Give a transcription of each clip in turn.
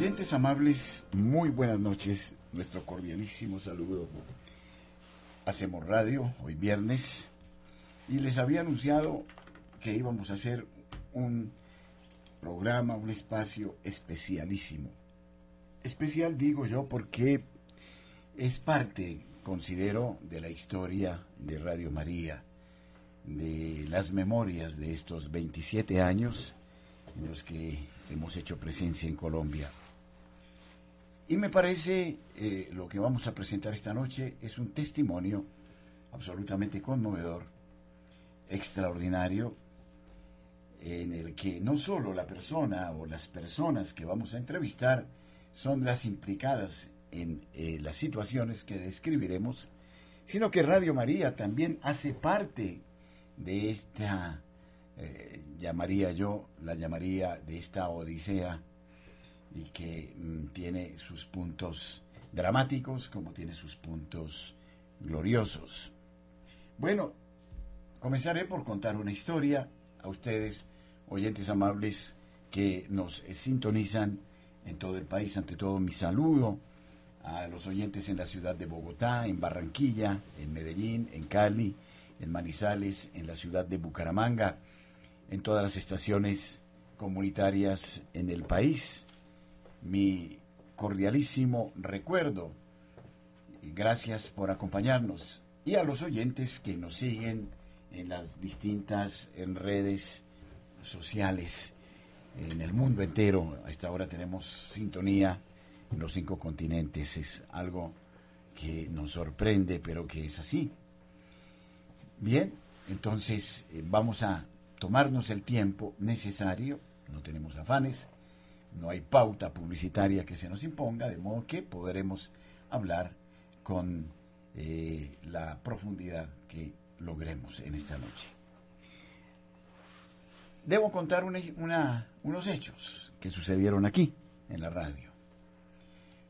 Oyentes amables, muy buenas noches. Nuestro cordialísimo saludo. Hacemos radio hoy viernes y les había anunciado que íbamos a hacer un programa, un espacio especialísimo. Especial digo yo porque es parte, considero, de la historia de Radio María, de las memorias de estos 27 años en los que hemos hecho presencia en Colombia. Y me parece eh, lo que vamos a presentar esta noche es un testimonio absolutamente conmovedor, extraordinario, en el que no solo la persona o las personas que vamos a entrevistar son las implicadas en eh, las situaciones que describiremos, sino que Radio María también hace parte de esta, eh, llamaría yo, la llamaría de esta odisea y que mm, tiene sus puntos dramáticos como tiene sus puntos gloriosos. Bueno, comenzaré por contar una historia a ustedes, oyentes amables que nos sintonizan en todo el país. Ante todo, mi saludo a los oyentes en la ciudad de Bogotá, en Barranquilla, en Medellín, en Cali, en Manizales, en la ciudad de Bucaramanga, en todas las estaciones comunitarias en el país mi cordialísimo recuerdo. Gracias por acompañarnos y a los oyentes que nos siguen en las distintas redes sociales en el mundo entero. A esta hora tenemos sintonía en los cinco continentes. Es algo que nos sorprende, pero que es así. Bien, entonces eh, vamos a tomarnos el tiempo necesario, no tenemos afanes, no hay pauta publicitaria que se nos imponga, de modo que podremos hablar con eh, la profundidad que logremos en esta noche. Debo contar unos hechos que sucedieron aquí, en la radio.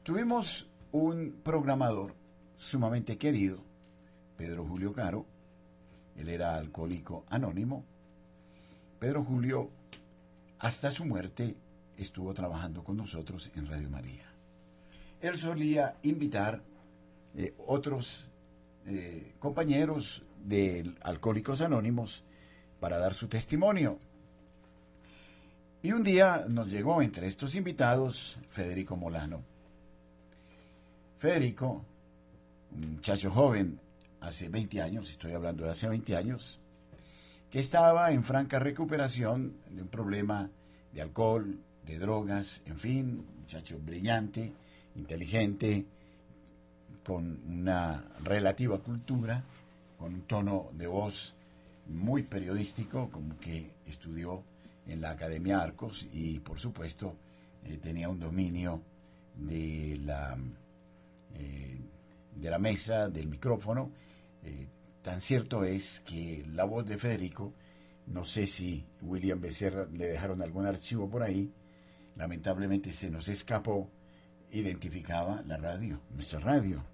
Tuvimos un programador sumamente querido, Pedro Julio Caro, él era alcohólico anónimo. Pedro Julio, hasta su muerte, estuvo trabajando con nosotros en Radio María. Él solía invitar eh, otros eh, compañeros de Alcohólicos Anónimos para dar su testimonio. Y un día nos llegó entre estos invitados Federico Molano. Federico, un muchacho joven, hace 20 años, estoy hablando de hace 20 años, que estaba en franca recuperación de un problema de alcohol, de drogas, en fin, muchacho brillante, inteligente, con una relativa cultura, con un tono de voz muy periodístico, como que estudió en la Academia Arcos y por supuesto eh, tenía un dominio de la, eh, de la mesa, del micrófono. Eh, tan cierto es que la voz de Federico, no sé si William Becerra le dejaron algún archivo por ahí, lamentablemente se nos escapó, identificaba la radio, nuestra radio,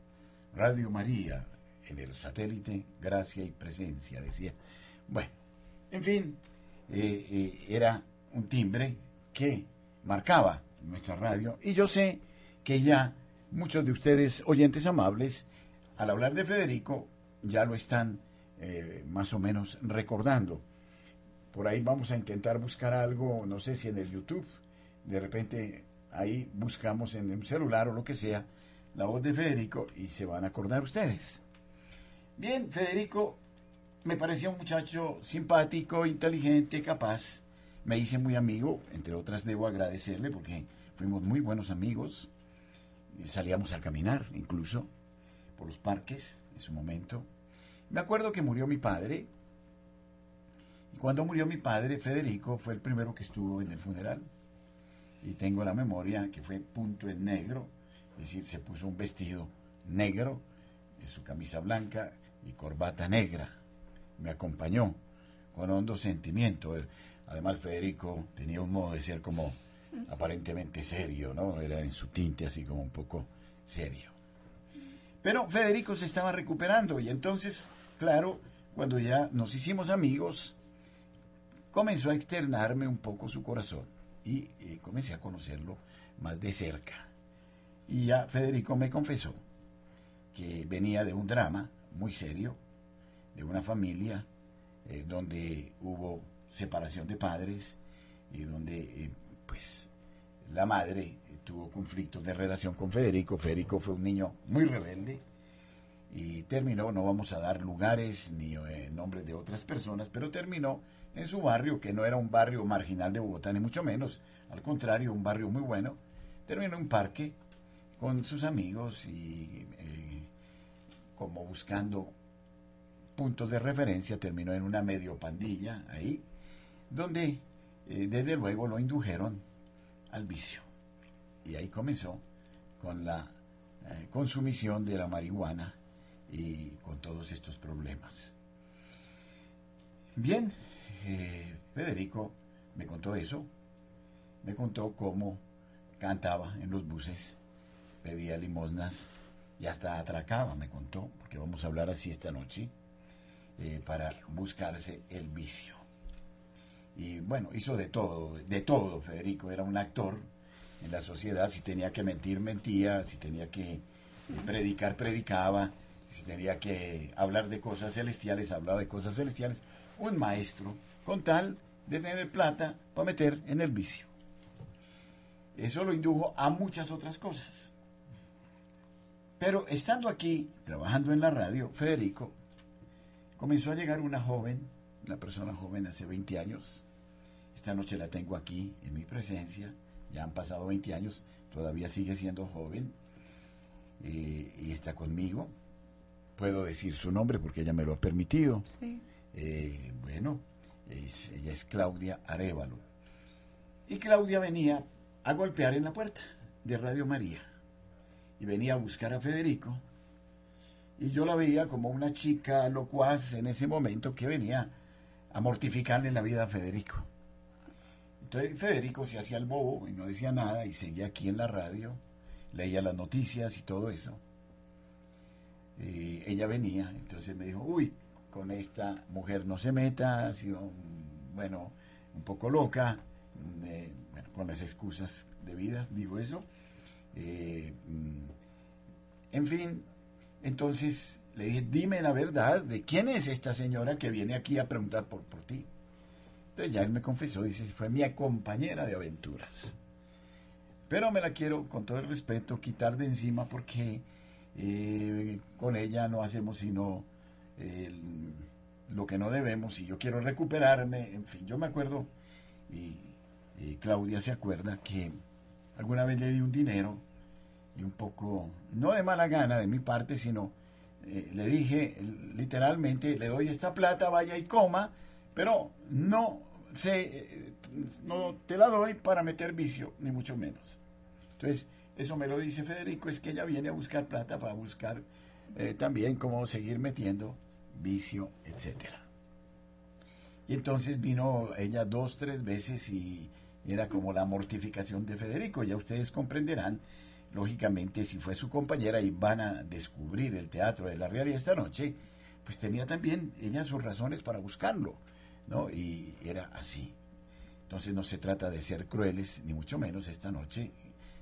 Radio María, en el satélite, gracia y presencia, decía. Bueno, en fin, eh, eh, era un timbre que marcaba nuestra radio y yo sé que ya muchos de ustedes, oyentes amables, al hablar de Federico, ya lo están eh, más o menos recordando. Por ahí vamos a intentar buscar algo, no sé si en el YouTube, de repente ahí buscamos en un celular o lo que sea la voz de Federico y se van a acordar ustedes. Bien, Federico me parecía un muchacho simpático, inteligente, capaz. Me hice muy amigo, entre otras debo agradecerle porque fuimos muy buenos amigos. Salíamos a caminar incluso por los parques en su momento. Me acuerdo que murió mi padre. Y cuando murió mi padre, Federico fue el primero que estuvo en el funeral y tengo la memoria que fue punto en negro, es decir, se puso un vestido negro, su camisa blanca y corbata negra. Me acompañó con hondo sentimiento. Además, Federico tenía un modo de ser como aparentemente serio, ¿no? Era en su tinte así como un poco serio. Pero Federico se estaba recuperando y entonces, claro, cuando ya nos hicimos amigos, comenzó a externarme un poco su corazón y comencé a conocerlo más de cerca. Y ya Federico me confesó que venía de un drama muy serio, de una familia eh, donde hubo separación de padres y donde eh, pues la madre tuvo conflictos de relación con Federico. Federico fue un niño muy rebelde y terminó, no vamos a dar lugares ni eh, nombres de otras personas, pero terminó en su barrio, que no era un barrio marginal de Bogotá, ni mucho menos, al contrario, un barrio muy bueno, terminó en un parque con sus amigos y eh, como buscando puntos de referencia, terminó en una medio pandilla ahí, donde eh, desde luego lo indujeron al vicio. Y ahí comenzó con la eh, consumición de la marihuana y con todos estos problemas. Bien, eh, Federico me contó eso, me contó cómo cantaba en los buses, pedía limosnas y hasta atracaba, me contó, porque vamos a hablar así esta noche, eh, para buscarse el vicio. Y bueno, hizo de todo, de todo, Federico, era un actor en la sociedad, si tenía que mentir, mentía, si tenía que predicar, predicaba, si tenía que hablar de cosas celestiales, hablaba de cosas celestiales, un maestro, con tal de tener plata para meter en el vicio. Eso lo indujo a muchas otras cosas. Pero estando aquí, trabajando en la radio, Federico, comenzó a llegar una joven, una persona joven hace 20 años. Esta noche la tengo aquí en mi presencia. Ya han pasado 20 años, todavía sigue siendo joven eh, y está conmigo. Puedo decir su nombre porque ella me lo ha permitido. Eh, bueno, ella es Claudia Arevalo. Y Claudia venía a golpear en la puerta de Radio María. Y venía a buscar a Federico. Y yo la veía como una chica locuaz en ese momento que venía a mortificarle la vida a Federico. Entonces Federico se hacía el bobo y no decía nada y seguía aquí en la radio, leía las noticias y todo eso. Y ella venía, entonces me dijo, uy, con esta mujer no se meta, ha sido, bueno, un poco loca, mm, eh, con las excusas debidas, digo eso. Eh, mm, en fin, entonces le dije, dime la verdad de quién es esta señora que viene aquí a preguntar por, por ti. Entonces ya él me confesó, dice, fue mi compañera de aventuras. Pero me la quiero, con todo el respeto, quitar de encima porque eh, con ella no hacemos sino lo que no debemos y yo quiero recuperarme, en fin, yo me acuerdo, y, Claudia se acuerda que alguna vez le di un dinero y un poco, no de mala gana de mi parte, sino eh, le dije literalmente, le doy esta plata, vaya y coma, pero no sé, eh, no te la doy para meter vicio, ni mucho menos. Entonces, eso me lo dice Federico, es que ella viene a buscar plata para buscar eh, también cómo seguir metiendo vicio, etcétera. Y entonces vino ella dos, tres veces y era como la mortificación de Federico. Ya ustedes comprenderán, lógicamente, si fue su compañera y van a descubrir el teatro de la realidad esta noche, pues tenía también ella sus razones para buscarlo, ¿no? Y era así. Entonces no se trata de ser crueles, ni mucho menos esta noche.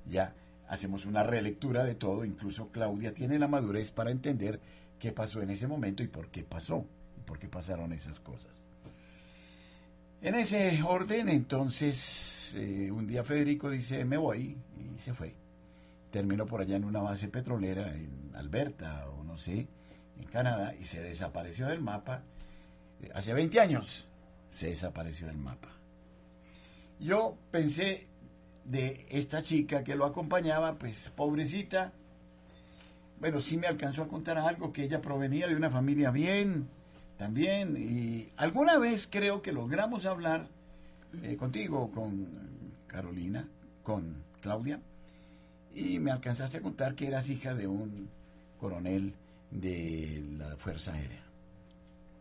Ya hacemos una relectura de todo, incluso Claudia tiene la madurez para entender qué pasó en ese momento y por qué pasó, y por qué pasaron esas cosas. En ese orden, entonces, eh, un día Federico dice, me voy, y se fue. Terminó por allá en una base petrolera, en Alberta, o no sé, en Canadá, y se desapareció del mapa. Eh, hace 20 años se desapareció del mapa. Yo pensé de esta chica que lo acompañaba, pues pobrecita, bueno, sí me alcanzó a contar algo, que ella provenía de una familia bien, también, y alguna vez creo que logramos hablar eh, contigo, con Carolina, con Claudia, y me alcanzaste a contar que eras hija de un coronel de la Fuerza Aérea.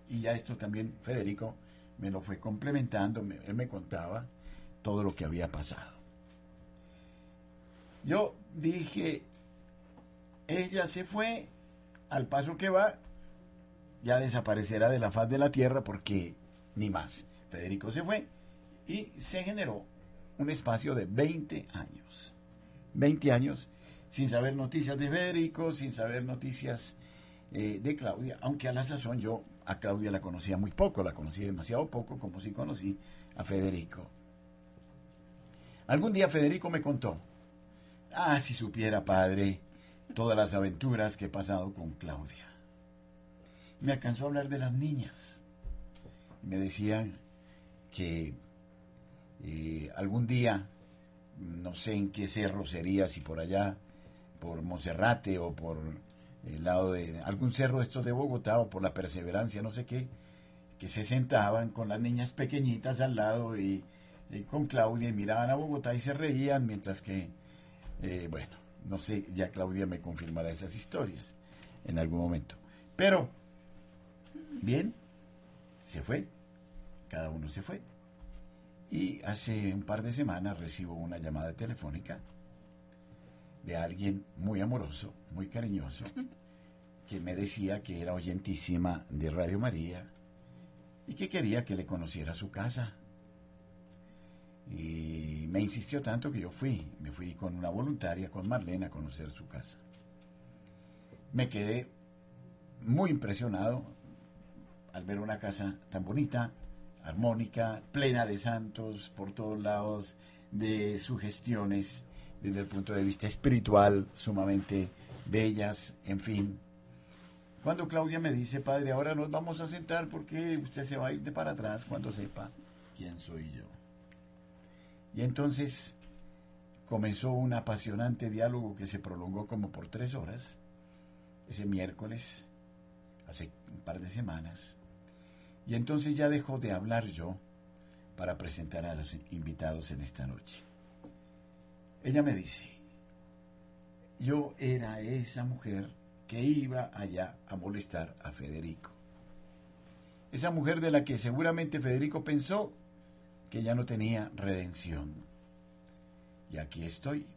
Y ya esto también Federico me lo fue complementando, él me contaba todo lo que había pasado. Yo dije, ella se fue, al paso que va, ya desaparecerá de la faz de la tierra porque ni más. Federico se fue y se generó un espacio de 20 años. 20 años sin saber noticias de Federico, sin saber noticias eh, de Claudia, aunque a la sazón yo a Claudia la conocía muy poco, la conocí demasiado poco, como si conocí a Federico. Algún día Federico me contó, ah, si supiera padre, todas las aventuras que he pasado con Claudia. Me alcanzó a hablar de las niñas. Me decían que eh, algún día, no sé en qué cerro sería, si por allá, por Monserrate o por el lado de algún cerro estos de Bogotá o por la perseverancia, no sé qué, que se sentaban con las niñas pequeñitas al lado y, con Claudia y miraban a Bogotá y se reían mientras que, eh, bueno, no sé, ya Claudia me confirmará esas historias en algún momento. Pero, bien, se fue, cada uno se fue. Y hace un par de semanas recibo una llamada telefónica de alguien muy amoroso, muy cariñoso, que me decía que era oyentísima de Radio María y que quería que le conociera su casa. Y me insistió tanto que yo fui, me fui con una voluntaria, con Marlene, a conocer su casa. Me quedé muy impresionado al ver una casa tan bonita, armónica, plena de santos por todos lados, de sugestiones desde el punto de vista espiritual, sumamente bellas, en fin. Cuando Claudia me dice, padre, ahora nos vamos a sentar porque usted se va a ir de para atrás cuando sepa quién soy yo. Y entonces comenzó un apasionante diálogo que se prolongó como por tres horas, ese miércoles, hace un par de semanas. Y entonces ya dejó de hablar yo para presentar a los invitados en esta noche. Ella me dice, yo era esa mujer que iba allá a molestar a Federico. Esa mujer de la que seguramente Federico pensó que ya no tenía redención. Y aquí estoy,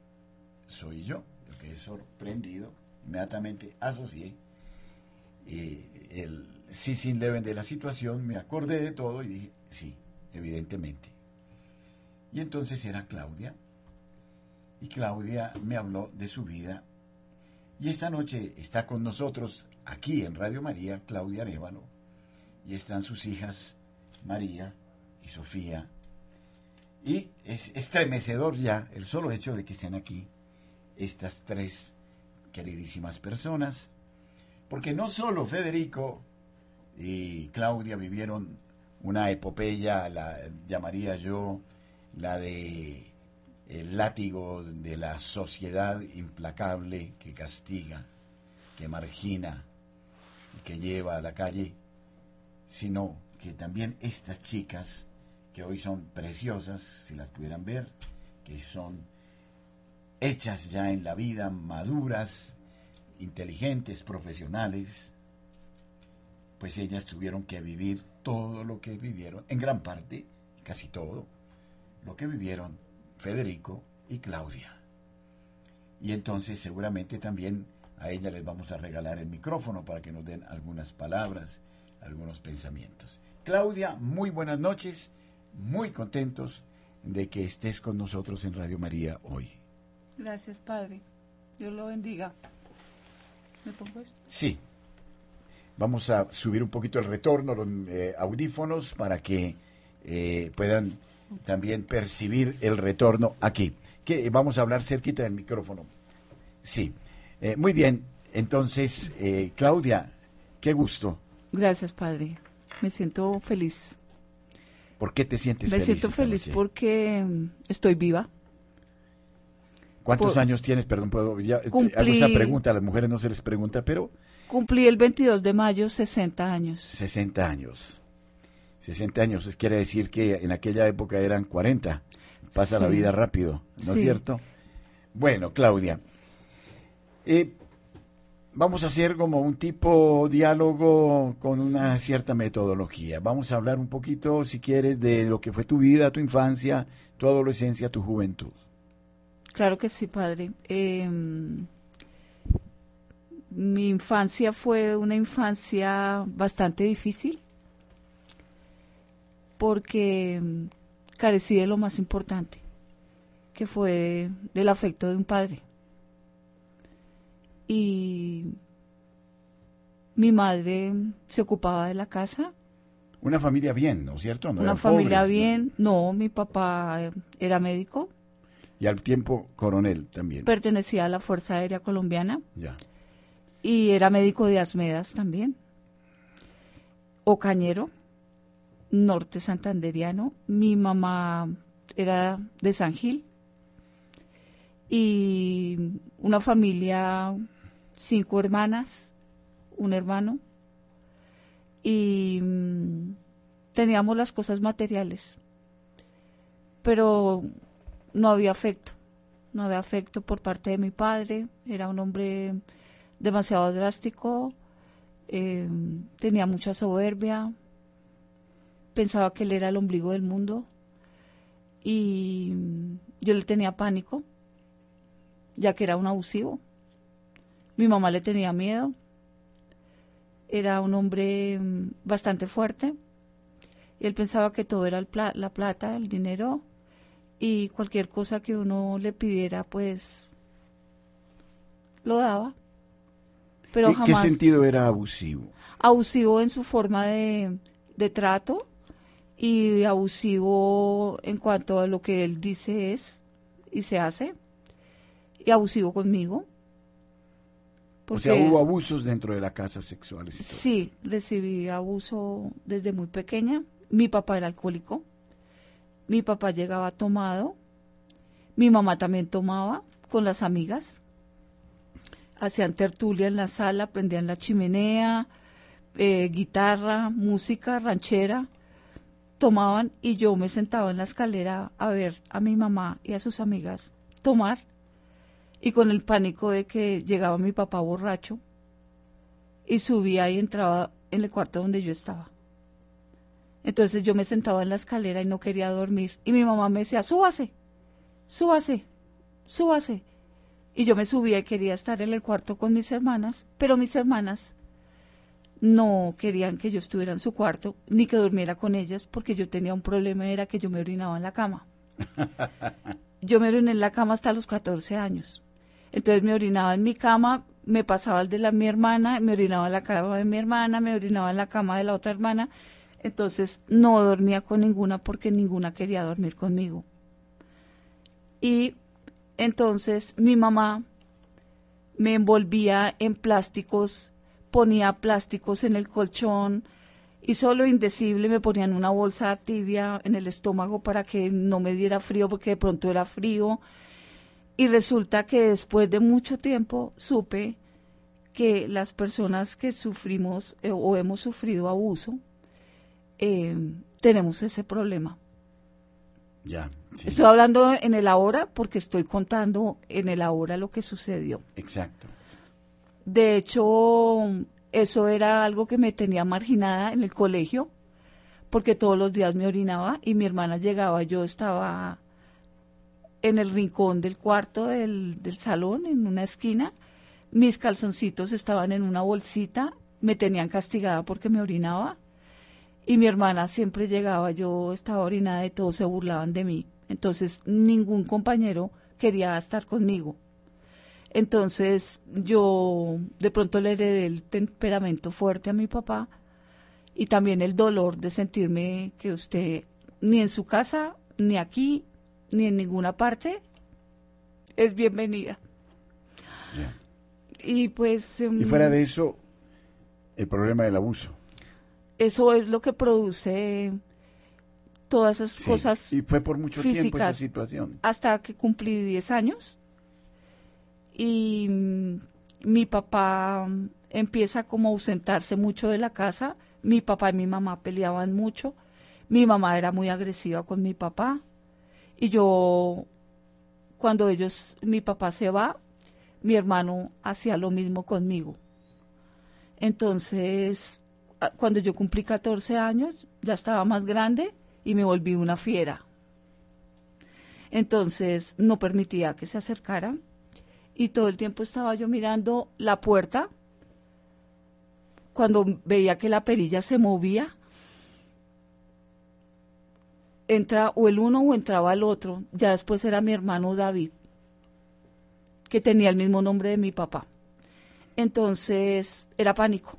soy yo, lo que he sorprendido, inmediatamente asocié eh, el sí sin leven de la situación, me acordé de todo y dije, sí, evidentemente. Y entonces era Claudia, y Claudia me habló de su vida. Y esta noche está con nosotros aquí en Radio María Claudia Arevalo y están sus hijas María y Sofía y es estremecedor ya el solo hecho de que estén aquí estas tres queridísimas personas, porque no solo Federico y Claudia vivieron una epopeya, la llamaría yo la de el látigo de la sociedad implacable que castiga, que margina y que lleva a la calle, sino que también estas chicas que hoy son preciosas, si las pudieran ver, que son hechas ya en la vida, maduras, inteligentes, profesionales, pues ellas tuvieron que vivir todo lo que vivieron, en gran parte, casi todo, lo que vivieron Federico y Claudia. Y entonces seguramente también a ella les vamos a regalar el micrófono para que nos den algunas palabras, algunos pensamientos. Claudia, muy buenas noches muy contentos de que estés con nosotros en Radio María hoy. Gracias, Padre. Dios lo bendiga. ¿Me pongo esto? Sí. Vamos a subir un poquito el retorno, los eh, audífonos, para que eh, puedan también percibir el retorno aquí. Que vamos a hablar cerquita del micrófono. Sí. Eh, muy bien. Entonces, Claudia, qué gusto. Gracias, Padre. Me siento feliz ¿Por qué te sientes feliz? Me siento feliz porque mm, estoy viva. ¿Cuántos años tienes? Perdón, puedo ya, hago esa pregunta, a las mujeres no se les pregunta, pero... Cumplí el 22 de mayo 60 años. 60 años. 60 años, eso quiere decir que en aquella época eran 40. Pasa la vida rápido, ¿no es cierto? Bueno, Claudia, eh, vamos a hacer como un tipo diálogo con una cierta metodología. Vamos a hablar un poquito, si quieres, de lo que fue tu vida, tu infancia, tu adolescencia, tu juventud. Claro que sí, padre. Em, mi infancia fue una infancia bastante difícil porque em, carecí de lo más importante, que fue del afecto de un padre. Y mi madre se ocupaba de la casa. Una familia bien, ¿no es cierto? No Una familia pobres, ¿no? bien. No, mi papá era médico, Y al tiempo coronel también. pertenecía a la Fuerza Aérea Colombiana ya. y era médico de Asmedas también. Ocañero, norte santanderiano. Mi mamá era de San Gil. Y una familia, cinco hermanas, un hermano. Y mm, teníamos las cosas materiales. Pero no había afecto. No había afecto por parte de mi padre. Era un hombre demasiado drástico. eh, tenía mucha soberbia. Pensaba que él era el ombligo del mundo. Y mm, yo le tenía pánico, ya que era un abusivo. Mi mamá le tenía miedo. Era un hombre mm, bastante fuerte. Y él pensaba que todo era el pla- la plata, el dinero y cualquier cosa que uno le pidiera, pues lo daba. Pero ¿En qué jamás sentido era abusivo? abusivo en su forma de, de trato y abusivo en cuanto a lo que él dice es y se hace y abusivo conmigo. O sea, hubo abusos dentro de la casa sexuales y todo. Sí, recibí abuso desde muy pequeña. Mi papá era alcohólico. Mi papá llegaba tomado. Mi mamá también tomaba con las amigas. Hacían tertulia en la sala, prendían la chimenea, eh, guitarra, música, ranchera. Tomaban y yo me sentaba en la escalera a ver a mi mamá y a sus amigas tomar. Y con el pánico de que llegaba mi papá borracho y subía y entraba en el cuarto donde yo estaba. Entonces yo me sentaba en la escalera y no quería dormir. Y mi mamá me decía, súbase, súbase, súbase. Y yo me subía y quería estar en el cuarto con mis hermanas, pero mis hermanas no querían que yo estuviera en su cuarto ni que durmiera con ellas porque yo tenía un problema, era que yo me orinaba en la cama. Yo me oriné en la cama hasta los 14 años. Entonces me orinaba en mi cama, me pasaba el de la mi hermana, me orinaba en la cama de mi hermana, me orinaba en la cama de la otra hermana. Entonces no dormía con ninguna porque ninguna quería dormir conmigo. Y entonces mi mamá me envolvía en plásticos, ponía plásticos en el colchón y solo indecible me ponían una bolsa tibia en el estómago para que no me diera frío porque de pronto era frío. Y resulta que después de mucho tiempo supe que las personas que sufrimos eh, o hemos sufrido abuso, eh, tenemos ese problema. Ya, sí, Estoy hablando en el ahora porque estoy contando en el ahora lo que sucedió. exacto. De hecho, eso era algo que me tenía marginada en el colegio, porque todos los días me orinaba y mi hermana llegaba, yo estaba en el rincón del cuarto del, del salón, en una esquina, mis calzoncitos estaban en una bolsita, me tenían castigada porque me orinaba y mi hermana siempre llegaba, yo estaba orinada y todos se burlaban de mí. Entonces ningún compañero quería estar conmigo. Entonces yo de pronto le heredé el temperamento fuerte a mi papá y también el dolor de sentirme que usted ni en su casa, ni aquí, ni en ninguna parte es bienvenida. Y pues Y em, fuera de eso, el problema del abuso. eso es lo que produce todas esas Sí, cosas Y fue por mucho tiempo esa situación. hasta que cumplí 10 años. Y mm, mi papá empieza como a ausentarse mucho de la casa. Mi papá y mi mamá peleaban mucho. Mi mamá era muy agresiva con mi papá. Y yo, cuando ellos, mi papá se va, mi hermano hacía lo mismo conmigo. Entonces, a- cuando yo cumplí 14 años, ya estaba más grande y me volví una fiera. Entonces no permitía que se acercaran y todo el tiempo estaba yo mirando la puerta. Cuando veía que la perilla se movía, entra o el uno o entraba el otro. Ya después era mi hermano David, que tenía el mismo nombre de mi papá. Entonces era pánico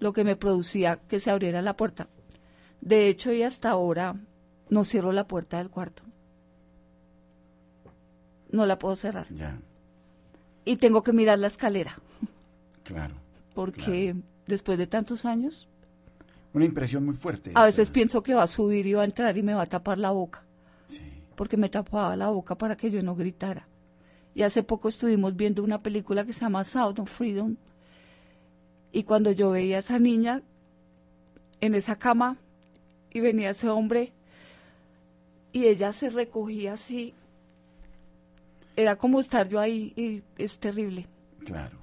lo que me producía que se abriera la puerta. De hecho, y hasta ahora no cierro la puerta del cuarto. No la puedo cerrar. Ya, Y tengo que mirar la escalera, claro. porque después de tantos años, Una impresión muy fuerte. a veces pienso que va a subir y va a entrar y me va a tapar la boca. Sí, porque me tapaba la boca para que yo no gritara. Y hace poco estuvimos viendo una película que se llama Sound of Freedom. Y cuando yo veía a esa niña en esa cama y venía ese hombre y ella se recogía así, era como estar yo ahí y es terrible. claro.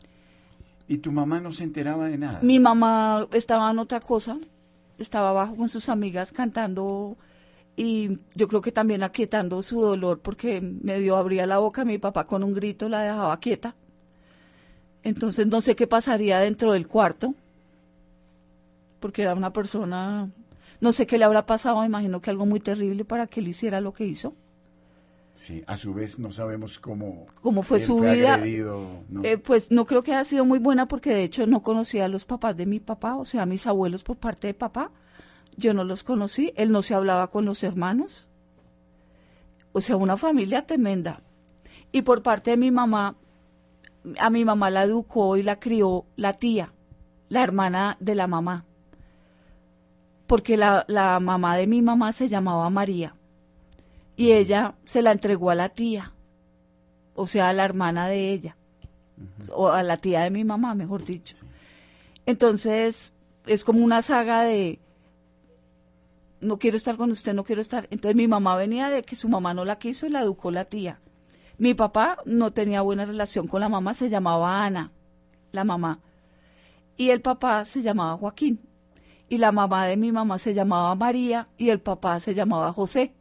¿Y tu mamá no se enteraba de nada? Mi mamá estaba en otra cosa, estaba abajo con sus amigas cantando y yo creo que también aquietando su dolor porque medio abría la boca, mi papá con un grito la dejaba quieta. Entonces no sé qué pasaría dentro del cuarto, porque era una persona, no sé qué le habrá pasado, imagino que algo muy terrible para que él hiciera lo que hizo. Sí, a su vez no sabemos cómo... Cómo fue su vida. agredido, ¿no? Eh, pues no creo que haya sido muy buena porque de hecho no conocía a los papás de mi papá, o sea, mis abuelos por parte de papá. Yo no los conocí, él no se hablaba con los hermanos. O sea, una familia tremenda. Y por parte de mi mamá, a mi mamá la educó y la crió la tía, la hermana de la mamá. Porque la, la mamá de mi mamá se llamaba María. Y ella se la entregó a la tía, o sea, a la hermana de ella o a la tía de mi mamá, mejor dicho. Entonces, es como una saga de no quiero estar con usted, no quiero estar. Entonces mi mamá venía de que su mamá no la quiso y la educó la tía. Mi papá no tenía buena relación con la mamá, se llamaba Ana, la mamá. Y el papá se llamaba Joaquín. Y la mamá de mi mamá se llamaba María y el papá se llamaba José.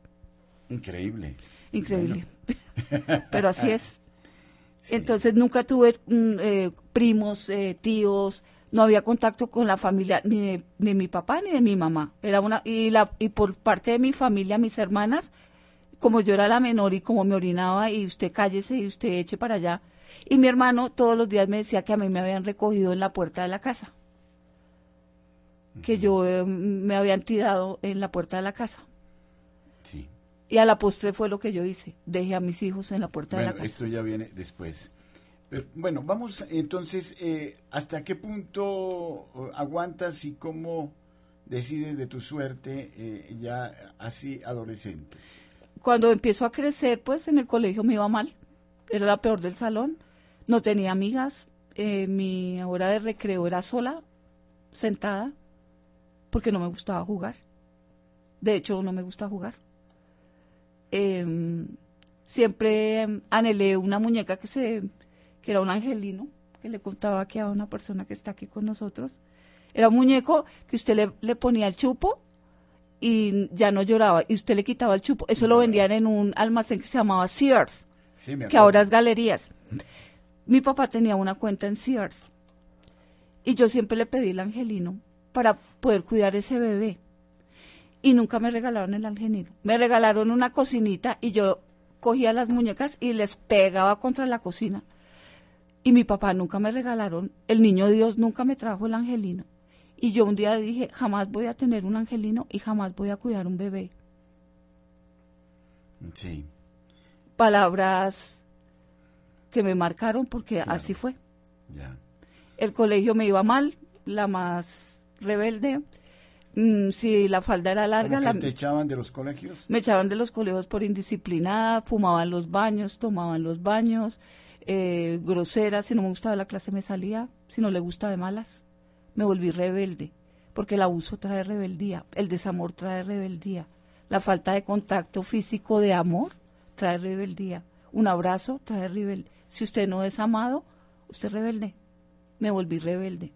Increíble. Increíble. Pero así es. Sí. Entonces nunca tuve mm, eh, primos, eh, tíos, no había contacto con la familia ni de, ni mi papá ni de mi mamá. Era una y la y por parte de mi familia, mis hermanas, como yo era la menor y como me orinaba y usted cállese y usted eche para allá. Y mi hermano todos los días me decía que a mí me habían recogido en la puerta de la casa. Que yo eh, me habían tirado en la puerta de la casa. Y a la postre fue lo que yo hice. Dejé a mis hijos en la puerta de Bueno, la casa. esto ya viene después. Pero, bueno, vamos entonces, eh, ¿hasta qué punto eh, aguantas y cómo decides de tu suerte eh, ya así adolescente? Cuando empiezo a crecer, pues en el colegio me iba mal. Era la peor del salón. No tenía amigas. Eh, mi hora de recreo era sola, sentada, porque no me gustaba jugar. De hecho, no me gusta jugar. Em, siempre em, anhelé una muñeca que se que era un angelino, que le contaba aquí a una persona que está aquí con nosotros. Era un muñeco que usted le, le ponía el chupo y ya no lloraba, y usted le quitaba el chupo. Eso lo vendían en un almacén que se llamaba Sears, Sí, que ahora es Galerías. Mi papá tenía una cuenta en Sears y yo siempre le pedí el angelino para poder cuidar ese bebé. Y nunca me regalaron el angelino. Me regalaron una cocinita y yo cogía las muñecas y les pegaba contra la cocina. Y mi papá nunca me regalaron, el niño Dios nunca me trajo el angelino. Y yo un día dije, jamás voy a tener un angelino y jamás voy a cuidar un bebé. Sí, Palabras que me marcaron porque Claro. así fue. ya. El colegio me iba mal, la más rebelde. Mm, si la falda era larga, ¿Cómo que la- te echaban de los colegios? me echaban de los colegios por indisciplinada, fumaban los baños, tomaban los baños, eh, grosera, si no me gustaba la clase me salía, si no le gusta de malas, me volví rebelde, porque el abuso trae rebeldía, el desamor trae rebeldía, la falta de contacto físico de amor trae rebeldía, un abrazo trae rebeldía. Si usted no es amado, usted es rebelde. Me volví rebelde.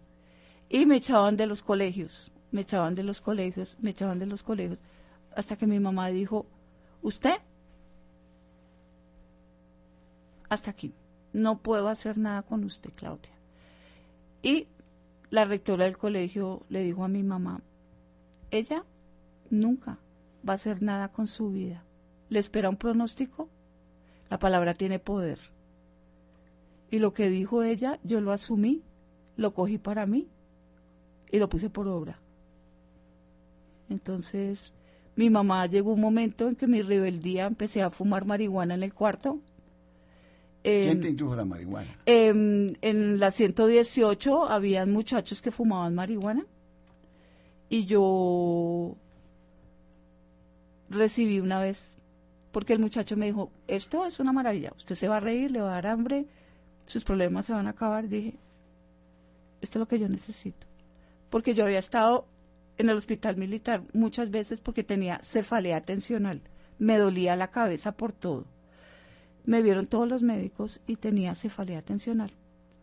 Y me echaban de los colegios, me echaban de los colegios, me echaban de los colegios, hasta que mi mamá dijo, usted, hasta aquí, no puedo hacer nada con usted, Claudia. Y la rectora del colegio le dijo a mi mamá, ella nunca va a hacer nada con su vida. ¿Le espera un pronóstico? La palabra tiene poder. Y lo que dijo ella, yo lo asumí, lo cogí para mí y lo puse por obra. Entonces, mi mamá llegó un momento en que mi rebeldía empecé a fumar marihuana en el cuarto. ¿Quién Em, te indujo la marihuana? em, en la 118 habían muchachos que fumaban marihuana y yo recibí una vez, porque el muchacho me dijo, esto es una maravilla, usted se va a reír, le va a dar hambre, sus problemas se van a acabar. Dije, esto es lo que yo necesito. Porque yo había estado en el hospital militar muchas veces porque tenía cefalea tensional, me dolía la cabeza por todo. Me vieron todos los médicos y tenía cefalea tensional.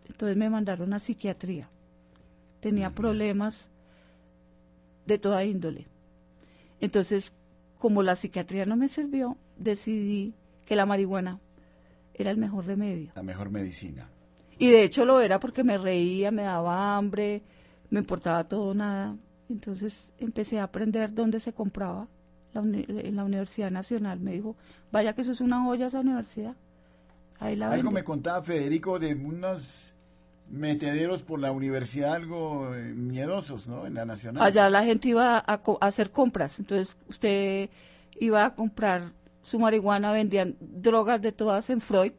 Entonces me mandaron a psiquiatría. Tenía problemas de toda índole. Entonces, como la psiquiatría no me sirvió, decidí que la marihuana era el mejor remedio. La mejor medicina. Y de hecho lo era porque me reía, me daba hambre, me importaba todo, nada. Entonces empecé a aprender dónde se compraba la en la Universidad Nacional. Me dijo, vaya que eso es una joya esa universidad. Ahí la Algo venden". me contaba Federico de unos metederos por la universidad, algo eh, miedosos, ¿no? En la Nacional. Allá la gente iba a, a hacer compras, entonces usted iba a comprar su marihuana, vendían drogas de todas en Freud,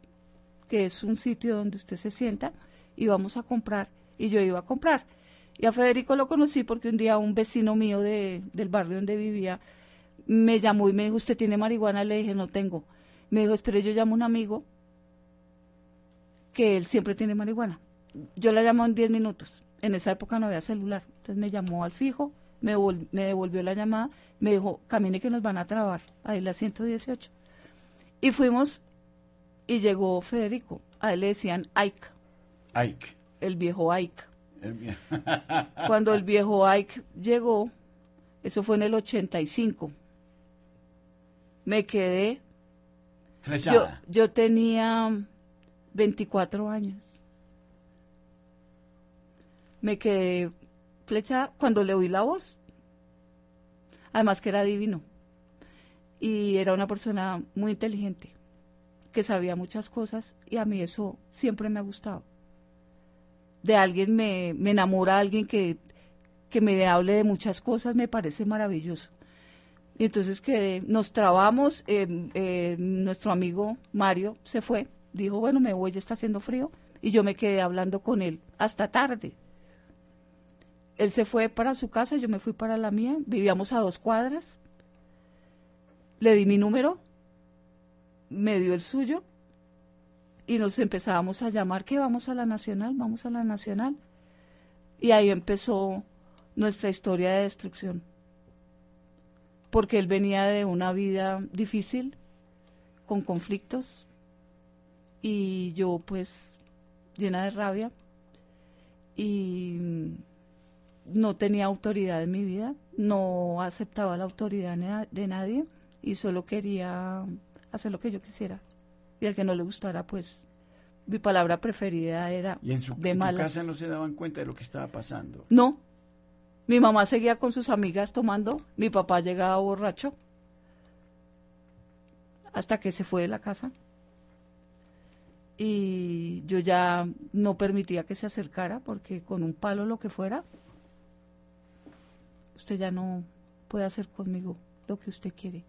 que es un sitio donde usted se sienta, íbamos a comprar y yo iba a comprar. Y a Federico lo conocí porque un día un vecino mío de, del barrio donde vivía me llamó y me dijo, ¿usted tiene marihuana? Le dije, no tengo. Me dijo, espere, yo llamo a un amigo que él siempre tiene marihuana. Yo la llamo en 10 minutos. En esa época no había celular. Entonces me llamó al fijo, me, devol- me devolvió la llamada, me dijo, camine que nos van a trabar. Ahí la 118. Y fuimos y llegó Federico. A él le decían Ike, Ike. el viejo Ike. Cuando el viejo Ike llegó, eso fue en el 85, me quedé, yo, Flechada. yo tenía 24 años. Me quedé flechada cuando le oí la voz. Además que era divino. Y era una persona muy inteligente, que sabía muchas cosas y a mí eso siempre me ha gustado. De alguien me, me enamora alguien que, que me hable de muchas cosas, me parece maravilloso. Y entonces que nos trabamos, eh, eh, nuestro amigo Mario se fue, dijo, bueno, me voy, ya está haciendo frío, y yo me quedé hablando con él hasta tarde. Él se fue para su casa, yo me fui para la mía, vivíamos a dos cuadras, le di mi número, me dio el suyo, y nos empezábamos a llamar que vamos a la Nacional, vamos a la Nacional, y ahí empezó nuestra historia de destrucción. Porque él venía de una vida difícil, con conflictos, y yo pues llena de rabia, y no tenía autoridad en mi vida, no aceptaba la autoridad de nadie, y solo quería hacer lo que yo quisiera. Y al que no le gustara, pues mi palabra preferida era Y en su de en tu malas. casa no se daban cuenta de lo que estaba pasando. No. Mi mamá seguía con sus amigas tomando. Mi papá llegaba borracho. Hasta que se fue de la casa. Y yo ya no permitía que se acercara porque con un palo lo que fuera, usted ya no puede hacer conmigo lo que usted quiere.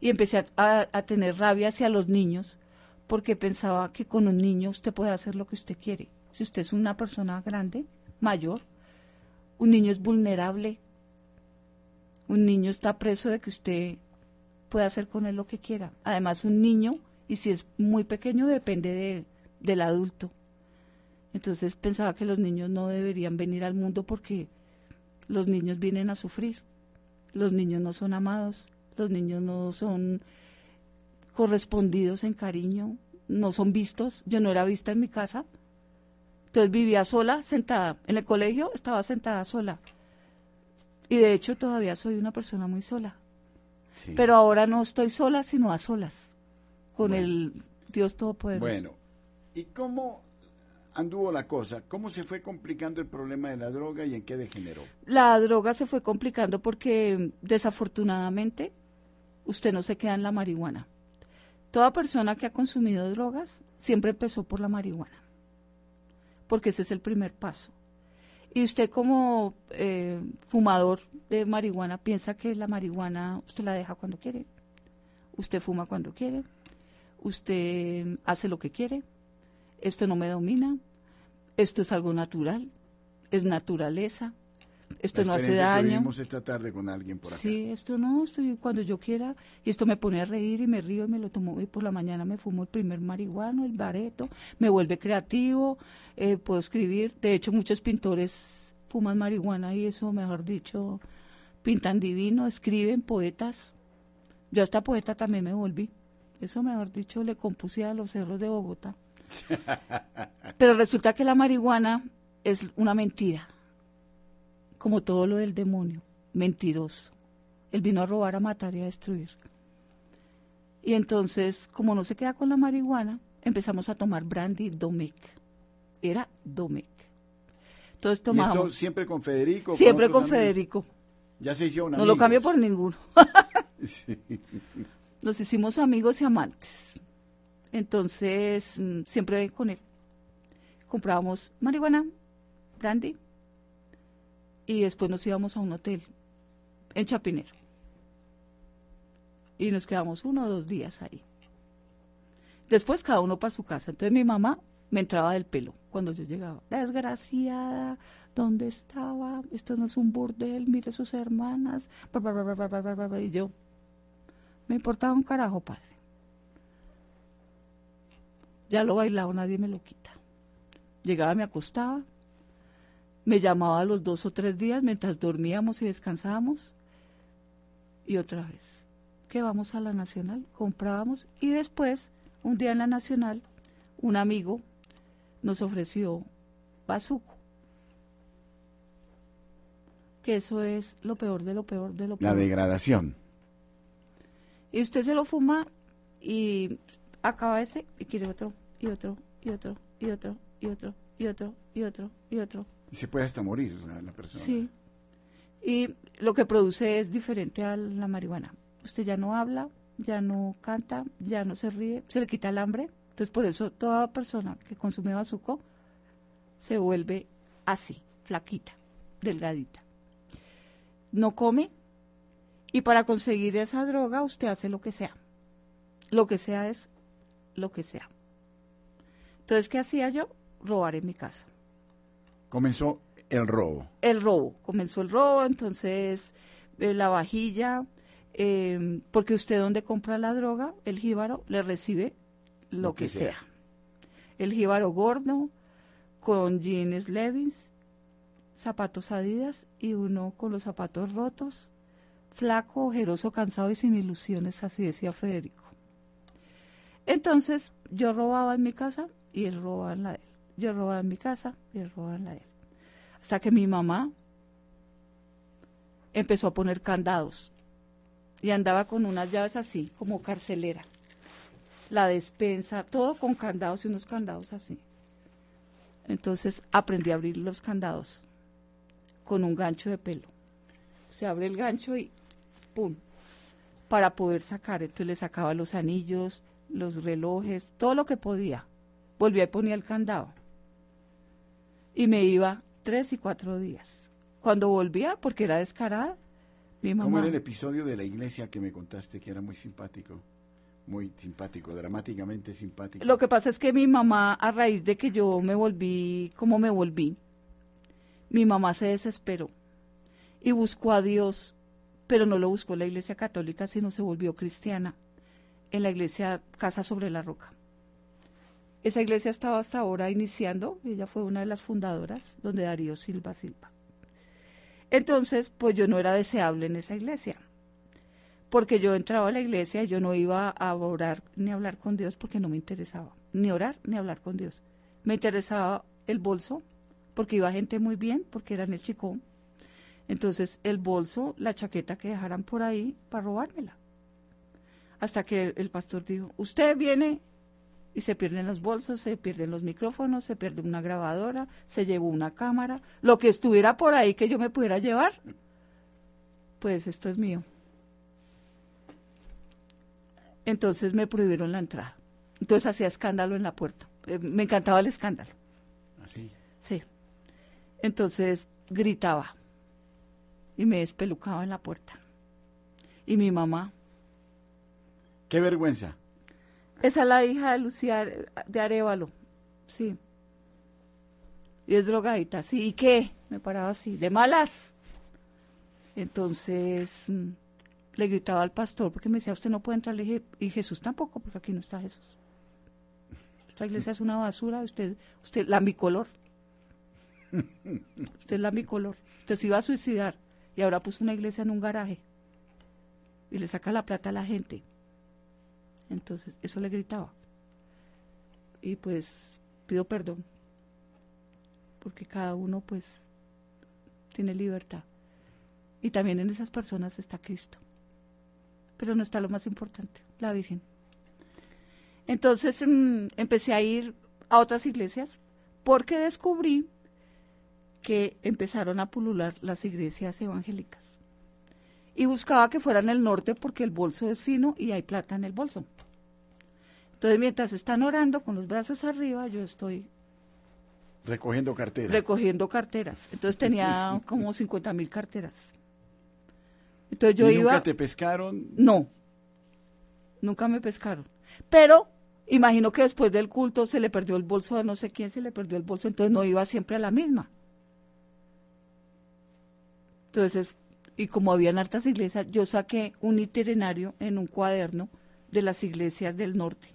Y empecé a, a- a tener rabia hacia los niños porque pensaba que con un niño usted puede hacer lo que usted quiere. Si usted es una persona grande, mayor, un niño es vulnerable. Un niño está preso de que usted puede hacer con él lo que quiera. Además, un niño, y si es muy pequeño, depende de, del adulto. Entonces pensaba que los niños no deberían venir al mundo porque los niños vienen a sufrir. Los niños no son amados, los niños no son correspondidos en cariño, no son vistos. Yo no era vista en mi casa. Entonces vivía sola, sentada. En el colegio estaba sentada sola. Y de hecho todavía soy una persona muy sola. Sí. Pero ahora no estoy sola, sino a solas. Con Bueno. el Dios Todopoderoso. Bueno, ¿y cómo anduvo la cosa? ¿Cómo se fue complicando el problema de la droga y en qué degeneró? La droga se fue complicando porque desafortunadamente usted no se queda en la marihuana. Toda persona que ha consumido drogas siempre empezó por la marihuana, porque ese es el primer paso. Y usted como eh, fumador de marihuana piensa que la marihuana usted la deja cuando quiere, usted fuma cuando quiere, usted hace lo que quiere, esto no me domina, esto es algo natural, es naturaleza, esto no hace daño. Que esta tarde con alguien por acá. Sí, esto no, estoy cuando yo quiera, y esto me pone a reír y me río y me lo tomo, y por la mañana me fumo el primer marihuano, el bareto, me vuelve creativo, eh, puedo escribir, de hecho muchos pintores fuman marihuana y eso, mejor dicho, pintan divino, escriben poetas, yo hasta poeta también me volví, eso mejor dicho le compuse a los cerros de Bogotá. Pero resulta que la marihuana es una mentira como todo lo del demonio, mentiroso. Él vino a robar, a matar y a destruir. Y entonces, como no se queda con la marihuana, empezamos a tomar brandy Domec. Era Domec. Entonces tomábamos. ¿Y esto siempre con Federico? Siempre con, Federico. Ya se hicieron amigos. No lo cambio por ninguno. Nos hicimos amigos y amantes. Entonces, mm, siempre con él. Comprábamos marihuana, brandy, y después nos íbamos a un hotel en Chapinero. Y nos quedamos uno o dos días ahí. Después cada uno para su casa. Entonces mi mamá me entraba del pelo cuando yo llegaba. Desgraciada, ¿dónde estaba? Esto no es un burdel, mire sus hermanas. Y yo, me importaba un carajo, padre. Ya lo bailaba, nadie me lo quita. Llegaba, me acostaba, me llamaba a los dos o tres días mientras dormíamos y descansábamos. Y otra vez, que vamos a la Nacional, comprábamos y después, un día en la Nacional, un amigo nos ofreció bazuco. Que eso es lo peor de lo peor de lo peor. La degradación. Y usted se lo fuma y acaba ese y quiere otro, y otro, y otro, y otro, y otro, y otro, y otro, y otro. Y se puede hasta morir la persona. Sí. Y lo que produce es diferente a la marihuana. Usted ya no habla, ya no canta, ya no se ríe, se le quita el hambre. Entonces, por eso toda persona que consume bazuco se vuelve así, flaquita, delgadita. No come y para conseguir esa droga usted hace lo que sea. Lo que sea es lo que sea. Entonces, ¿qué hacía yo? Robar en mi casa comenzó el robo. El robo, comenzó el robo, entonces eh, la vajilla, em, porque usted donde compra la droga, el jíbaro le recibe lo, que, sea. El jíbaro gordo, con jeans Levi's, zapatos Adidas y uno con los zapatos rotos, flaco, ojeroso, cansado y sin ilusiones, así decía Federico. Entonces yo robaba en mi casa y él robaba en la de él. Yo robaba en mi casa y robaba en la de él. Hasta que mi mamá empezó a poner candados y andaba con unas llaves así, como carcelera. La despensa, todo con candados y unos candados así. Entonces aprendí a abrir los candados con un gancho de pelo. Se abre el gancho y ¡pum! Para poder sacar. Entonces le sacaba los anillos, los relojes, todo lo que podía. Volvía y ponía el candado y me iba tres y cuatro días. Cuando volvía, porque era descarada, mi mamá... ¿Cómo era el episodio de la iglesia que me contaste que era muy simpático? Muy simpático, dramáticamente simpático. Lo que pasa es que mi mamá, a raíz de que yo me volví como me volví, mi mamá se desesperó y buscó a Dios, pero no lo buscó la iglesia católica, sino se volvió cristiana en la iglesia Casa sobre la Roca. Esa iglesia estaba hasta ahora iniciando, ella fue una de las fundadoras, donde Darío Silva Silva. Entonces, pues yo no era deseable en esa iglesia, porque yo entraba a la iglesia y yo no iba a orar ni a hablar con Dios porque no me interesaba, ni orar ni hablar con Dios. Me interesaba el bolso, porque iba gente muy bien, porque era en el chicón. Entonces, el bolso, la chaqueta que dejaran por ahí para robármela. Hasta que el pastor dijo, usted viene y se pierden los bolsos, se pierden los micrófonos, se pierde una grabadora, se llevó una cámara, lo que estuviera por ahí que yo me pudiera llevar, pues esto es mío. Entonces me prohibieron la entrada. Entonces hacía escándalo en la puerta. Eh, me encantaba el escándalo. Así. Sí. Entonces gritaba y me despelucaba en la puerta. Y mi mamá. Qué vergüenza. Esa es la hija de Lucía de Arevalo. Sí. Y es drogadita, sí. ¿Y qué? Me paraba así, de malas. Entonces mm, le gritaba al pastor porque me decía, usted no puede entrar. Y Jesús tampoco, porque aquí no está Jesús. Esta iglesia es una basura, usted, usted, la bicolor. Usted la bicolor. Usted se iba a suicidar y ahora puso una iglesia en un garaje y le saca la plata a la gente. Entonces, eso le gritaba. Y pues pido perdón, porque cada uno pues tiene libertad. Y también en esas personas está Cristo. Pero no está lo más importante, la Virgen. Entonces em, empecé a ir a otras iglesias porque descubrí que empezaron a pulular las iglesias evangélicas. Y buscaba que fueran el norte porque el bolso es fino y hay plata en el bolso. Entonces, mientras están orando con los brazos arriba, yo estoy recogiendo carteras. Recogiendo carteras. Entonces tenía como 50 mil carteras. Entonces yo iba. ¿Nunca te pescaron? No, nunca me pescaron. Pero imagino que después del culto se le perdió el bolso a no sé quién, se le perdió el bolso, entonces no iba siempre a la misma. Entonces, y como habían hartas iglesias, yo saqué un itinerario en un cuaderno de las iglesias del norte.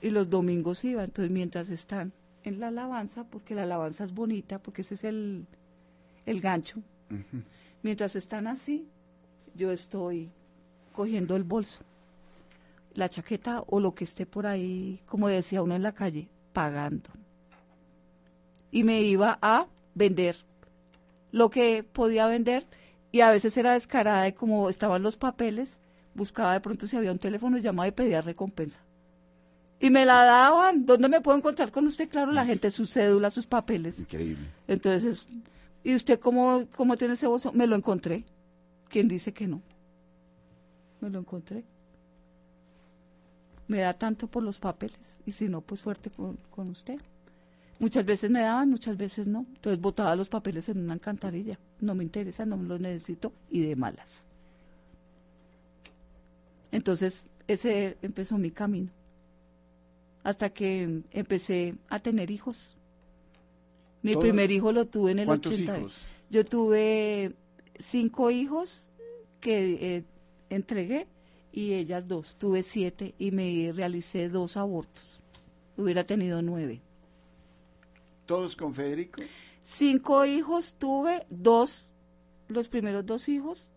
Y los domingos iba, entonces mientras están en la alabanza, porque la alabanza es bonita, porque ese es el, gancho, mientras están así, yo estoy cogiendo el bolso, la chaqueta o lo que esté por ahí, como decía uno en la calle, pagando. Y me iba a vender lo que podía vender y a veces era descarada y como estaban los papeles, buscaba de pronto si había un teléfono, llamaba y pedía recompensa. Y me la daban. ¿Dónde me puedo encontrar con usted? Claro, la gente, su cédula, sus papeles. Increíble. Entonces, ¿y usted cómo, cómo tiene ese bolso? Me lo encontré. ¿Quién dice que no? Me lo encontré. Me da tanto por los papeles. Y si no, pues fuerte con, con usted. Muchas veces me daban, muchas veces no. Entonces botaba los papeles en una alcantarilla. No me interesa, no los necesito y de malas. Entonces ese empezó mi camino. Hasta que empecé a tener hijos. Mi primer hijo lo tuve en el ¿Cuántos hijos? Yo tuve cinco hijos que eh, entregué y ellas dos. Tuve siete y me realicé dos abortos. Hubiera tenido nueve. ¿Todos con Federico? Cinco hijos tuve, dos, los primeros dos hijos,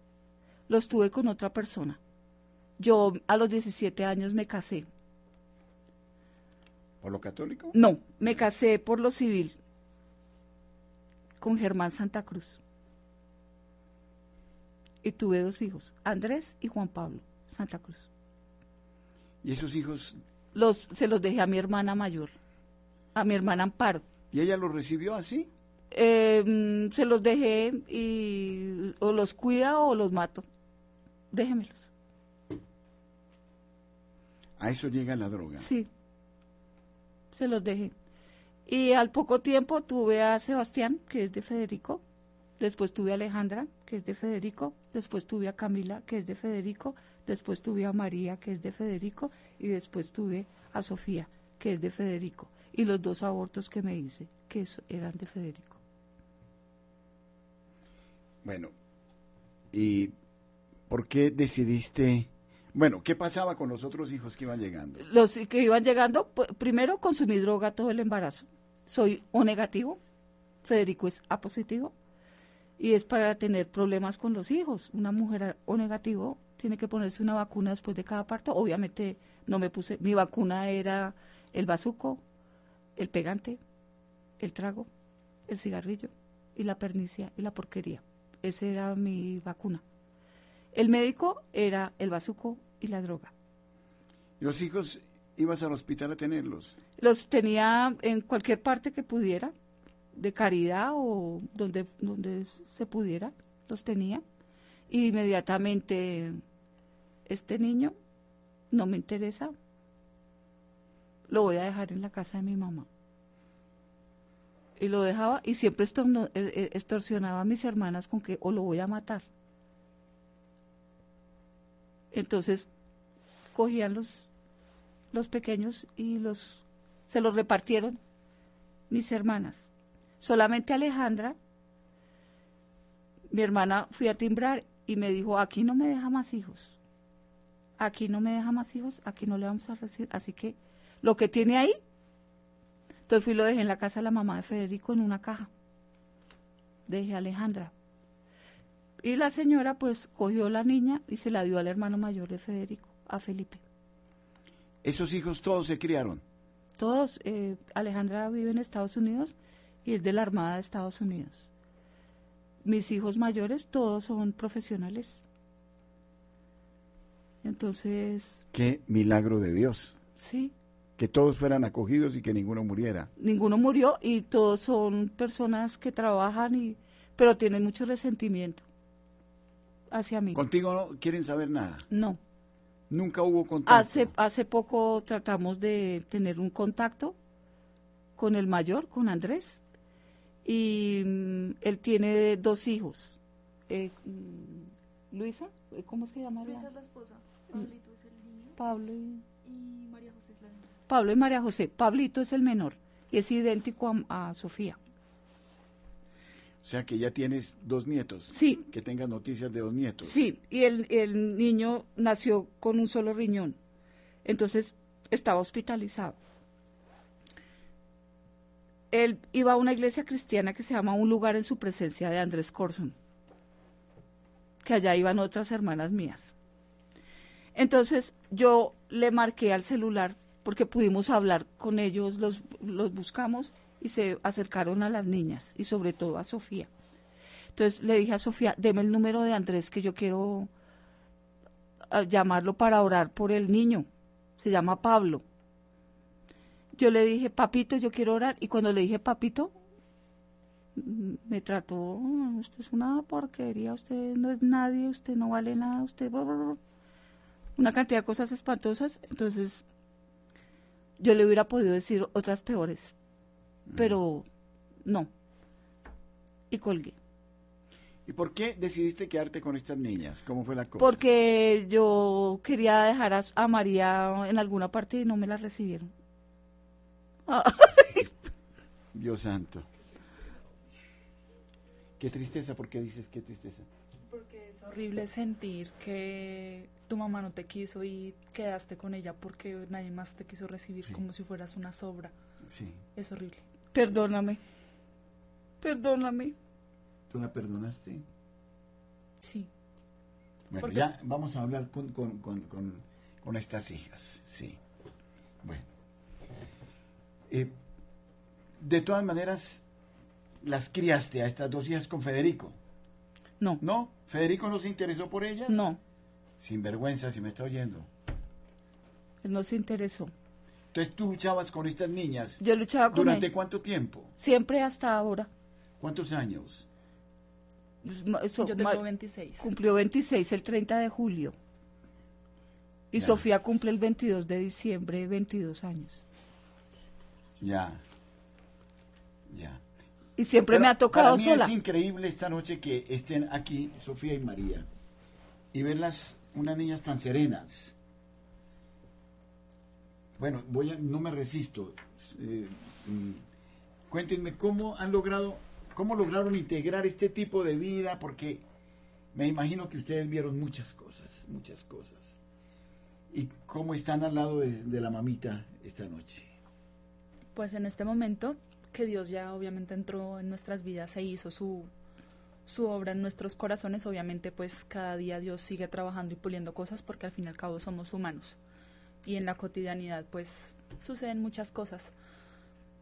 los tuve con otra persona. Yo a los 17 años me casé. ¿Por lo católico? No, me casé por lo civil con Germán Santa Cruz. Y tuve dos hijos, Andrés y Juan Pablo Santa Cruz. ¿Y esos hijos? Los, se los dejé a mi hermana mayor, a mi hermana Amparo. ¿Y ella los recibió así? Em, se los dejé y o los cuida o los mato. Déjemelos. A eso llega la droga. Sí, se los dejé. Y al poco tiempo tuve a Sebastián, que es de Federico. Después tuve a Alejandra, que es de Federico. Después tuve a Camila, que es de Federico. Después tuve a María, que es de Federico. Y después tuve a Sofía, que es de Federico y los dos abortos que me hice, que eran de Federico. Bueno, ¿y por qué decidiste... Bueno, ¿qué pasaba con los otros hijos que iban llegando? Los que iban llegando, primero consumí droga todo el embarazo. Soy O negativo, Federico es A positivo, y es para tener problemas con los hijos. Una mujer O negativo tiene que ponerse una vacuna después de cada parto. Obviamente no me puse, mi vacuna era el bazuco, el pegante, el trago, el cigarrillo y la pernicia y la porquería. Esa era mi vacuna. El médico era el bazuco y la droga. ¿Y los hijos ibas al hospital a tenerlos? Los tenía en cualquier parte que pudiera, de caridad o donde, donde se pudiera, los tenía. Y inmediatamente este niño no me interesa, lo voy a dejar en la casa de mi mamá. Y lo dejaba y siempre eh, eh, extorsionaba a mis hermanas con que o lo voy a matar. Entonces cogían los, los pequeños y los se los repartieron mis hermanas. Solamente Alejandra, mi hermana, fui a timbrar y me dijo, aquí no me deja más hijos. Aquí no me deja más hijos, aquí no le vamos a recibir. Así que lo que tiene ahí, entonces fui y lo dejé en la casa de la mamá de Federico en una caja. Dejé a Alejandra. Y la señora pues cogió la niña y se la dio al hermano mayor de Federico, a Felipe. Esos hijos todos se criaron. Todos, eh, Alejandra vive en Estados Unidos y es de la Armada de Estados Unidos. Mis hijos mayores, todos son profesionales. Entonces, Qué milagro de Dios. sí, Que todos fueran acogidos y que ninguno muriera. ninguno murió y todos son personas que trabajan y pero tienen mucho resentimiento hacia mí. Contigo no quieren saber nada. No. Nunca hubo contacto. Hace, hace poco tratamos de tener un contacto con el mayor, con Andrés, y mm, él tiene dos hijos. Eh, mm, Luisa, eh, ¿cómo se llama? la- Luisa es la esposa, Pablito es el niño Pablo y, y María José es la niña. Pablo y María José. Pablito es el menor y es idéntico a, a Sofía. O sea que ya tienes dos nietos. Sí. Que tengas noticias de dos nietos. Sí, y el, el niño nació con un solo riñón. Entonces estaba hospitalizado. Él iba a una iglesia cristiana que se llama Un lugar en su presencia de Andrés Corson, que allá iban otras hermanas mías. Entonces yo le marqué al celular porque pudimos hablar con ellos, los, los buscamos y se acercaron a las niñas y sobre todo a Sofía. Entonces le dije a Sofía, deme el número de Andrés que yo quiero ah, llamarlo para orar por el niño. Se llama Pablo. Yo le dije, papito, yo quiero orar. Y cuando le dije, papito, mm, me trató, "Ah, usted es una porquería, usted no es nadie, usted no vale nada, usted... bla, bla, bla". Una cantidad de cosas espantosas. Entonces, yo le hubiera podido decir otras peores. Pero no. Y colgué. ¿Y por qué decidiste quedarte con estas niñas? ¿Cómo fue la cosa? Porque yo quería dejar a, a María en alguna parte y no me la recibieron. Dios santo. Qué tristeza, ¿por qué dices qué tristeza? Es horrible sentir que tu mamá no te quiso y quedaste con ella porque nadie más te quiso recibir Sí. como si fueras una sobra. Sí. Es horrible. Perdóname. Perdóname. ¿Tú la perdonaste? Sí. Bueno, Porque- ya vamos a hablar con, con, con, con, con estas hijas, sí. Bueno. Eh, de todas maneras, las criaste a estas dos hijas con Federico, No. ¿no? ¿Federico no se interesó por ellas? No. Sin vergüenza, si me está oyendo. Él no se interesó. Entonces tú luchabas con estas niñas. Yo luchaba con ¿Durante él. cuánto tiempo? Siempre hasta ahora. ¿Cuántos años? Pues, so- Yo tengo ma- 26. Cumplió 26 el 30 de julio. Y Ya. Sofía cumple el 22 de diciembre, 22 años. Ya. Ya. Y siempre Pero me ha tocado para mí sola. Es increíble esta noche que estén aquí Sofía y María y verlas unas niñas tan serenas. Bueno, voy a, no me resisto. Eh, mm, cuéntenme cómo han logrado, cómo lograron integrar este tipo de vida, porque me imagino que ustedes vieron muchas cosas, muchas cosas. Y cómo están al lado de, de la mamita esta noche. Pues en este momento que Dios ya obviamente entró en nuestras vidas e hizo su, su obra en nuestros corazones, obviamente pues cada día Dios sigue trabajando y puliendo cosas porque al fin y al cabo somos humanos. Y en la cotidianidad pues suceden muchas cosas.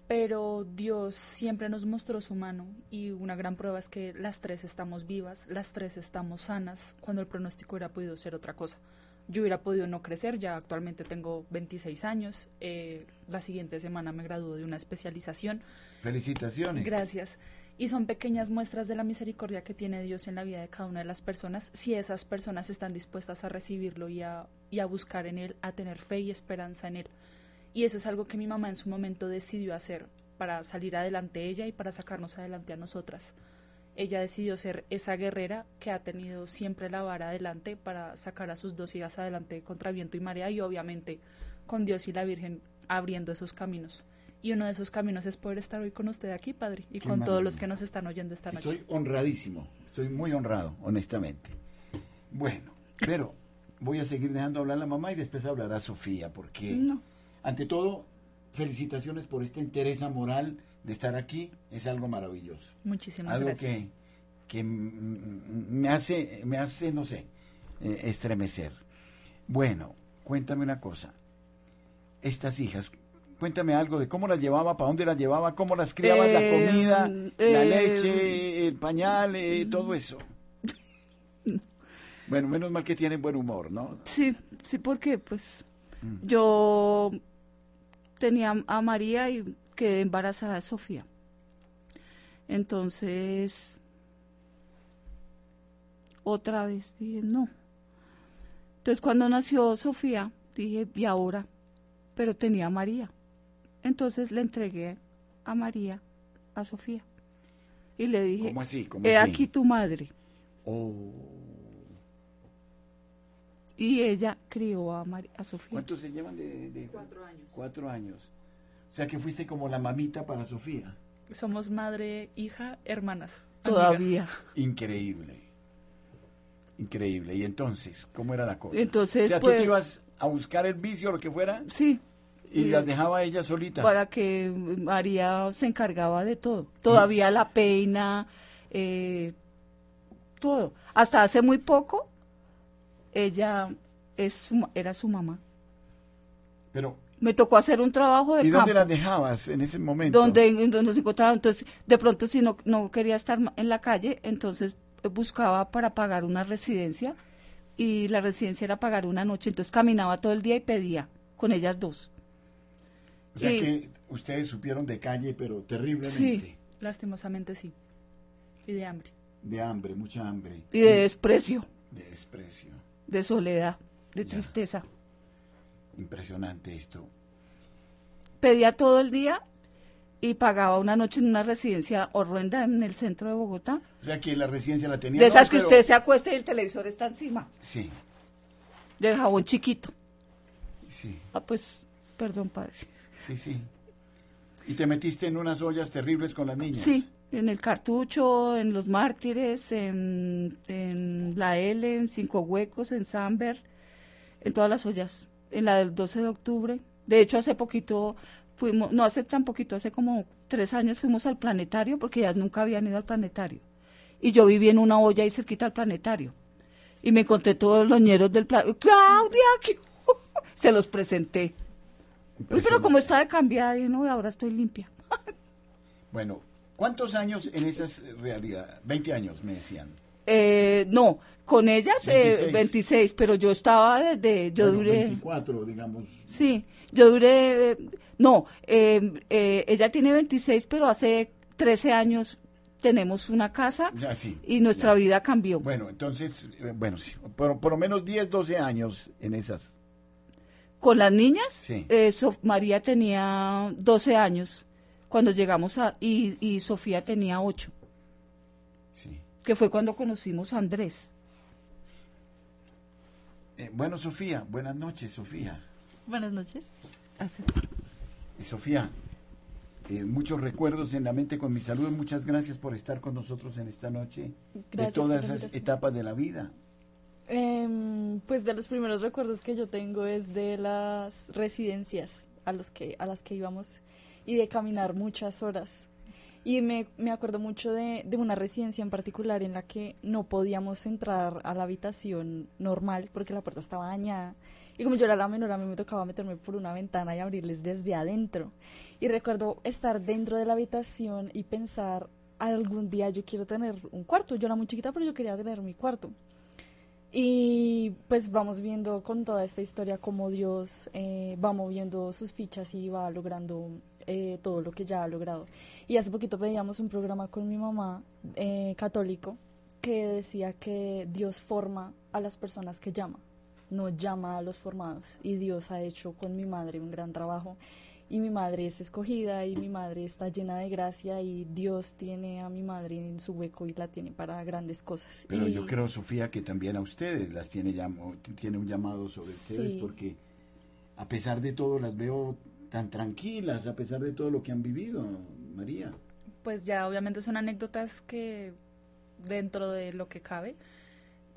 Pero Dios siempre nos mostró su mano y una gran prueba es que las tres estamos vivas, las tres estamos sanas, cuando el pronóstico hubiera podido ser otra cosa. Yo hubiera podido no crecer, ya actualmente tengo 26 años, eh, la siguiente semana me gradúo de una especialización. Felicitaciones. Gracias. Y son pequeñas muestras de la misericordia que tiene Dios en la vida de cada una de las personas, si esas personas están dispuestas a recibirlo y a, y a buscar en Él, a tener fe y esperanza en Él. Y eso es algo que mi mamá en su momento decidió hacer para salir adelante ella y para sacarnos adelante a nosotras. Ella decidió ser esa guerrera que ha tenido siempre la vara adelante para sacar a sus dos hijas adelante contra viento y marea y obviamente con Dios y la Virgen abriendo esos caminos. Y uno de esos caminos es poder estar hoy con usted aquí, Padre, y Qué con todos los que nos están oyendo esta noche. Estoy honradísimo, estoy muy honrado, honestamente. Bueno, pero voy a seguir dejando hablar a la mamá y después hablará Sofía, porque No. ante todo, felicitaciones por esta interés moral de estar aquí, es algo maravilloso. Muchísimas algo gracias. que, que mm, me hace, me hace, no sé, eh, estremecer. Bueno, cuéntame una cosa. Estas hijas, cuéntame algo de cómo las llevaba, para dónde las llevaba, cómo las criaban, la Eh, comida, la eh, leche, el pañal, todo eso. Bueno, menos mal que tienen buen humor, ¿no? Sí, sí, porque pues Mm. yo tenía a María y quedé embarazada de Sofía. Entonces, otra vez dije, no. Entonces, cuando nació Sofía, dije, ¿y ahora? Pero tenía a María. Entonces le entregué a María, a Sofía. Y le dije, ¿Cómo así? ¿Cómo he así? aquí tu madre. Oh, Y ella crió a, Mari- a Sofía. ¿Cuántos se llevan de, de- Cuatro años. Cuatro años. O sea que fuiste como la mamita para Sofía. Somos madre, hija, hermanas. amigas. Todavía. Increíble. Increíble. Y entonces, ¿cómo era la cosa? Entonces, o sea, tú pues- te ibas a buscar el vicio o lo que fuera Sí, y Sí. las dejaba ella solitas. para que María se encargaba de todo. Todavía la peina, eh, todo. Hasta hace muy poco, ella es su era su mamá. Pero, Me tocó hacer un trabajo de ¿y dónde las dejabas en ese momento? donde, donde se encontraba. Entonces, de pronto, si no, no quería estar en la calle, entonces eh, buscaba para pagar una residencia y la residencia era pagar una noche. Entonces caminaba todo el día y pedía con ellas dos. O sea que ustedes supieron de calle, pero terriblemente. Sí. Lastimosamente sí. Y de hambre. De hambre, mucha hambre. Y de desprecio, De desprecio. de soledad, de Ya. tristeza. Impresionante esto. Pedía todo el día y pagaba una noche en una residencia horrenda en el centro de Bogotá. O sea que la residencia la tenía. De no, esas que pero- usted se acuesta y el televisor está encima. Sí, Del jabón chiquito. sí, Ah, pues, perdón, padre. sí, sí. Y te metiste en unas ollas terribles con las niñas. Sí, en el cartucho, en los mártires, en, en la L, en Cinco Huecos, en Samber, en todas las ollas. En la del 12 de octubre. De hecho, hace poquito fuimos, no hace tan poquito, hace como tres años fuimos al planetario porque ellas nunca habían ido al planetario. Y yo viví en una olla ahí cerquita al planetario. Y me encontré todos los ñeros del planetario. ¡Claudia! ¿qué-?" Se los presenté. Uy, pero como está de cambiada, y no, ahora estoy limpia. Bueno, ¿cuántos años en esas realidad? 20 años, me decían. Eh, no, con ellas eh, 26. 26. pero yo estaba desde, yo Bueno, duré, 24, digamos. sí, yo duré, eh, no, eh, eh, ella tiene 26, pero hace 13 años tenemos una casa sea, sí. y nuestra ya. vida cambió. Bueno, entonces, eh, bueno, sí, por, por lo menos 10, 12 años en esas. Con las niñas, Sí. Sof- María tenía 12 años cuando llegamos a, y, y Sofía tenía 8, Sí. que fue cuando conocimos a Andrés. Eh, bueno, Sofía, buenas noches, Sofía. Buenas noches. Hace- Y Sofía, eh, muchos recuerdos en la mente con mi saludo. Muchas gracias por estar con nosotros en esta noche. Gracias de todas esas etapas de la vida. Em, pues de los primeros recuerdos que yo tengo es de las residencias a, los que, a las que íbamos y de caminar muchas horas. Y me, me acuerdo mucho de, de una residencia en particular en la que no podíamos entrar a la habitación normal porque la puerta estaba dañada. Y como yo era la menor, a mí me tocaba meterme por una ventana y abrirles desde adentro. Y recuerdo estar dentro de la habitación y pensar, algún día yo quiero tener un cuarto. Yo era muy chiquita, pero yo quería tener mi cuarto. Y pues vamos viendo con toda esta historia cómo Dios eh, va moviendo sus fichas y va logrando eh, todo lo que ya ha logrado. Y hace poquito veíamos un programa con mi mamá eh, católico que decía que Dios forma a las personas que llama, no llama a los formados. Y Dios ha hecho con mi madre un gran trabajo. Y mi madre es escogida y mi madre está llena de gracia y Dios tiene a mi madre en su hueco y la tiene para grandes cosas. Pero Y- yo creo, Sofía, que también a ustedes las tiene, tiene un llamado sobre ustedes Sí. porque a pesar de todo las veo tan tranquilas, a pesar de todo lo que han vivido, María. Pues ya obviamente son anécdotas que dentro de lo que cabe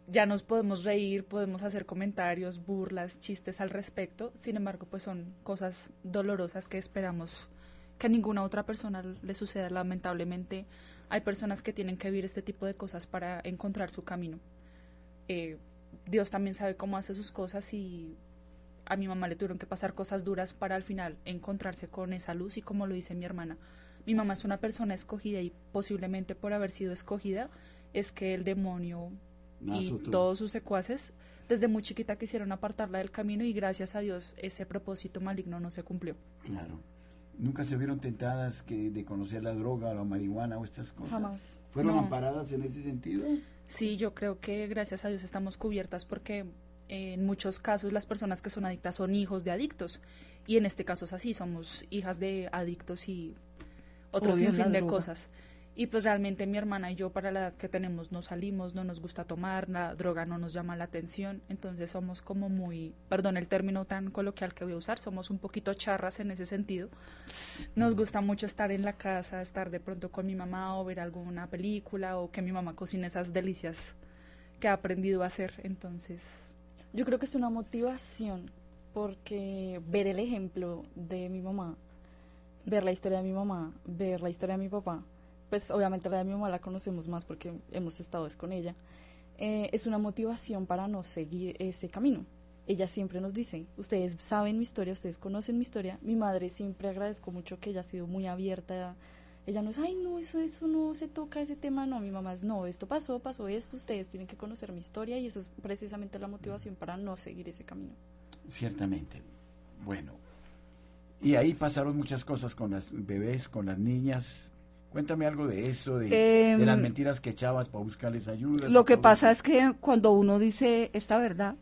ya nos podemos reír, podemos hacer comentarios, burlas, chistes al respecto. Sin embargo, pues son cosas dolorosas que esperamos que a ninguna otra persona le suceda. Lamentablemente, hay personas que tienen que vivir este tipo de cosas para encontrar su camino. Eh, Dios también sabe cómo hace sus cosas y a mi mamá le tuvieron que pasar cosas duras para al final encontrarse con esa luz y como lo dice mi hermana, mi mamá es una persona escogida y posiblemente por haber sido escogida es que el demonio y Azotó. todos sus secuaces desde muy chiquita quisieron apartarla del camino y gracias a Dios ese propósito maligno no se cumplió. Claro. ¿Nunca se vieron tentadas que de conocer la droga o la marihuana o estas cosas? Jamás. ¿Fueron No. amparadas en ese sentido? Sí, yo creo que gracias a Dios estamos cubiertas porque en muchos casos las personas que son adictas son hijos de adictos. Y en este caso es así, somos hijas de adictos y otro sinfín de cosas. Y pues realmente mi hermana y yo para la edad que tenemos no salimos, no nos gusta tomar, la droga no nos llama la atención, entonces somos como muy, perdón el término tan coloquial que voy a usar, somos un poquito charras en ese sentido. Nos gusta mucho estar en la casa, estar de pronto con mi mamá o ver alguna película o que mi mamá cocine esas delicias que ha aprendido a hacer, entonces Yo creo que es una motivación porque ver el ejemplo de mi mamá, ver la historia de mi mamá, ver la historia de mi papá, pues obviamente la de mi mamá la conocemos más porque hemos estado es con ella, eh, es una motivación para no seguir ese camino. Ella siempre nos dice, ustedes saben mi historia, ustedes conocen mi historia. Mi madre siempre agradezco mucho que ella ha sido muy abierta. Ella no es, ay, no, eso, eso no se toca, ese tema, no. Mi mamá es, no, esto pasó, pasó esto, ustedes tienen que conocer mi historia y eso es precisamente la motivación para no seguir ese camino. Ciertamente. Bueno. Y ahí pasaron muchas cosas con las bebés, con las niñas. Cuéntame algo de eso, de, Em, de las mentiras que echabas para buscarles ayuda. Lo que pasa es que cuando uno dice esta verdad,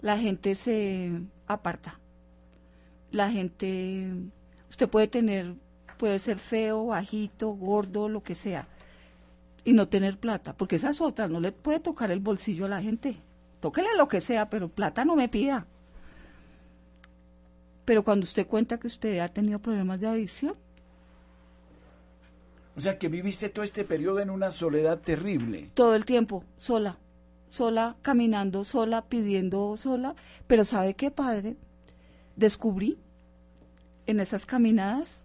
la gente se aparta. La gente, usted puede tener, puede ser feo, bajito, gordo, lo que sea, y no tener plata, porque esa es otra, no le puede tocar el bolsillo a la gente. Tóquele lo que sea, pero plata no me pida. Pero cuando usted cuenta que usted ha tenido problemas de adicción, O sea, que viviste todo este periodo en una soledad terrible. todo el tiempo, sola, sola, caminando sola, pidiendo sola, pero ¿sabe qué, padre? Descubrí en esas caminadas,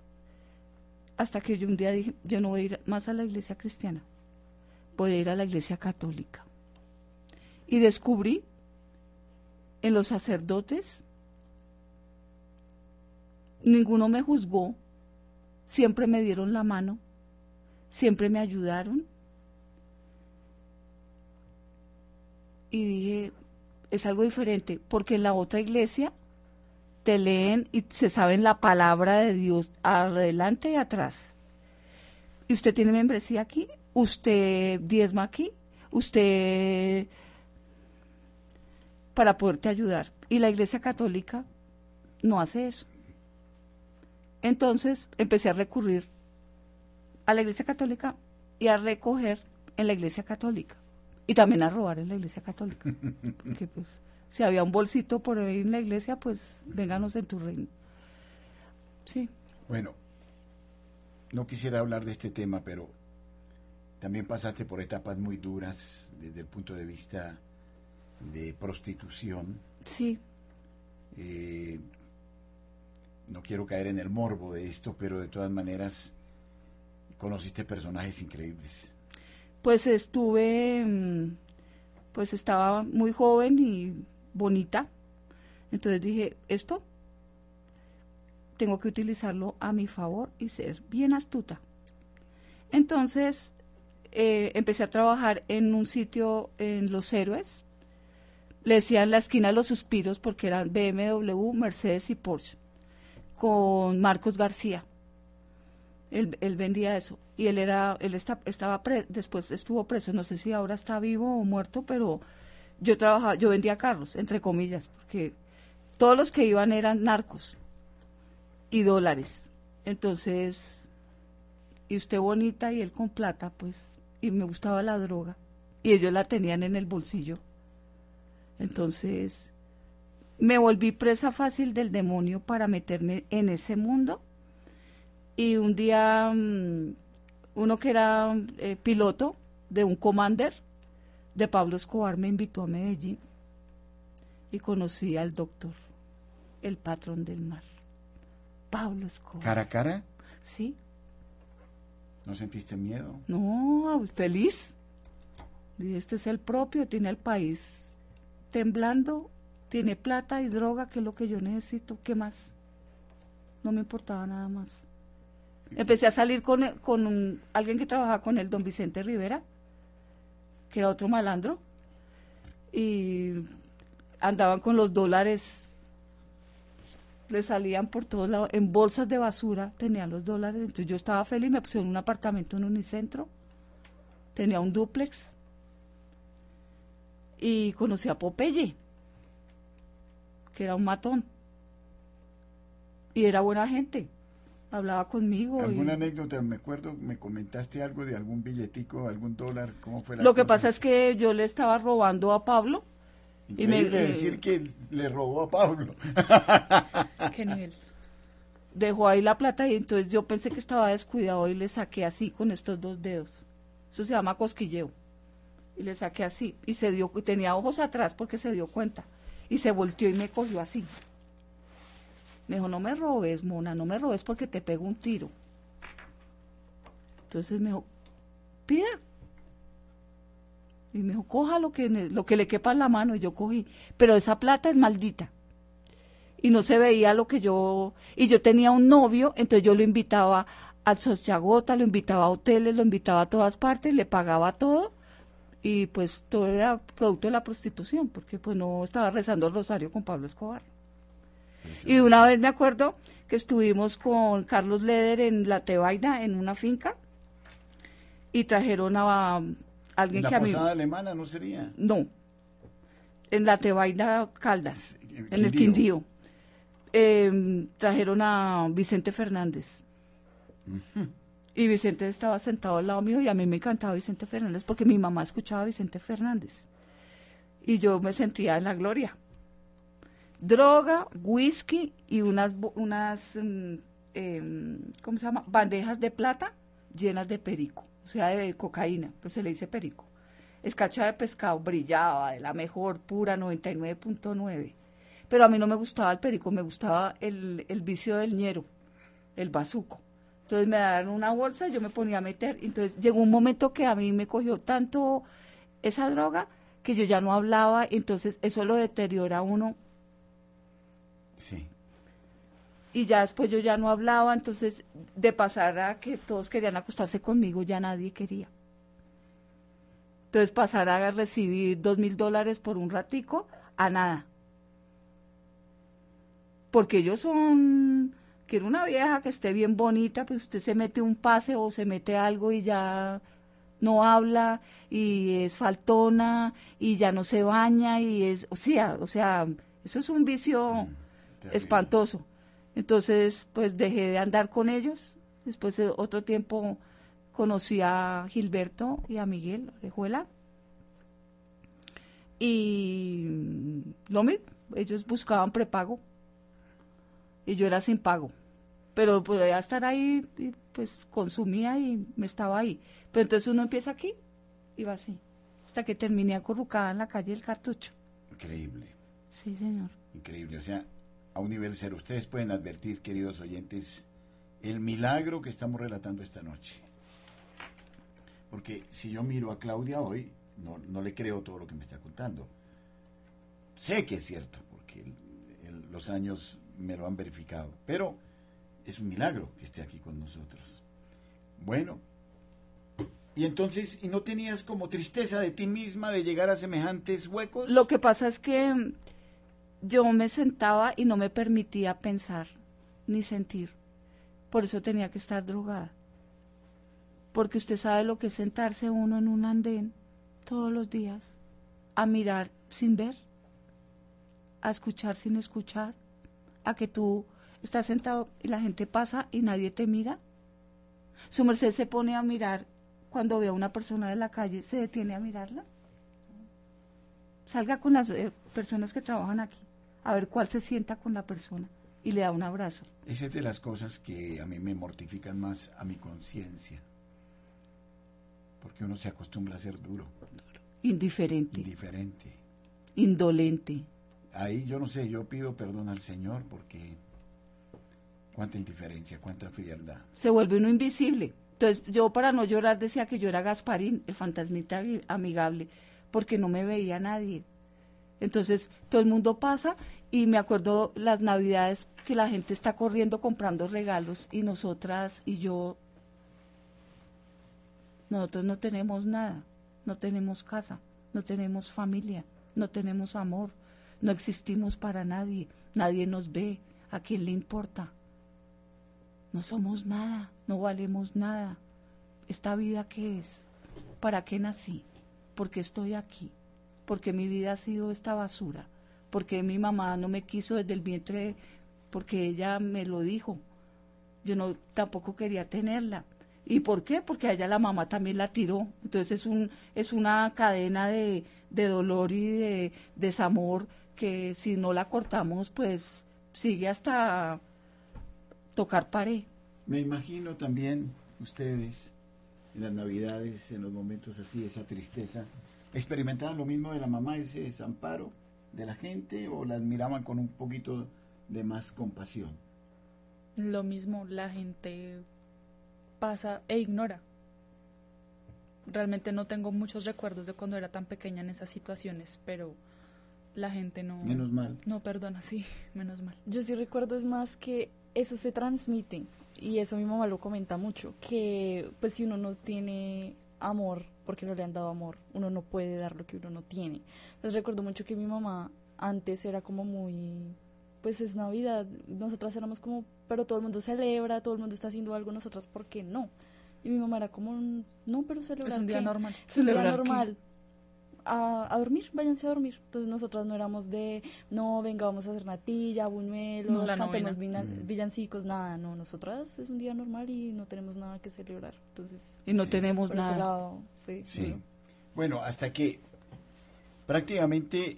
hasta que yo un día dije, yo no voy a ir más a la iglesia cristiana, voy a ir a la iglesia católica. Y descubrí en los sacerdotes, ninguno me juzgó, siempre me dieron la mano, siempre me ayudaron. Y dije, es algo diferente, porque en la otra iglesia te leen y se saben la palabra de Dios adelante y atrás. Y usted tiene membresía aquí, usted diezma aquí, usted para poderte ayudar. Y la iglesia católica no hace eso. Entonces empecé a recurrir a la iglesia católica y a recoger en la iglesia católica. Y también a robar en la iglesia católica. Porque pues, si había un bolsito por ahí en la iglesia, pues vénganos en tu reino. Sí. Bueno, no quisiera hablar de este tema, pero también pasaste por etapas muy duras desde el punto de vista de prostitución. Sí, Eh, no quiero caer en el morbo de esto, pero de todas maneras conociste personajes increíbles. pues estuve, mm, pues estaba muy joven y bonita. Entonces dije, esto tengo que utilizarlo a mi favor y ser bien astuta. Entonces eh, empecé a trabajar en un sitio en Los Héroes. Le decían la esquina de los suspiros porque eran BMW, Mercedes y Porsche. con Marcos García. Él, él vendía eso. Y él era, él está, estaba pre- después estuvo preso, no sé si ahora está vivo o muerto, pero yo trabajaba, yo vendía carros, entre comillas, porque todos los que iban eran narcos y dólares. Entonces, y usted bonita y él con plata, pues, y me gustaba la droga. Y ellos la tenían en el bolsillo. Entonces, me volví presa fácil del demonio para meterme en ese mundo. Y un día, mm, uno que era eh, piloto de un commander de Pablo Escobar me invitó a Medellín y conocí al doctor, el patrón del mar, Pablo Escobar. Cara a cara, Sí, ¿no sentiste miedo? no, feliz. Dije, este es el propio, tiene el país temblando, tiene plata y droga, que es lo que yo necesito, ¿qué más? No me importaba nada más. Empecé a salir con, con un- alguien que trabajaba con él, don Vicente Rivera, que era otro malandro, y andaban con los dólares, le salían por todos lados, en bolsas de basura tenían los dólares, entonces yo estaba feliz, me puse en un apartamento en Unicentro, tenía un duplex, y conocí a Popeye, que era un matón, y era buena gente, hablaba conmigo. y- ¿Alguna anécdota? Me acuerdo, me comentaste algo de algún billetico, algún dólar, ¿cómo fue la Lo que pasa es que yo le estaba robando a Pablo. y me- Increíble decir que le robó a Pablo. ¿Qué nivel? dejó ahí la plata y entonces yo pensé que estaba descuidado y le saqué así con estos dos dedos. Eso se llama cosquilleo. Y le saqué así y se dio y tenía ojos atrás porque se dio cuenta y se volteó y me cogió así. Me dijo, "No me robes, mona, no me robes porque te pego un tiro." Entonces me dijo, "Pida." Y me dijo, "Coja lo que lo que le quepa en la mano." Y yo cogí, pero esa plata es maldita y no se veía lo que yo y yo tenía un novio entonces yo lo invitaba al Sochagota, lo invitaba a hoteles lo invitaba a todas partes le pagaba todo y pues todo era producto de la prostitución porque pues no estaba rezando el rosario con Pablo Escobar y una vez me acuerdo que estuvimos con Carlos Leder en la Tebaida en una finca y trajeron a ¿En alguien la que a mí posada alemana no sería? no en la Tebaida Caldas en el Quindío. Quindío eh, trajeron a Vicente Fernández. Y Vicente estaba sentado al lado mío y a mí me encantaba Vicente Fernández porque mi mamá escuchaba a Vicente Fernández. Y yo me sentía en la gloria. Droga, whisky y unas, unas em, ¿cómo se llama? Bandejas de plata llenas de perico, o sea, de cocaína, pues se le dice perico. Escacha de pescado brillaba, de la mejor, pura, 99.9. Pero a mí no me gustaba el perico, me gustaba el, el vicio del ñero, el bazuco. Entonces me daban una bolsa y yo me ponía a meter. Entonces llegó un momento que a mí me cogió tanto esa droga que yo ya no hablaba. Entonces eso lo deteriora uno. Sí. Y ya después yo ya no hablaba. Entonces de pasar a que todos querían acostarse conmigo, ya nadie quería. Entonces pasar a recibir dos mil dólares por un ratico a nada. Porque ellos son, quiero una vieja que esté bien bonita, pues usted se mete un pase o se mete algo y ya no habla y es faltona y ya no se baña y es, o sea, o sea, eso es un vicio terrible. espantoso. Entonces, pues dejé de andar con ellos. Después de otro tiempo conocí a Gilberto y a Miguel Orejuela. Y mm, lo mismo, ellos buscaban prepago y yo era sin pago. Pero podía estar ahí y pues consumía y me estaba ahí. Pero entonces uno empieza aquí y va así, hasta que terminé acurrucada en la calle del cartucho. Increíble, Sí, señor. increíble. O sea, a un nivel cero. Ustedes pueden advertir, queridos oyentes, el milagro que estamos relatando esta noche. Porque si yo miro a Claudia hoy, no, no le creo todo lo que me está contando. Sé que es cierto, porque los años me lo han verificado. Pero es un milagro que esté aquí con nosotros. Bueno, y entonces, ¿y no tenías como tristeza de ti misma de llegar a semejantes huecos? Lo que pasa es que yo me sentaba y no me permitía pensar. ni sentir. Por eso tenía que estar drogada. Porque usted sabe lo que es sentarse uno en un andén todos los días a mirar sin ver, a escuchar sin escuchar, a que tú estás sentado y la gente pasa y nadie te mira. Su merced se pone a mirar cuando ve a una persona de la calle, se detiene a mirarla. Salga con las eh, personas que trabajan aquí, a ver cuál se sienta con la persona y le da un abrazo. Esa es de las cosas que a mí me mortifican más a mi conciencia. Porque uno se acostumbra a ser duro. Indiferente. Indiferente. Indolente. Ahí yo no sé, yo pido perdón al Señor porque cuánta indiferencia, cuánta frialdad. Se vuelve uno invisible. Entonces yo para no llorar decía que yo era Gasparín, el fantasmita amigable, porque no me veía nadie. Entonces todo el mundo pasa y me acuerdo las navidades que la gente está corriendo comprando regalos y nosotras y yo, nosotros no tenemos nada, no tenemos casa, no tenemos familia, no tenemos amor, no existimos para nadie, nadie nos ve, ¿a quién le importa? No somos nada, no valemos nada. ¿Esta vida qué es? ¿Para qué nací? ¿Por qué estoy aquí? ¿Por qué mi vida ha sido esta basura? ¿Por qué mi mamá no me quiso desde el vientre? Porque ella me lo dijo. Yo no tampoco quería tenerla. ¿Y por qué? Porque a ella la mamá también la tiró. Entonces es un es una cadena de, de dolor y de desamor que si no la cortamos, pues sigue hasta tocar pared. Me imagino también ustedes en las navidades, en los momentos así, esa tristeza, experimentaban lo mismo de la mamá, ese desamparo de la gente o las miraban con un poquito de más compasión. Lo mismo, la gente pasa e ignora. Realmente no tengo muchos recuerdos de cuando era tan pequeña en esas situaciones, pero la gente no... Menos mal. No, perdona, sí, menos mal. Yo sí recuerdo es más que eso se transmite y eso mi mamá lo comenta mucho, que pues si uno no tiene amor, porque no le han dado amor, uno no puede dar lo que uno no tiene. Entonces recuerdo mucho que mi mamá antes era como muy, pues es Navidad, nosotras éramos como, pero todo el mundo celebra, todo el mundo está haciendo algo, nosotras, ¿por qué no? Y mi mamá era como, no, pero celebrar. Es un día normal. Es un día normal a, dormir, váyanse a dormir. Entonces nosotras no éramos de, no, venga, vamos a hacer natilla, buñuelos, cantemos mm. villancicos, nada, no, nosotras es un día normal y no tenemos nada que celebrar. Entonces, y no tenemos nada. Sí. Bueno. hasta que prácticamente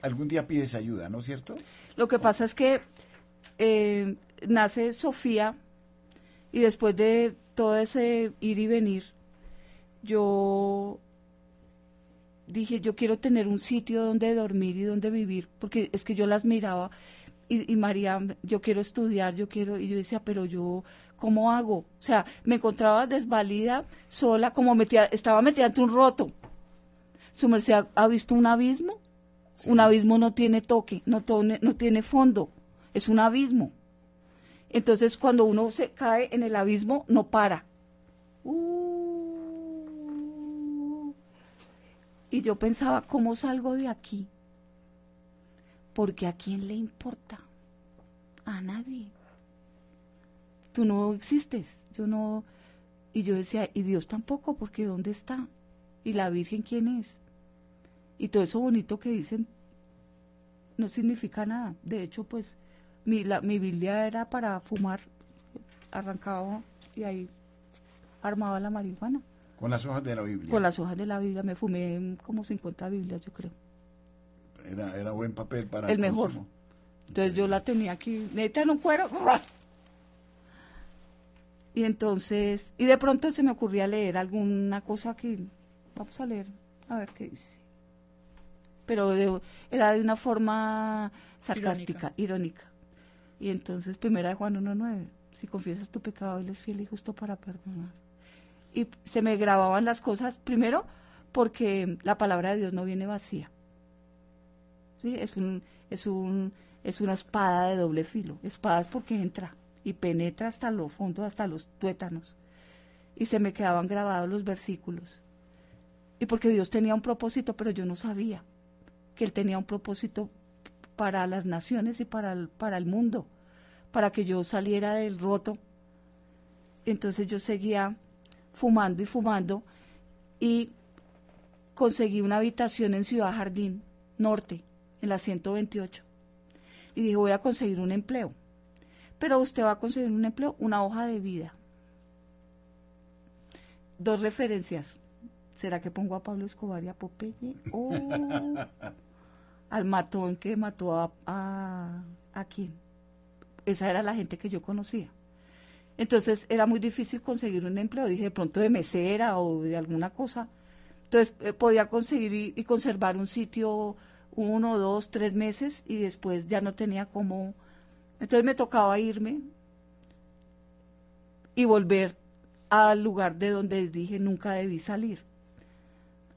algún día pides ayuda, ¿no es cierto? Lo que pasa es que eh, nace Sofía y después de todo ese ir y venir, yo dije, yo quiero tener un sitio donde dormir y donde vivir, porque es que yo las miraba y, María, yo quiero estudiar, yo quiero, y yo decía, pero yo, ¿cómo hago? O sea, me encontraba desvalida, sola, como metía, estaba metida ante un roto. ¿Su merced ha, visto un abismo? Un abismo no tiene toque, no, no tiene fondo, es un abismo. Entonces, cuando uno se cae en el abismo, no para. Uh, y yo pensaba, ¿cómo salgo de aquí? Porque a quién le importa? A nadie. Tú no existes, yo no... Y yo decía, y Dios tampoco, porque ¿dónde está? ¿Y la Virgen quién es? Y todo eso bonito que dicen no significa nada. De hecho, pues mi, la, mi Biblia era para fumar, arrancaba y ahí armaba la marihuana. Con las hojas de la Biblia. Con las hojas de la Biblia. Me fumé como 50 Biblias, yo creo. Era, era buen papel para el, mejor. Entonces yo la tenía aquí, neta en un cuero. Y entonces, y de pronto se me ocurría leer alguna cosa que, vamos a leer, a ver qué dice. Pero era de una forma sarcástica, irónica. Y entonces, primera de Juan 1.9, si confiesas tu pecado, Él es fiel y justo para perdonar y se me grababan las cosas, primero porque la palabra de Dios no viene vacía. ¿Sí? Es, un, es, un, es una espada de doble filo. Espada es porque entra y penetra hasta lo fondo, hasta los tuétanos. Y se me quedaban grabados los versículos. Y porque Dios tenía un propósito, pero yo no sabía que Él tenía un propósito para las naciones y para el, para el mundo, para que yo saliera del roto. Entonces yo seguía fumando y fumando y conseguí una habitación en Ciudad Jardín Norte, en la 128. Y dije, voy a conseguir un empleo. Pero usted va a conseguir un empleo, una hoja de vida. Dos referencias. ¿Será que pongo a Pablo Escobar y a Popeye? Oh, al matón que mató a, a, a quién. Esa era la gente que yo conocía. Entonces era muy difícil conseguir un empleo. Dije, de pronto de mesera o de alguna cosa. Entonces eh, podía conseguir y, y conservar un sitio uno, dos, tres meses y después ya no tenía cómo. Entonces me tocaba irme y volver al lugar de donde dije nunca debí salir.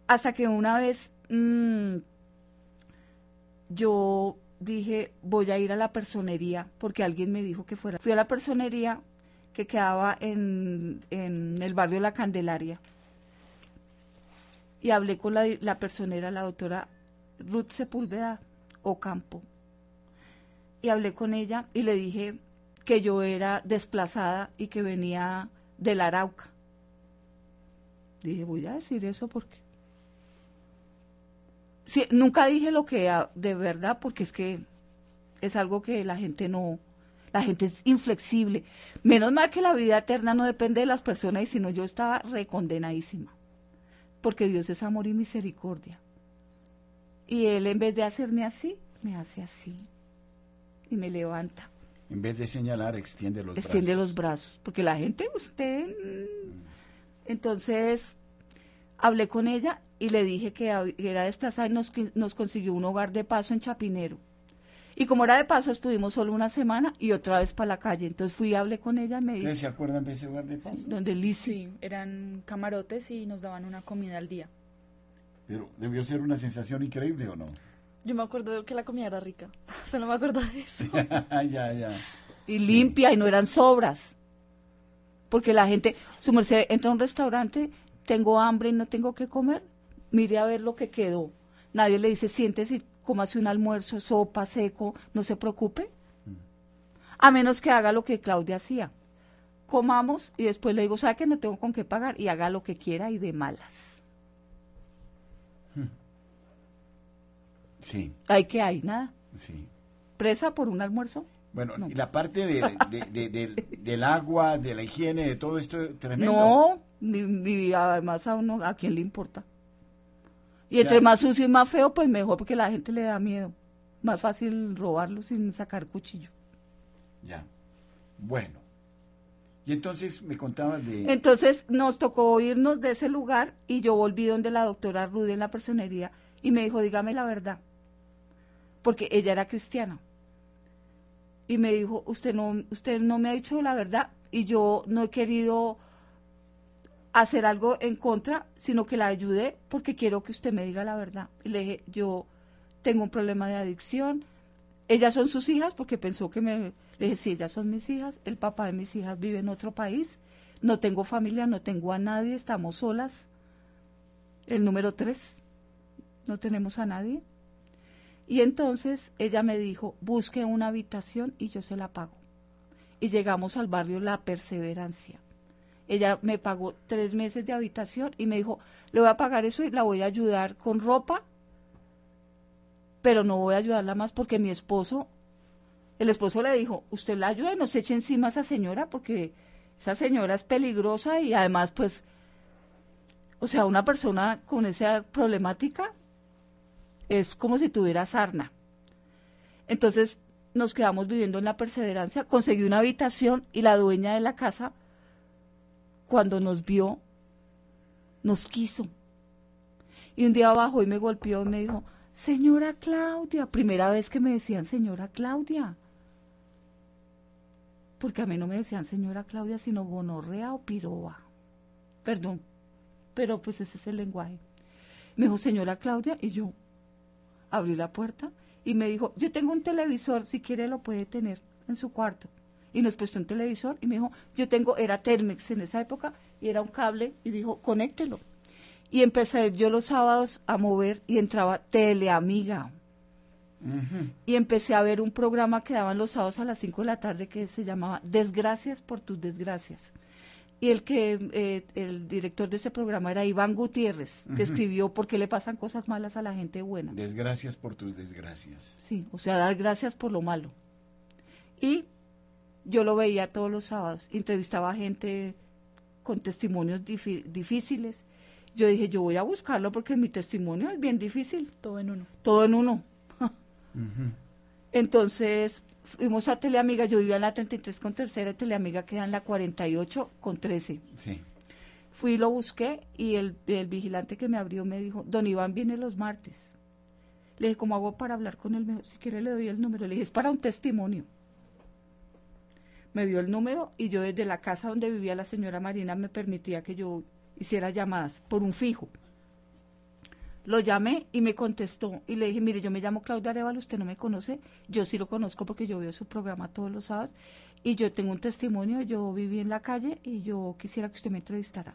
Hasta que una vez mm, yo dije voy a ir a la personería porque alguien me dijo que fuera. Fui a la personería que quedaba en, en el barrio La Candelaria y hablé con la, la personera, la doctora Ruth Sepúlveda Ocampo. Y hablé con ella y le dije que yo era desplazada y que venía del Arauca. Dije, voy a decir eso porque... Nunca dije lo que a- de verdad porque es que es algo que la gente no... La gente es inflexible. Menos mal que la vida eterna no depende de las personas y si no yo estaba recondenadísima. Porque Dios es amor y misericordia. Y Él en vez de hacerme así, me hace así. Y me levanta. En vez de señalar, extiende los extiende brazos. los brazos. Porque la gente, usted... mm. Entonces, hablé con ella y le dije que era desplazada y nos, nos consiguió un hogar de paso en Chapinero. Y como era de paso, estuvimos solo una semana y otra vez para la calle. Entonces fui y hablé con ella y me dijo, ¿Ustedes se acuerdan de ese lugar de paso? donde Lizzy. Sí, eran camarotes y nos daban una comida al día. Pero debió ser una sensación increíble, ¿o no? Yo me acuerdo que la comida era rica. Solo me acuerdo de eso. ya, ya. y limpia y no eran sobras. Porque la gente, su merced entra a un restaurante, tengo hambre y no tengo que comer, mire a ver lo que quedó. Nadie le dice, siéntese y cómase un almuerzo, sopa, seco, no se preocupe. A menos que haga lo que Claudia hacía. Comamos y después le digo, ¿sabe que no tengo con qué pagar? Y haga lo que quiera y de malas. Sí, ¿Hay que hay? Nada. sí. ¿Presa por un almuerzo? Bueno, No. y la parte de, de- de- del- del agua, de la higiene, de todo esto, tremendo. No, ni, ni además a uno, ¿a quién le importa? Y Ya. entre más sucio y más feo, pues mejor porque la gente le da miedo. Más fácil robarlo sin sacar cuchillo. Ya. Bueno. Y entonces me contabas de... Entonces nos tocó irnos de ese lugar y yo volví donde la doctora Rudy en la personería y me dijo, dígame la verdad. Porque ella era cristiana. Y me dijo, usted no, usted no me ha dicho la verdad y yo no he querido hacer algo en contra, sino que la ayude porque quiero que usted me diga la verdad. Y le dije, yo tengo un problema de adicción. Ellas son sus hijas porque pensó que me... Le dije, sí, ellas son mis hijas. El papá de mis hijas vive en otro país. No tengo familia, no tengo a nadie, estamos solas. El número tres, no tenemos a nadie. Y entonces ella me dijo, busque una habitación y yo se la pago. Y llegamos al barrio La Perseverancia. Ella me pagó tres meses de habitación y me dijo, le voy a pagar eso y la voy a ayudar con ropa, pero no voy a ayudarla más porque mi esposo, el esposo le dijo, usted la ayuda y no se eche encima a esa señora porque esa señora es peligrosa y además pues, o sea, una persona con esa problemática es como si tuviera sarna. Entonces nos quedamos viviendo en la perseverancia, conseguí una habitación y la dueña de la casa, cuando nos vio, nos quiso. Y un día bajó y me golpeó y me dijo, señora Claudia, primera vez que me decían señora Claudia. Porque a mí no me decían señora Claudia, sino gonorrea o piroba. Perdón, pero pues ese es el lenguaje. Me dijo, señora Claudia, y yo abrí la puerta y me dijo, yo tengo un televisor, si quiere lo puede tener en su cuarto. Y nos prestó un televisor y me dijo, yo tengo, era Telmex en esa época, y era un cable, y dijo, conéctelo. Y empecé yo los sábados a mover y entraba Teleamiga. y empecé a ver un programa que daban los sábados a las 5 de la tarde que se llamaba Desgracias por tus desgracias. Y el que eh, el director de ese programa era Iván Gutiérrez, que escribió ¿Por qué le pasan cosas malas a la gente buena? Desgracias por tus desgracias. Sí, o sea, dar gracias por lo malo. Y yo lo veía todos los sábados, entrevistaba a gente con testimonios difíciles. Yo dije, yo voy a buscarlo porque mi testimonio es bien difícil. Todo en uno. Todo en uno. Entonces fuimos a Teleamiga, yo vivía en la 33 con tercera, Teleamiga queda en la 48 con 13. Sí. Fui lo busqué y el, el vigilante que me abrió me dijo, don Iván viene los martes. Le dije, ¿cómo hago para hablar con él? Me si quiere le doy el número. Le dije, es para un testimonio. Me dio el número y yo desde la casa donde vivía la señora Marina me permitía que yo hiciera llamadas por un fijo. Lo llamé y me contestó y le dije, mire, yo me llamo Claudia Arevalo, usted no me conoce, yo sí lo conozco porque yo veo su programa todos los sábados y yo tengo un testimonio, yo viví en la calle y yo quisiera que usted me entrevistara.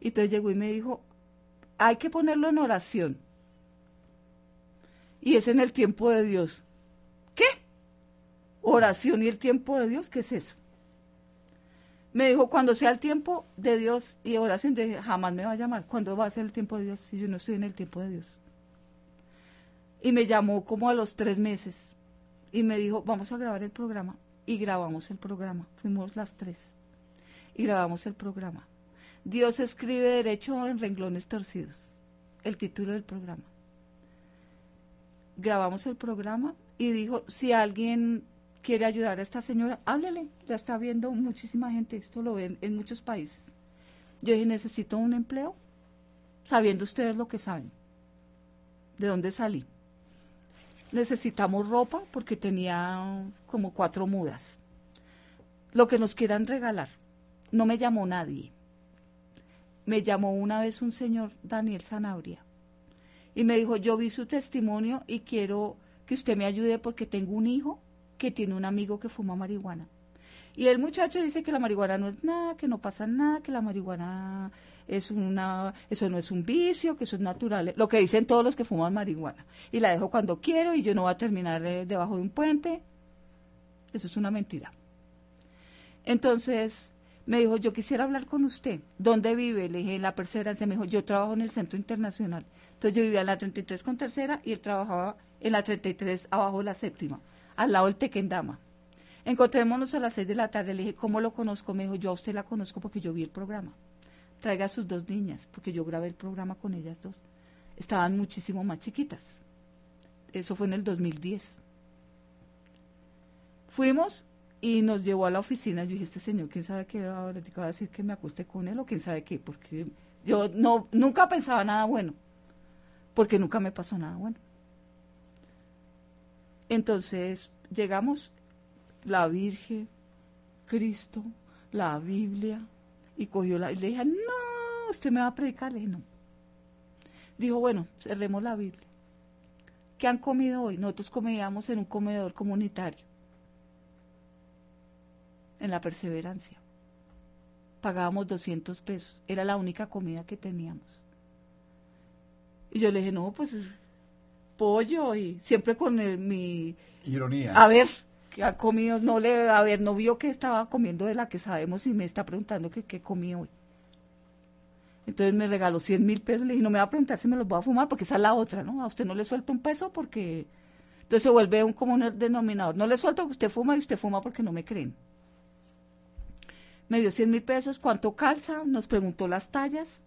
Y entonces llegó y me dijo, hay que ponerlo en oración. Y es en el tiempo de Dios. ¿Qué? Oración y el tiempo de Dios, ¿qué es eso? Me dijo, cuando sea el tiempo de Dios y oración, de, jamás me va a llamar. ¿Cuándo va a ser el tiempo de Dios si yo no estoy en el tiempo de Dios? Y me llamó como a los tres meses y me dijo, vamos a grabar el programa. Y grabamos el programa. Fuimos las tres. Y grabamos el programa. Dios escribe derecho en renglones torcidos. El título del programa. Grabamos el programa y dijo, si alguien quiere ayudar a esta señora, háblele, ya está viendo muchísima gente, esto lo ven en muchos países. Yo dije, necesito un empleo, sabiendo ustedes lo que saben, de dónde salí. Necesitamos ropa porque tenía como cuatro mudas. Lo que nos quieran regalar. No me llamó nadie. Me llamó una vez un señor Daniel Sanabria y me dijo, yo vi su testimonio y quiero que usted me ayude porque tengo un hijo que tiene un amigo que fuma marihuana. Y el muchacho dice que la marihuana no es nada, que no pasa nada, que la marihuana es una, eso no es un vicio, que eso es natural, lo que dicen todos los que fuman marihuana. Y la dejo cuando quiero y yo no voy a terminar eh, debajo de un puente. Eso es una mentira. Entonces me dijo, yo quisiera hablar con usted. ¿Dónde vive? Le dije, en la perseverancia. Me dijo, yo trabajo en el Centro Internacional. Entonces yo vivía en la 33 con tercera y él trabajaba en la 33 abajo de la séptima al lado del Tequendama. Encontrémonos a las seis de la tarde. Le dije, ¿cómo lo conozco? Me dijo, yo a usted la conozco porque yo vi el programa. Traiga a sus dos niñas, porque yo grabé el programa con ellas dos. Estaban muchísimo más chiquitas. Eso fue en el 2010. Fuimos y nos llevó a la oficina. Yo dije, este señor, ¿quién sabe qué va a decir que me acueste con él o quién sabe qué? Porque yo no, nunca pensaba nada bueno, porque nunca me pasó nada bueno. Entonces llegamos, la Virgen, Cristo, la Biblia, y cogió la, y le dije, no, usted me va a predicar, le dije, no. Dijo, bueno, cerremos la Biblia. ¿Qué han comido hoy? Nosotros comíamos en un comedor comunitario, en la perseverancia. Pagábamos 200 pesos, era la única comida que teníamos. Y yo le dije, no, pues pollo y siempre con mi... Ironía. A ver, que ha comido, no le, a ver, no vio que estaba comiendo de la que sabemos y me está preguntando que qué comí hoy. Entonces me regaló 100 mil pesos, le dije, no me va a preguntar si me los voy a fumar, porque esa es la otra, ¿no? A usted no le suelta un peso porque... Entonces se vuelve un común denominador. No le suelto que usted fuma y usted fuma porque no me creen. Me dio 100 mil pesos, ¿cuánto calza? Nos preguntó las tallas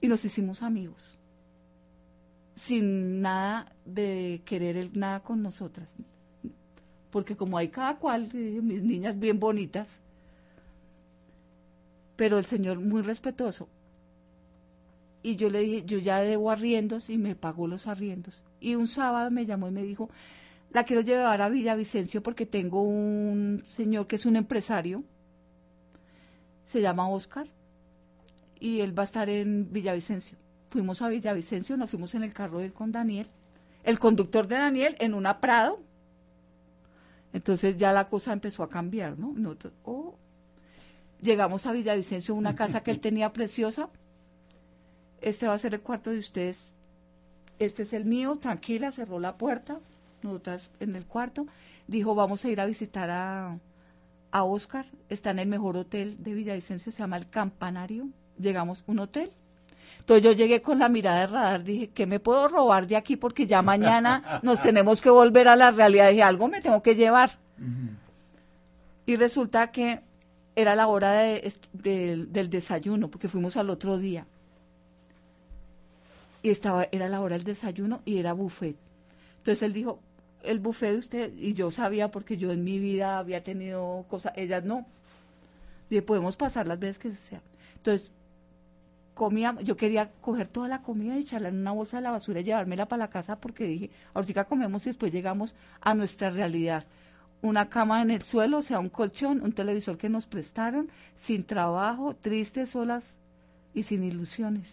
y nos hicimos amigos sin nada de querer nada con nosotras. Porque como hay cada cual, mis niñas bien bonitas, pero el Señor muy respetuoso. Y yo le dije, yo ya debo arriendos y me pagó los arriendos. Y un sábado me llamó y me dijo, la quiero llevar a Villavicencio porque tengo un señor que es un empresario, se llama Oscar, y él va a estar en Villavicencio fuimos a Villavicencio, nos fuimos en el carro de él con Daniel, el conductor de Daniel en una Prado. Entonces ya la cosa empezó a cambiar, ¿no? Oh, llegamos a Villavicencio, una casa que él tenía preciosa. Este va a ser el cuarto de ustedes. este es el mío, tranquila, cerró la puerta, nosotras en el cuarto, dijo, vamos a ir a visitar a, a Oscar, está en el mejor hotel de Villavicencio, se llama El Campanario, llegamos a un hotel, entonces yo llegué con la mirada de radar, dije, ¿qué me puedo robar de aquí? Porque ya mañana nos tenemos que volver a la realidad. Dije, algo me tengo que llevar. Y resulta que era la hora de, del desayuno, porque fuimos al otro día. Y estaba, era la hora del desayuno y era buffet. Entonces él dijo, el buffet de usted, y yo sabía porque yo en mi vida había tenido cosas, ellas no. Dije, podemos pasar las veces que sea. Entonces comía, yo quería coger toda la comida y echarla en una bolsa de la basura y llevármela para la casa porque dije, ahorita comemos y después llegamos a nuestra realidad. Una cama en el suelo, o sea, un colchón, un televisor que nos prestaron, sin trabajo, tristes, solas y sin ilusiones.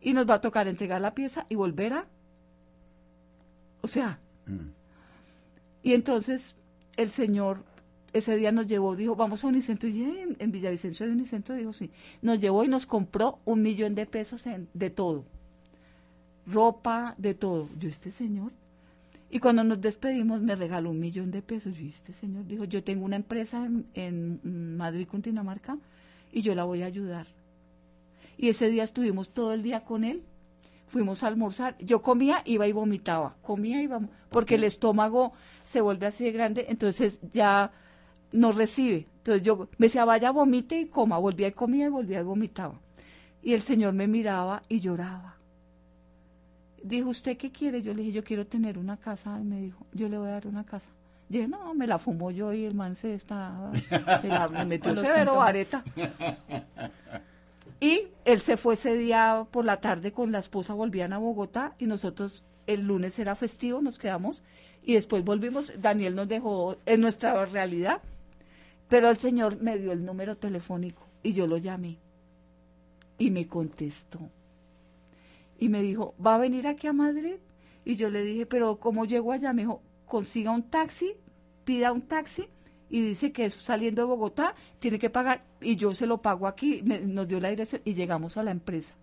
Y nos va a tocar entregar la pieza y volver a... O sea... Mm. Y entonces el Señor ese día nos llevó, dijo, vamos a Unicentro, y en, en Villavicencio de Unicentro, dijo, sí, nos llevó y nos compró un millón de pesos en, de todo, ropa, de todo. Yo, este señor, y cuando nos despedimos me regaló un millón de pesos, y este señor dijo, yo tengo una empresa en, en Madrid, Cundinamarca, y yo la voy a ayudar. Y ese día estuvimos todo el día con él, fuimos a almorzar, yo comía, iba y vomitaba, comía y iba, porque el estómago se vuelve así de grande, entonces ya no recibe. Entonces yo me decía, vaya, vomite y coma. Volvía y comía y volvía y vomitaba. Y el Señor me miraba y lloraba. Dijo, ¿usted qué quiere? Yo le dije, yo quiero tener una casa. Y me dijo, yo le voy a dar una casa. dije, no, me la fumó yo y el man se está, me metió severo vareta. Y él se fue ese día por la tarde con la esposa, volvían a Bogotá y nosotros el lunes era festivo, nos quedamos y después volvimos. Daniel nos dejó en nuestra realidad pero el Señor me dio el número telefónico y yo lo llamé. Y me contestó. Y me dijo, ¿va a venir aquí a Madrid? Y yo le dije, pero ¿cómo llego allá? Me dijo, consiga un taxi, pida un taxi y dice que saliendo de Bogotá, tiene que pagar y yo se lo pago aquí. nos dio la dirección y llegamos a la empresa,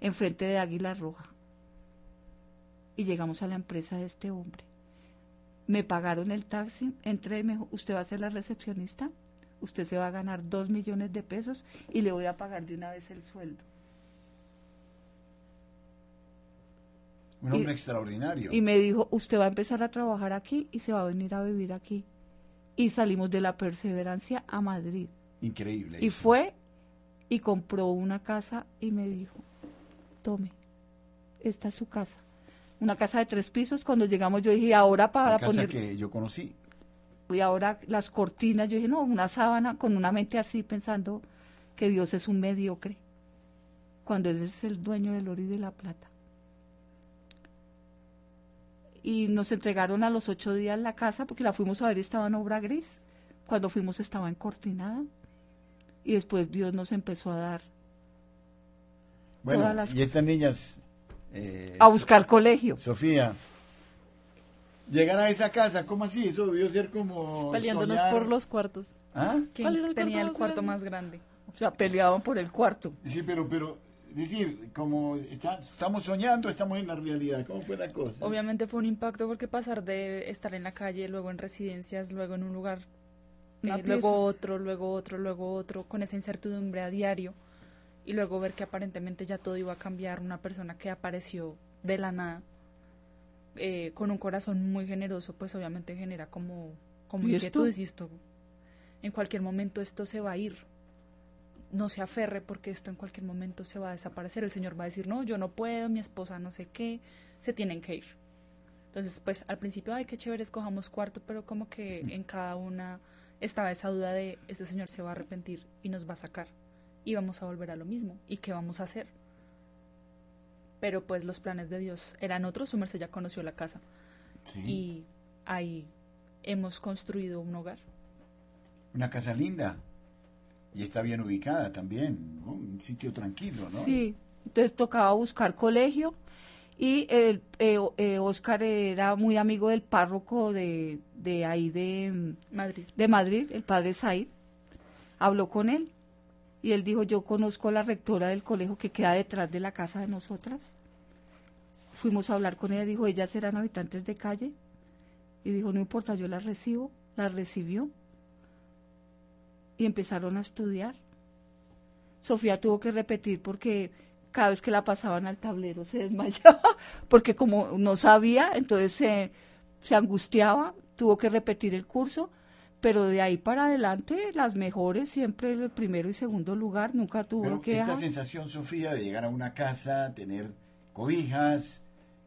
enfrente de Águila Roja. Y llegamos a la empresa de este hombre me pagaron el taxi, entré y me dijo, usted va a ser la recepcionista, usted se va a ganar dos millones de pesos y le voy a pagar de una vez el sueldo. Un hombre extraordinario. Y me dijo, usted va a empezar a trabajar aquí y se va a venir a vivir aquí. Y salimos de la perseverancia a Madrid. Increíble. Y fue y compró una casa y me dijo, tome, esta es su casa una casa de tres pisos. Cuando llegamos yo dije, ahora para La casa poner... que yo conocí. Y ahora las cortinas, yo dije, no, una sábana con una mente así pensando que Dios es un mediocre, cuando Él es el dueño del oro y de la plata. Y nos entregaron a los ocho días la casa porque la fuimos a ver y estaba en obra gris. Cuando fuimos estaba encortinada. Y después Dios nos empezó a dar. Bueno, todas las y estas niñas eh, a buscar colegio. Sofía, llegar a esa casa, ¿cómo así? Eso debió ser como. Peleándonos por los cuartos. ¿Ah? ¿Quién tenía el cuarto más grande? O sea, peleaban por el cuarto. Sí, pero, pero, decir, como estamos soñando, estamos en la realidad. ¿Cómo fue la cosa? Obviamente fue un impacto porque pasar de estar en la calle, luego en residencias, luego en un lugar, eh, luego otro, luego otro, luego otro, con esa incertidumbre a diario y luego ver que aparentemente ya todo iba a cambiar, una persona que apareció de la nada, eh, con un corazón muy generoso, pues obviamente genera como, como ¿Y inquietud esto? esto, en cualquier momento esto se va a ir, no se aferre porque esto en cualquier momento se va a desaparecer, el Señor va a decir, no, yo no puedo, mi esposa no sé qué, se tienen que ir. Entonces, pues al principio, ay, qué chévere, escojamos cuarto, pero como que en cada una estaba esa duda de, este Señor se va a arrepentir y nos va a sacar y vamos a volver a lo mismo. ¿Y qué vamos a hacer? Pero pues los planes de Dios eran otros, su merced ya conoció la casa. Y ahí hemos construido un hogar. Una casa linda. Y está bien ubicada también, un sitio tranquilo, ¿no? Sí, entonces tocaba buscar colegio y el, eh, eh, Oscar era muy amigo del párroco de, de ahí de Madrid. de Madrid, el padre Said. Habló con él y él dijo, yo conozco a la rectora del colegio que queda detrás de la casa de nosotras. fuimos a hablar con ella, dijo, ellas eran habitantes de calle. Y dijo, no importa, yo las recibo. Las recibió. Y empezaron a estudiar. Sofía tuvo que repetir porque cada vez que la pasaban al tablero se desmayaba, porque como no sabía, entonces se, se angustiaba, tuvo que repetir el curso, pero de ahí para adelante las mejores, siempre el primero y segundo lugar, nunca tuvo Pero que... esta sensación, Sofía, de llegar a una casa, tener cobijas,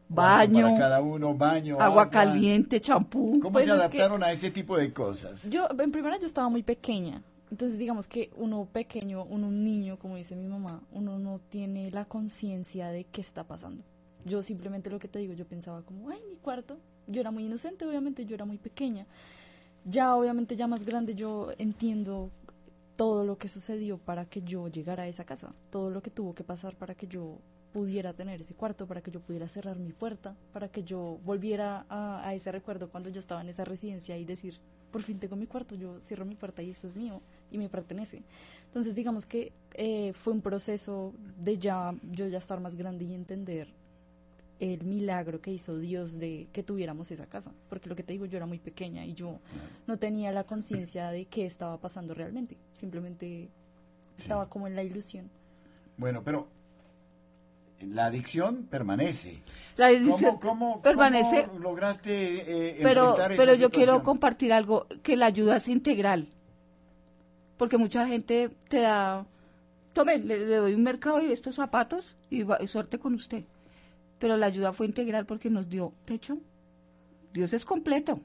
Baño, para cada uno, baño, agua caliente, champú. ¿Cómo Pues se adaptaron a ese tipo de cosas? Yo, en primera, yo estaba muy pequeña. Entonces, digamos que uno pequeño, uno un niño, como dice mi mamá, uno no tiene la conciencia de qué está pasando. Yo simplemente lo que te digo, yo pensaba como, ay, mi cuarto. Yo era muy inocente, obviamente, yo era muy pequeña. Ya, obviamente, ya más grande, yo entiendo todo lo que sucedió para que yo llegara a esa casa, todo lo que tuvo que pasar para que yo pudiera tener ese cuarto, para que yo pudiera cerrar mi puerta, para que yo volviera a, ese recuerdo cuando yo estaba en esa residencia y decir, por fin tengo mi cuarto, yo cierro mi puerta y esto es mío y me pertenece. Entonces digamos que eh, fue un proceso de ya yo ya estar más grande y entender el milagro que hizo Dios de que tuviéramos esa casa, porque lo que te digo, yo era muy pequeña y yo no tenía la conciencia de qué estaba pasando realmente, simplemente estaba como en la ilusión. Bueno, pero la adicción permanece. La ¿Cómo, edición cómo, permanece, cómo lograste eh, pero, enfrentar esa pero yo quiero compartir algo, que la ayuda es integral. Porque mucha gente te da, tome, le, le doy un mercado y estos zapatos y, va- y suerte con usted. Pero la ayuda fue integral porque nos dio techo. Dios es completo.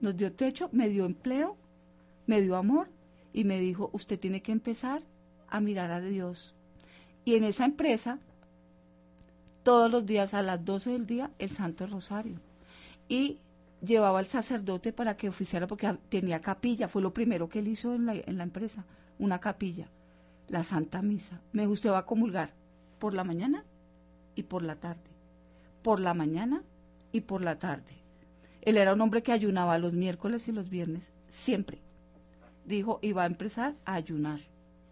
Nos dio techo, me dio empleo, me dio amor y me dijo, usted tiene que empezar a mirar a Dios. Y en esa empresa, todos los días a las 12 del día, el Santo Rosario. Y llevaba al sacerdote para que oficiara, porque tenía capilla, fue lo primero que él hizo en la, empresa, una capilla, la Santa Misa. Me dijo, va a comulgar por la mañana y por la tarde, por la mañana y por la tarde. Él era un hombre que ayunaba los miércoles y los viernes, siempre. Dijo, y va a empezar a ayunar,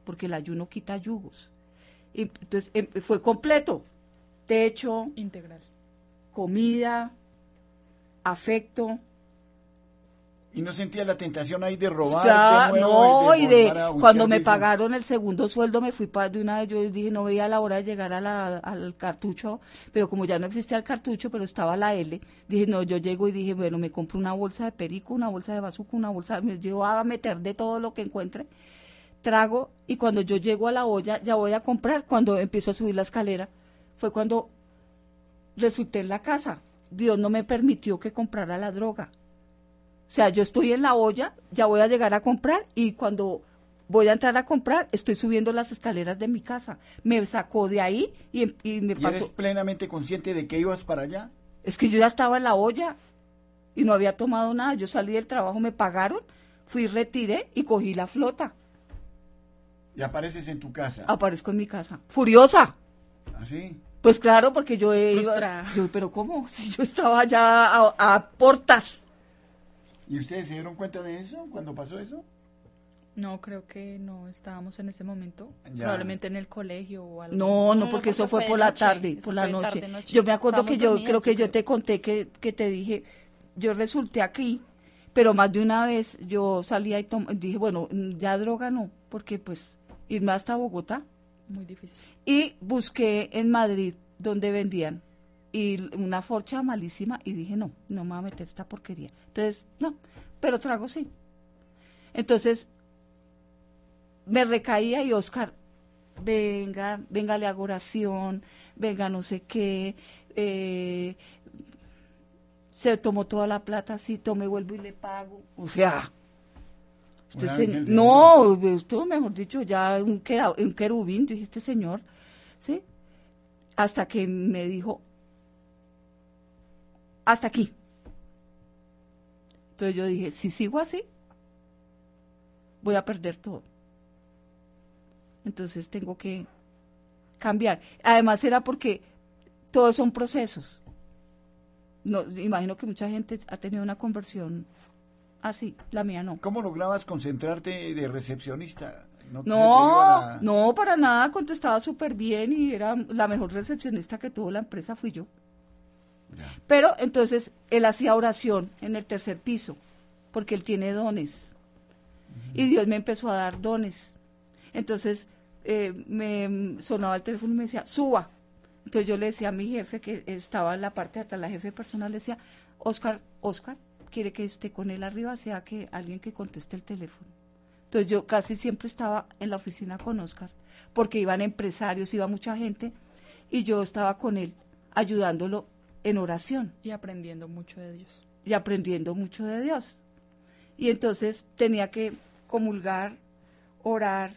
porque el ayuno quita yugos. Y entonces em- fue completo, techo, Integral. comida, afecto. ¿Y no sentías la tentación ahí de robar? Claro, de nuevo no, y de cuando me pagaron el segundo sueldo me fui para de una vez, yo dije no veía la hora de llegar a la, al cartucho, pero como ya no existía el cartucho, pero estaba la L, dije no, yo llego y dije, bueno, me compro una bolsa de perico, una bolsa de bazuco, una bolsa, me llevo a meter de todo lo que encuentre, trago, y cuando yo llego a la olla, ya voy a comprar, cuando empiezo a subir la escalera, fue cuando resulté en la casa. Dios no me permitió que comprara la droga. O sea, yo estoy en la olla, ya voy a llegar a comprar y cuando voy a entrar a comprar, estoy subiendo las escaleras de mi casa. Me sacó de ahí y, y me ¿Y pasó. eres plenamente consciente de que ibas para allá? Es que yo ya estaba en la olla y no había tomado nada. Yo salí del trabajo, me pagaron, fui, retiré y cogí la flota. Y apareces en tu casa. Aparezco en mi casa. Furiosa. ¿Así? Pues claro, porque yo he ido- Frustrada. yo, pero ¿cómo? Si yo estaba ya a, a portas. ¿Y ustedes se dieron cuenta de eso cuando pasó eso? No, creo que no estábamos en ese momento. Ya. Probablemente en el colegio o algo. No, no, No, porque eso fue fue por la noche, tarde, por la noche. tarde, noche. Yo me acuerdo que yo dormidas, creo que yo te conté que, que te dije, yo resulté aquí, pero más de una vez yo salía y tom- dije, bueno, ya droga no, porque pues irme hasta Bogotá Muy difícil. y busqué en Madrid donde vendían y una forcha malísima y dije, no, no me voy a meter esta porquería. Entonces, no, pero trago sí. Entonces, me recaía y Oscar, venga, venga, le hago oración, venga, no sé qué, eh, se tomó toda la plata, sí, tome, vuelvo y le pago. O sea, ángel de no, esto mejor dicho, ya un querubín, dije, este señor, ¿sí? Hasta que me dijo, hasta aquí. Entonces yo dije, si sigo así, voy a perder todo. Entonces tengo que cambiar. Además era porque todos son procesos. No, imagino que mucha gente ha tenido una conversión así, la mía no. ¿Cómo lograbas concentrarte de recepcionista? ¿No, No, la- no, para nada, contestaba súper bien y era la mejor recepcionista que tuvo la empresa fui yo. Ya. Pero entonces él hacía oración en el tercer piso, porque él tiene dones. Y Dios me empezó a dar dones. Entonces eh, me sonaba el teléfono y me decía, suba. Entonces yo le decía a mi jefe que estaba en la parte de atrás, la jefe personal, le decía, Oscar, Oscar, quiere que esté con él arriba, sea que alguien que conteste el teléfono. Entonces yo casi siempre estaba en la oficina con Oscar, porque iban empresarios, iba mucha gente, y yo estaba con él, ayudándolo en oración Y aprendiendo mucho de Dios. y aprendiendo mucho de Dios. Y entonces tenía que comulgar, orar,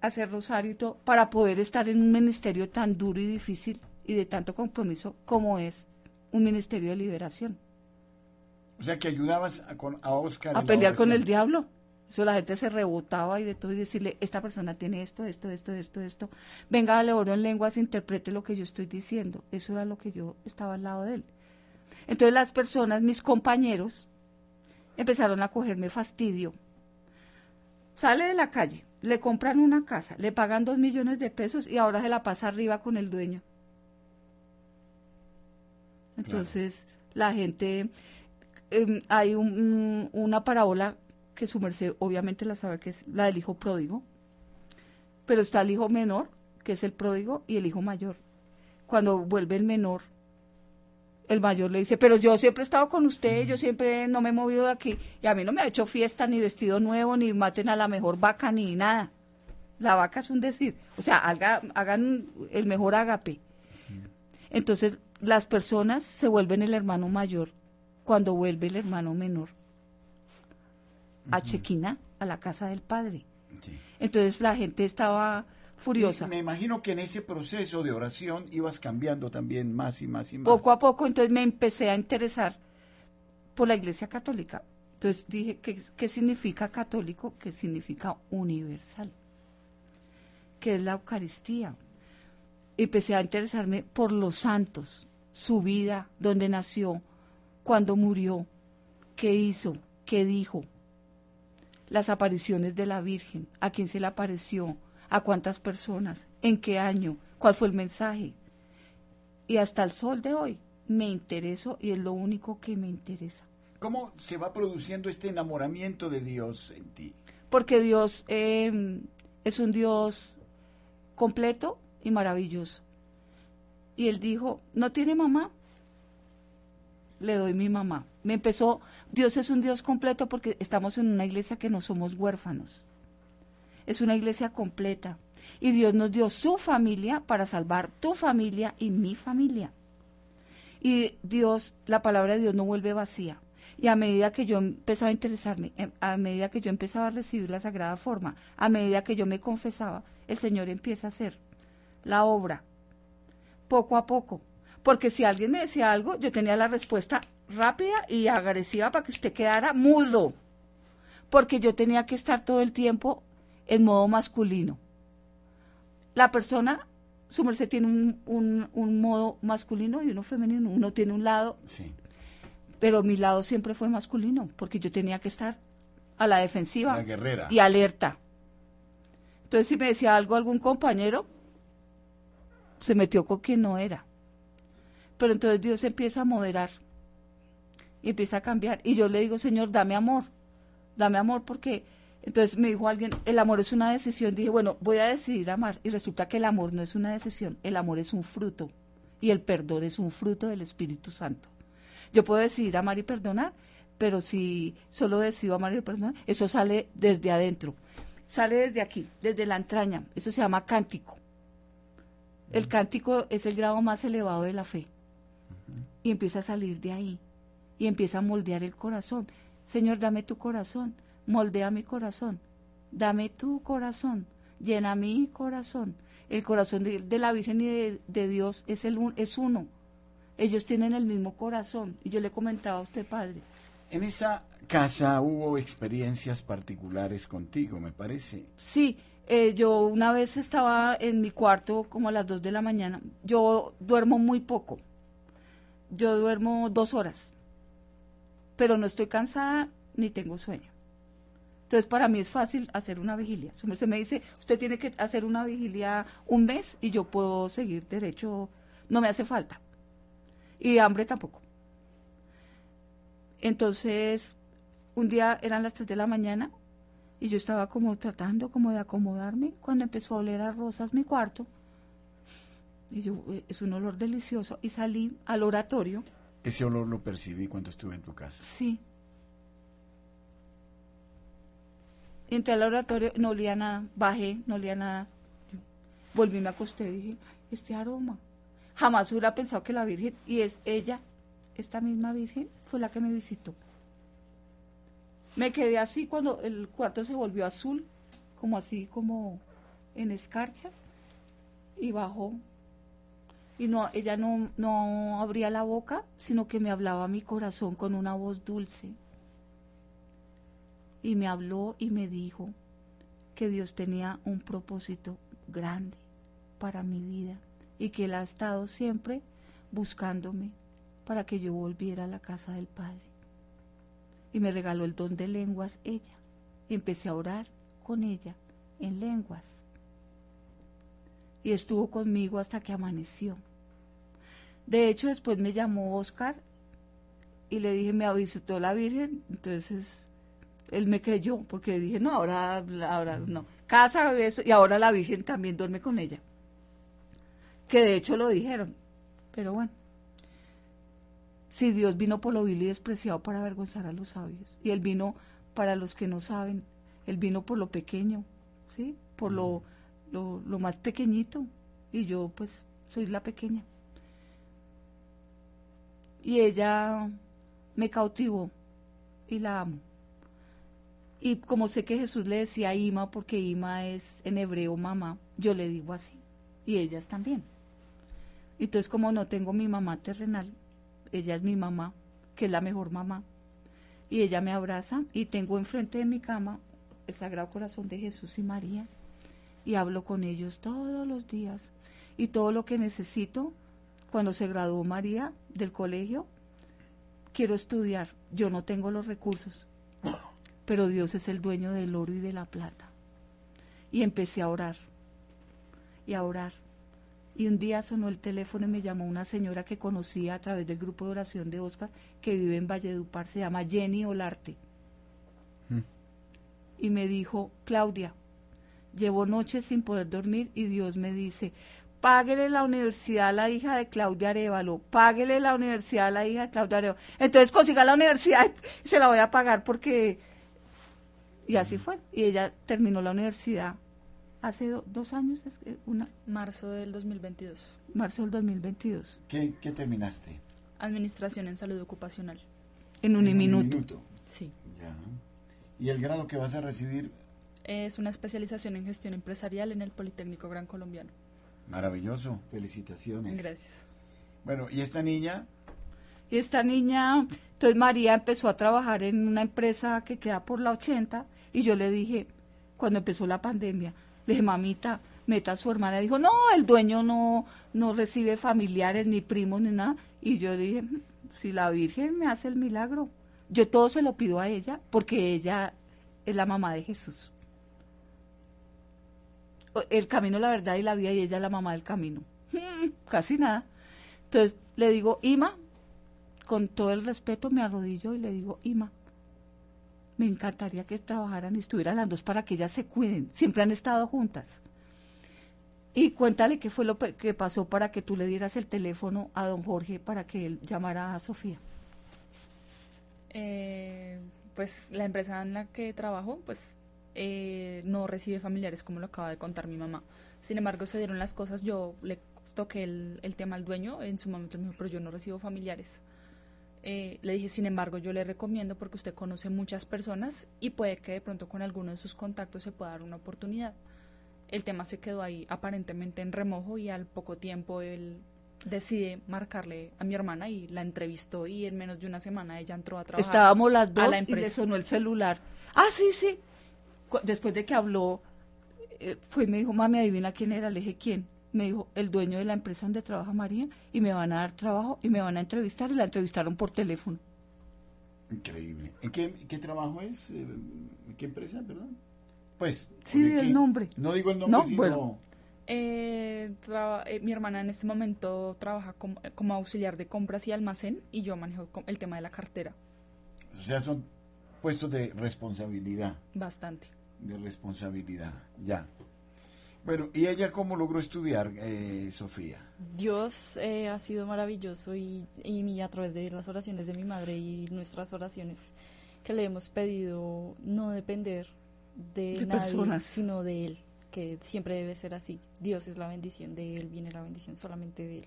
hacer rosario y todo, para poder estar en un ministerio tan duro y difícil y de tanto compromiso como es un ministerio de liberación. O sea, que ayudabas a, con, a Oscar. A pelear con el diablo. La gente se rebotaba y de todo y decirle, esta persona tiene esto, esto, esto, esto, esto. Venga, le oro en lenguas, interprete lo que yo estoy diciendo. Eso era lo que yo estaba al lado de él. Entonces las personas, mis compañeros, empezaron a cogerme fastidio. Sale de la calle, le compran una casa, le pagan dos millones de pesos y ahora se la pasa arriba con el dueño. Entonces la gente, em, hay un- un- una parábola que su merced obviamente la sabe que es la del hijo pródigo, pero está el hijo menor, que es el pródigo, y el hijo mayor. Cuando vuelve el menor, el mayor le dice, pero yo siempre he estado con usted, yo siempre no me he movido de aquí, y a mí no me ha hecho fiesta, ni vestido nuevo, ni maten a la mejor vaca, ni nada. La vaca es un decir, o sea, haga- hagan el mejor agape. Entonces, las personas se vuelven el hermano mayor cuando vuelve el hermano menor a Chequina, a la casa del padre. Sí. Entonces la gente estaba furiosa. Y Me imagino que en ese proceso de oración ibas cambiando también más y más y más. Poco a poco, entonces me empecé a interesar por la Iglesia Católica. Entonces dije, ¿qué, qué significa católico? ¿Qué significa universal? ¿Qué es la Eucaristía? Empecé a interesarme por los santos, su vida, dónde nació, cuándo murió, qué hizo, qué dijo, las apariciones de la Virgen, a quién se le apareció, a cuántas personas, en qué año, cuál fue el mensaje. Y hasta el sol de hoy me intereso y es lo único que me interesa. ¿Cómo se va produciendo este enamoramiento de Dios en ti? Porque Dios eh, es un Dios completo y maravilloso. Y él dijo, ¿no tiene mamá? Le doy mi mamá. Me empezó, Dios es un Dios completo porque estamos en una iglesia que no somos huérfanos. Es una iglesia completa. Y Dios nos dio su familia para salvar tu familia y mi familia. Y Dios, la palabra de Dios no vuelve vacía. Y a medida que yo empezaba a interesarme, em, a medida que yo empezaba a recibir la sagrada forma, a medida que yo me confesaba, el Señor empieza a hacer la obra, poco a poco. Porque si alguien me decía algo, yo tenía la respuesta rápida y agresiva para que usted quedara mudo. Porque yo tenía que estar todo el tiempo en modo masculino. La persona, su merced tiene un, un- un modo masculino y uno femenino. Uno tiene un lado Sí. pero mi lado siempre fue masculino, porque yo tenía que estar a la defensiva La y alerta. Entonces, si me decía algo algún compañero, se metió con quien no era. Pero entonces Dios empieza a moderar y empieza a cambiar. Y yo le digo, Señor, dame amor, dame amor, porque entonces me dijo alguien, el amor es una decisión. Dije, bueno, voy a decidir amar. Y resulta que el amor no es una decisión, el amor es un fruto. Y el perdón es un fruto del Espíritu Santo. Yo puedo decidir amar y perdonar, pero si solo decido amar y perdonar, eso sale desde adentro. Sale desde aquí, desde la entraña. Eso se llama cántico. El cántico es el grado más elevado de la fe. Y empieza a salir de ahí. Y empieza a moldear el corazón. Señor, dame tu corazón. Moldea mi corazón. Dame tu corazón. Llena mi corazón. El corazón de, de la Virgen y de, de Dios es, el, es uno. Ellos tienen el mismo corazón. Y yo le comentaba a usted, padre. En esa casa hubo experiencias particulares contigo, me parece. Sí, eh, yo una vez estaba en mi cuarto como a las 2 de la mañana. Yo duermo muy poco. Yo duermo dos horas. Pero no estoy cansada ni tengo sueño. Entonces para mí es fácil hacer una vigilia. Su merced me dice, usted tiene que hacer una vigilia un mes y yo puedo seguir derecho. No me hace falta. Y hambre tampoco. Entonces, un día eran las 3 de la mañana y yo estaba como tratando como de acomodarme cuando empezó a oler a rosas mi cuarto. Y yo, eh, es un olor delicioso. Y salí al oratorio. Ese olor lo percibí cuando estuve en tu casa. Sí. Entré al oratorio, no olía nada. Bajé, no olía nada. Volví, me acosté dije, este aroma. Jamás hubiera pensado que la Virgen, y es ella, esta misma Virgen, fue la que me visitó. Me quedé así cuando el cuarto se volvió azul, como así, como en escarcha, y bajó. Y no, ella no, no abría la boca, sino que me hablaba a mi corazón con una voz dulce. Y me habló y me dijo que Dios tenía un propósito grande para mi vida y que Él ha estado siempre buscándome para que yo volviera a la casa del Padre. Y me regaló el don de lenguas ella. Y empecé a orar con ella en lenguas. Y estuvo conmigo hasta que amaneció. De hecho, después me llamó Oscar y le dije, me visitó la Virgen. Entonces, él me creyó, porque dije, no, ahora, ahora no. Casa, eso, y ahora la Virgen también duerme con ella. Que de hecho lo dijeron. Pero bueno si Dios vino por lo vil y despreciado para avergonzar a los sabios, y Él vino para los que no saben, Él vino por lo pequeño, ¿sí? Por lo, lo, más pequeñito, y yo pues soy la pequeña. Y ella me cautivó y la amo. Y como sé que Jesús le decía Ima, porque Ima es en hebreo mamá, yo le digo así. Y ellas también. Entonces, como no tengo mi mamá terrenal, ella es mi mamá, que es la mejor mamá. Y ella me abraza y tengo enfrente de mi cama el Sagrado Corazón de Jesús y María. Y hablo con ellos todos los días. Y todo lo que necesito, cuando se graduó María del colegio, quiero estudiar. Yo no tengo los recursos, pero Dios es el dueño del oro y de la plata. Y empecé a orar y a orar y un día sonó el teléfono y me llamó una señora que conocía a través del grupo de oración de Oscar, que vive en Valledupar, se llama Jenny Olarte. Mm. Y me dijo, Claudia, llevo noches sin poder dormir y Dios me dice, páguele la universidad a la hija de Claudia Arevalo, páguele la universidad a la hija de Claudia Arevalo. Entonces consiga la universidad y se la voy a pagar porque... Y así fue. Y ella terminó la universidad hace dos años, una... Marzo del 2022. Marzo del 2022. ¿Qué, qué terminaste? Administración en salud ocupacional. En un, minuto. minuto. Sí. Ya. ¿Y el grado que vas a recibir? Es una especialización en gestión empresarial en el Politécnico Gran Colombiano. Maravilloso, felicitaciones. Gracias. Bueno, ¿y esta niña? Y esta niña, entonces María empezó a trabajar en una empresa que queda por la 80 y yo le dije, cuando empezó la pandemia, le dije, mamita, meta a su hermana. Dijo, no, el dueño no, no recibe familiares, ni primos, ni nada. Y yo dije, mm, si la Virgen me hace el milagro, yo todo se lo pido a ella, porque ella es la mamá de Jesús. El camino, la verdad y la vida, y ella la mamá del camino. Mm, casi nada. Entonces le digo, Ima, con todo el respeto me arrodillo y le digo, Ima, me encantaría que trabajaran y estuvieran las dos para que ellas se cuiden. Siempre han estado juntas. Y cuéntale qué fue lo que pasó para que tú le dieras el teléfono a don Jorge para que él llamara a Sofía. Eh, pues la empresa en la que trabajo, pues eh, no recibe familiares como lo acaba de contar mi mamá. Sin embargo, se dieron las cosas, yo le toqué el, el tema al dueño, en su momento me dijo, pero yo no recibo familiares. Eh, le dije, sin embargo, yo le recomiendo porque usted conoce muchas personas y puede que de pronto con alguno de sus contactos se pueda dar una oportunidad. El tema se quedó ahí aparentemente en remojo y al poco tiempo él decide marcarle a mi hermana y la entrevistó y en menos de una semana ella entró a trabajar. Estábamos las dos y le sonó el celular. Ah, sí, sí. Después de que habló, eh, fue y me dijo, mami, adivina quién era. Le dije, ¿quién? me dijo el dueño de la empresa donde trabaja María y me van a dar trabajo y me van a entrevistar y la entrevistaron por teléfono. Increíble. ¿En qué, trabajo es? ¿En qué empresa, perdón? Pues. Sí, el nombre. No digo el nombre, sino Eh, traba- eh, mi hermana en este momento trabaja como, como auxiliar de compras y almacén y yo manejo el tema de la cartera O sea, son puestos de responsabilidad, bastante. De responsabilidad, ya. Bueno, ¿y ella cómo logró estudiar, eh, Sofía? Dios eh, ha sido maravilloso y, y mi- a través de las oraciones de mi madre y nuestras oraciones que le hemos pedido no depender de, De nadie, personas. sino de Él, que siempre debe ser así. Dios es la bendición de Él, viene la bendición solamente de Él.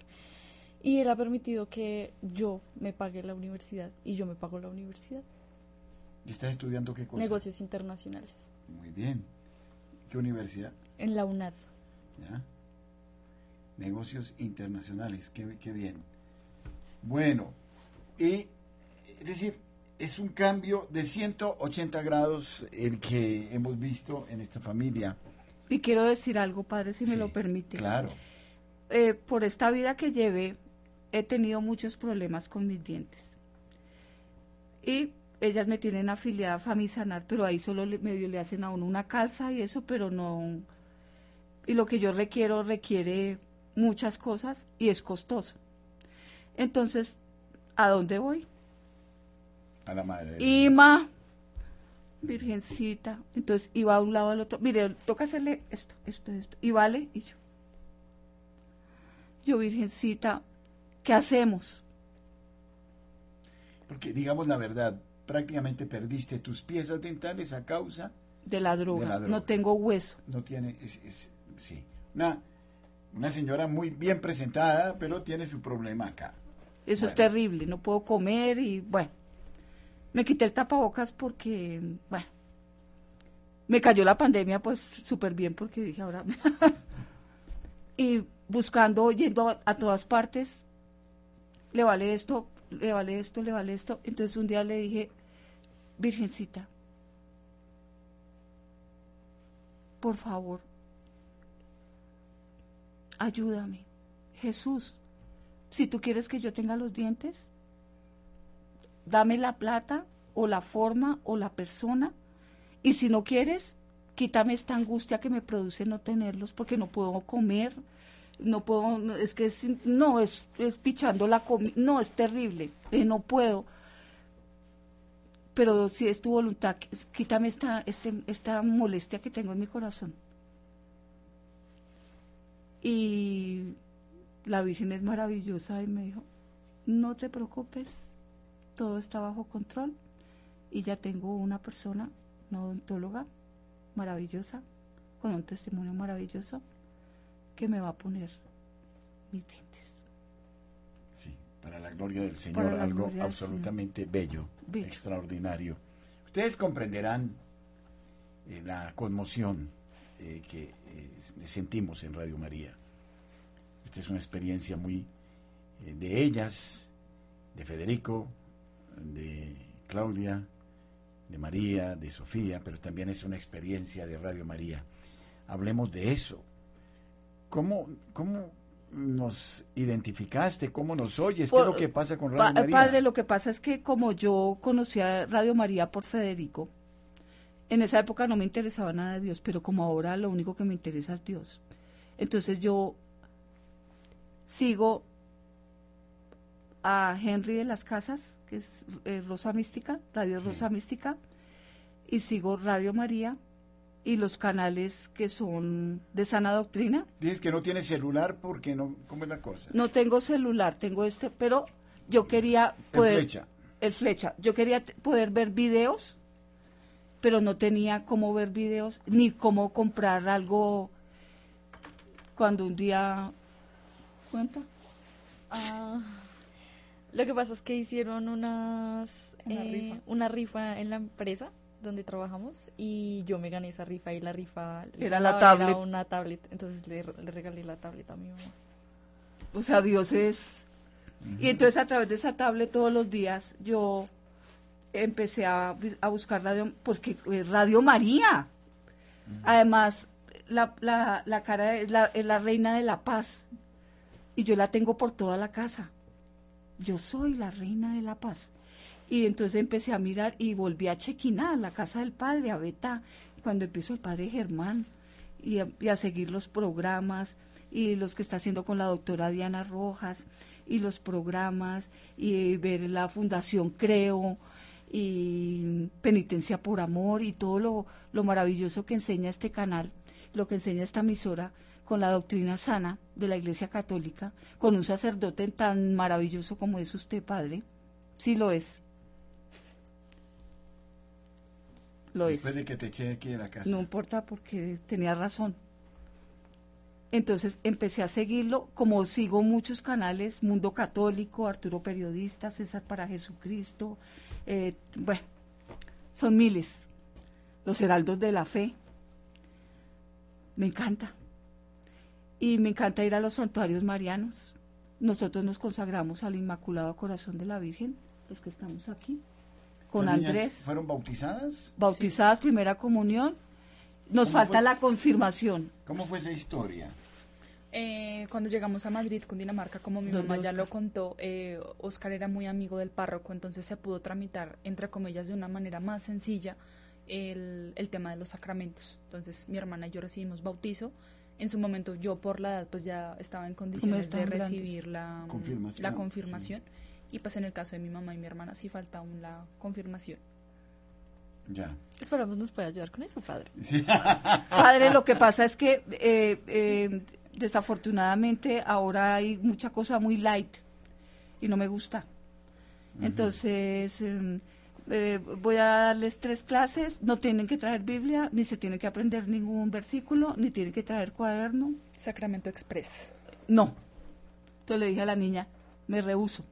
Y Él ha permitido que yo me pague la universidad y yo me pago la universidad. ¿Y ¿Estás estudiando qué cosa? Negocios internacionales Muy bien. ¿Qué universidad? en la UNAD. ¿Ya? Negocios internacionales, qué, qué bien. Bueno, y es decir, es un cambio de 180 grados el que hemos visto en esta familia. Y quiero decir algo, padre, si me lo permite. Claro. Eh, por esta vida que llevé, he tenido muchos problemas con mis dientes. Y ellas me tienen afiliada a Famisanar, pero ahí solo le- medio le hacen a uno una calza y eso, pero no. Y lo que yo requiero requiere muchas cosas y es costoso. Entonces, ¿a dónde voy? A la madre. Ima, virgencita. Entonces iba a un lado al otro. Mire, toca hacerle esto, esto, esto. Y vale, y yo. Yo, virgencita, ¿qué hacemos? Porque digamos la verdad, prácticamente perdiste tus piezas dentales a causa, De la droga. De la droga. No tengo hueso. no tiene, es, es- sí, una, una señora muy bien presentada, pero tiene su problema acá. Eso es terrible. No puedo comer y bueno. Me quité el tapabocas porque, bueno. Me cayó la pandemia, pues súper bien porque dije ahora. y buscando, yendo a, a todas partes, le vale esto, le vale esto, le vale esto. Entonces un día le dije, Virgencita, por favor, ayúdame. Jesús, si tú quieres que yo tenga los dientes, dame la plata o la forma o la persona. Y si no quieres, quítame esta angustia que me produce no tenerlos porque no puedo comer, no puedo, es que no, es, es pichando la comida, no, es terrible, eh, no puedo. Pero si es tu voluntad, qu- quítame esta, este, esta molestia que tengo en mi corazón. Y la Virgen es maravillosa y me dijo, no te preocupes, todo está bajo control y ya tengo una persona, una odontóloga maravillosa, con un testimonio maravilloso, que me va a poner mis dientes. Sí, para la gloria del Señor, algo del absolutamente bello, Bello. extraordinario. Ustedes comprenderán eh, la conmoción eh, que eh, sentimos en Radio María. Esta es una experiencia muy de ellas, de Federico, de Claudia, de María, de Sofía, pero también es una experiencia de Radio María. Hablemos de eso. ¿Cómo, cómo nos identificaste? ¿Cómo nos oyes? ¿Qué es Por- lo que pasa con Pa- Radio María? Padre, lo que pasa es que como yo conocía Radio María por Federico, en esa época no me interesaba nada de Dios, pero como ahora lo único que me interesa es Dios. Entonces yo sigo a Henry de las Casas, que es eh, Rosa Mística, Radio Sí. Rosa Mística, y sigo Radio María y los canales que son de sana doctrina. Dices que no tienes celular porque no... ¿Cómo es la cosa? No tengo celular, tengo este, pero yo quería El poder flecha. el flecha. Yo quería poder ver videos, pero no tenía cómo ver videos ni cómo comprar algo cuando un día cuenta. Ah, lo que pasa es que hicieron unas Una eh, rifa. una rifa en la empresa donde trabajamos y yo me gané esa rifa y la rifa Era la tablet. Era una tablet, entonces le, le regalé la tablet a mi mamá. O sea, Dios es y entonces a través de esa tablet todos los días yo empecé a, a buscar radio porque eh, Radio María. Además la, la, la cara es la, es la reina de la paz y yo la tengo por toda la casa. Yo soy la reina de la paz. Y entonces empecé a mirar y volví a Chequiná, la casa del padre, a Betá, cuando empezó el padre Germán. y a, y a seguir los programas y los que está haciendo con la doctora Diana Rojas y los programas y ver la Fundación Creo y Penitencia por Amor y todo lo, lo maravilloso que enseña este canal, lo que enseña esta emisora con la doctrina sana de la Iglesia Católica, con un sacerdote tan maravilloso como es usted, Padre. Sí lo es. Lo Después es. de que te eché aquí de la casa. No importa porque tenía razón. Entonces empecé a seguirlo, como sigo muchos canales, Mundo Católico, Arturo Periodista, César para Jesucristo, eh, bueno, son miles. Los Heraldos de la Fe. Me encanta. Y me encanta ir a los santuarios marianos. Nosotros nos consagramos al Inmaculado Corazón de la Virgen, los que estamos aquí, con ¿Las niñas Andrés ¿Fueron bautizadas? bautizadas, primera comunión. Nos ¿Cómo falta fue? la confirmación. ¿Cómo fue esa historia? Eh, cuando llegamos a Madrid, Cundinamarca, como mi ¿Dónde, mamá ya Oscar? lo contó, eh, Oscar era muy amigo del párroco, entonces se pudo tramitar, entre comillas, de una manera más sencilla el, el tema de los sacramentos. Entonces mi hermana y yo recibimos bautizo. En su momento yo por la edad pues ya estaba en condiciones de grandes. recibir la Confirmación, la confirmación. Y pues en el caso de mi mamá y mi hermana sí falta aún la confirmación. Ya. Esperamos nos puede ayudar con eso, padre. Sí. Padre, lo que pasa es que eh, eh, desafortunadamente ahora hay mucha cosa muy light y no me gusta. Entonces, eh, eh, voy a darles tres clases, no tienen que traer Biblia, ni se tienen que aprender ningún versículo, ni tienen que traer cuaderno. Sacramento Express. No. Entonces le dije a la niña, me rehuso.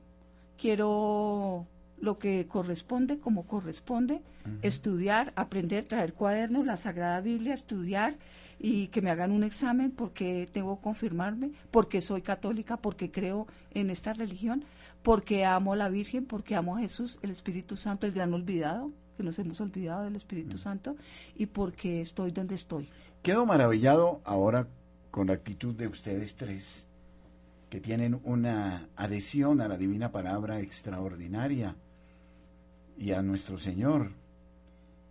Quiero lo que corresponde, como corresponde, estudiar, aprender, traer cuadernos, la Sagrada Biblia, estudiar y que me hagan un examen porque tengo que confirmarme, porque soy católica, porque creo en esta religión, porque amo a la Virgen, porque amo a Jesús, el Espíritu Santo, el gran olvidado, que nos hemos olvidado del Espíritu Santo, y porque estoy donde estoy. Quedo maravillado ahora con la actitud de ustedes tres, que tienen una adhesión a la divina palabra extraordinaria y a nuestro Señor.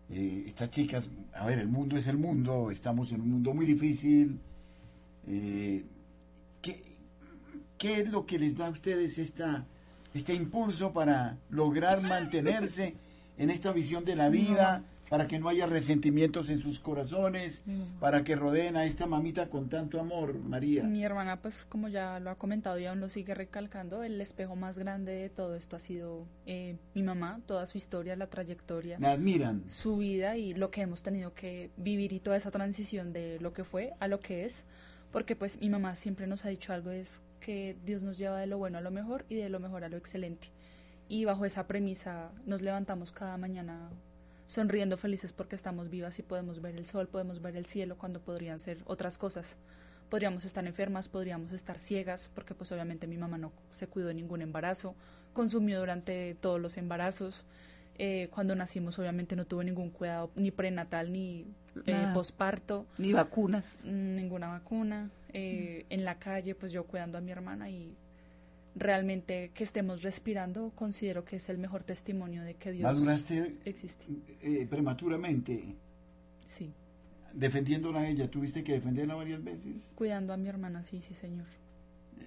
Eh, estas chicas, a ver, el mundo es el mundo, estamos en un mundo muy difícil. Eh, ¿qué, qué es lo que les da a ustedes esta, este impulso para lograr mantenerse en esta visión de la vida, para que no haya resentimientos en sus corazones, para que rodeen a esta mamita con tanto amor, María? Mi hermana, pues como ya lo ha comentado y aún lo sigue recalcando, el espejo más grande de todo esto ha sido eh, mi mamá, toda su historia, la trayectoria, Me admiran. su vida y lo que hemos tenido que vivir y toda esa transición de lo que fue a lo que es, porque pues mi mamá siempre nos ha dicho algo, es que Dios nos lleva de lo bueno a lo mejor y de lo mejor a lo excelente. Y bajo esa premisa nos levantamos cada mañana sonriendo felices porque estamos vivas y podemos ver el sol, podemos ver el cielo cuando podrían ser otras cosas. Podríamos estar enfermas, podríamos estar ciegas, porque pues obviamente mi mamá no se cuidó de ningún embarazo, consumió durante todos los embarazos. Eh, cuando nacimos obviamente no tuvo ningún cuidado ni prenatal ni eh, posparto, Ni vacunas. mm, ninguna vacuna. Eh, En la calle pues yo cuidando a mi hermana y realmente que estemos respirando considero que es el mejor testimonio de que Dios Maduraste existe. eh, prematuramente, Sí, defendiéndola a ella. ¿Tuviste que defenderla varias veces? cuidando a mi hermana, sí, sí, señor.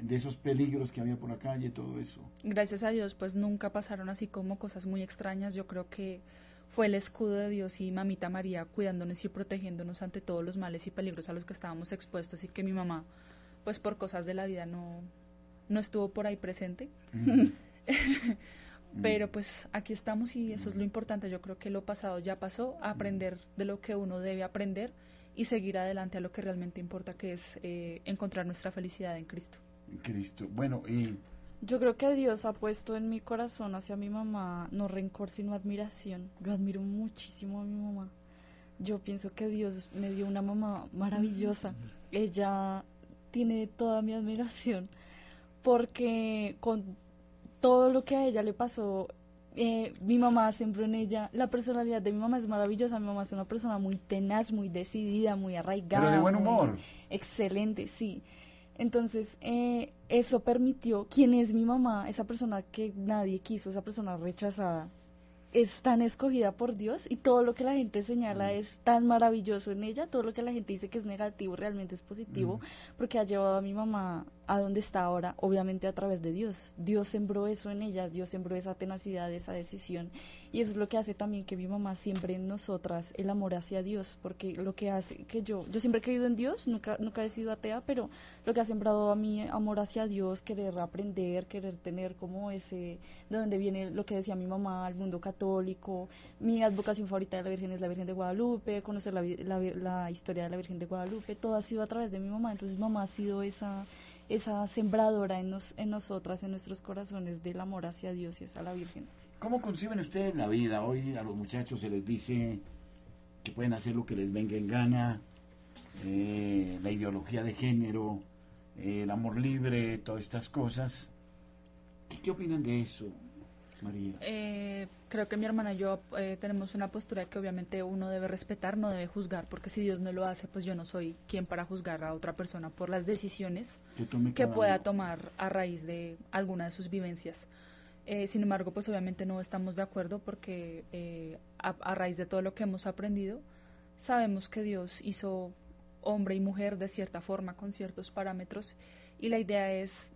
De esos peligros que había por la calle, todo eso. Gracias a Dios, pues nunca pasaron así como cosas muy extrañas. Yo creo que fue el escudo de Dios y mamita María cuidándonos y protegiéndonos ante todos los males y peligros a los que estábamos expuestos y que mi mamá, pues por cosas de la vida no, no estuvo por ahí presente. Pero pues aquí estamos y eso es lo importante. Yo creo que lo pasado ya pasó, aprender de lo que uno debe aprender y seguir adelante a lo que realmente importa, que es eh, encontrar nuestra felicidad en Cristo. Cristo. Bueno, y Yo creo que Dios ha puesto en mi corazón hacia mi mamá no rencor, sino admiración. Yo admiro muchísimo a mi mamá. Yo pienso que Dios me dio una mamá maravillosa. Ella tiene toda mi admiración porque con todo lo que a ella le pasó, eh, mi mamá sembró en ella. La personalidad de mi mamá es maravillosa. Mi mamá es una persona muy tenaz, muy decidida, muy arraigada. pero de buen humor. Excelente, sí. Entonces, eh, eso permitió, ¿quién es mi mamá? Esa persona que nadie quiso, esa persona rechazada. es tan escogida por Dios y todo lo que la gente señala es tan maravilloso en ella, todo lo que la gente dice que es negativo realmente es positivo, porque ha llevado a mi mamá a donde está ahora, obviamente a través de Dios. Dios sembró eso en ella, Dios sembró esa tenacidad, esa decisión. Y eso es lo que hace también que mi mamá siempre en nosotras el amor hacia Dios, porque lo que hace que yo, yo siempre he creído en Dios, nunca, nunca he sido atea, pero lo que ha sembrado a mí amor hacia Dios, querer aprender, querer tener como ese, de donde viene lo que decía mi mamá, el mundo católico, mi advocación favorita de la Virgen es la Virgen de Guadalupe, conocer la, la, la historia de la Virgen de Guadalupe, todo ha sido a través de mi mamá, entonces mamá ha sido esa esa sembradora en, nos, en nosotras, en nuestros corazones, del amor hacia Dios y hacia la Virgen. ¿Cómo conciben ustedes la vida? Hoy a los muchachos se les dice que pueden hacer lo que les venga en gana, eh, la ideología de género, eh, el amor libre, todas estas cosas. ¿Qué, opinan de eso, María? Eh, creo que mi hermana y yo eh, tenemos una postura que obviamente uno debe respetar, no debe juzgar, porque si Dios no lo hace, pues yo no soy quien para juzgar a otra persona por las decisiones que pueda tomar a raíz de alguna de sus vivencias. Eh, sin embargo, pues obviamente no estamos de acuerdo porque eh, a, raíz de todo lo que hemos aprendido, sabemos que Dios hizo hombre y mujer de cierta forma, con ciertos parámetros, y la idea es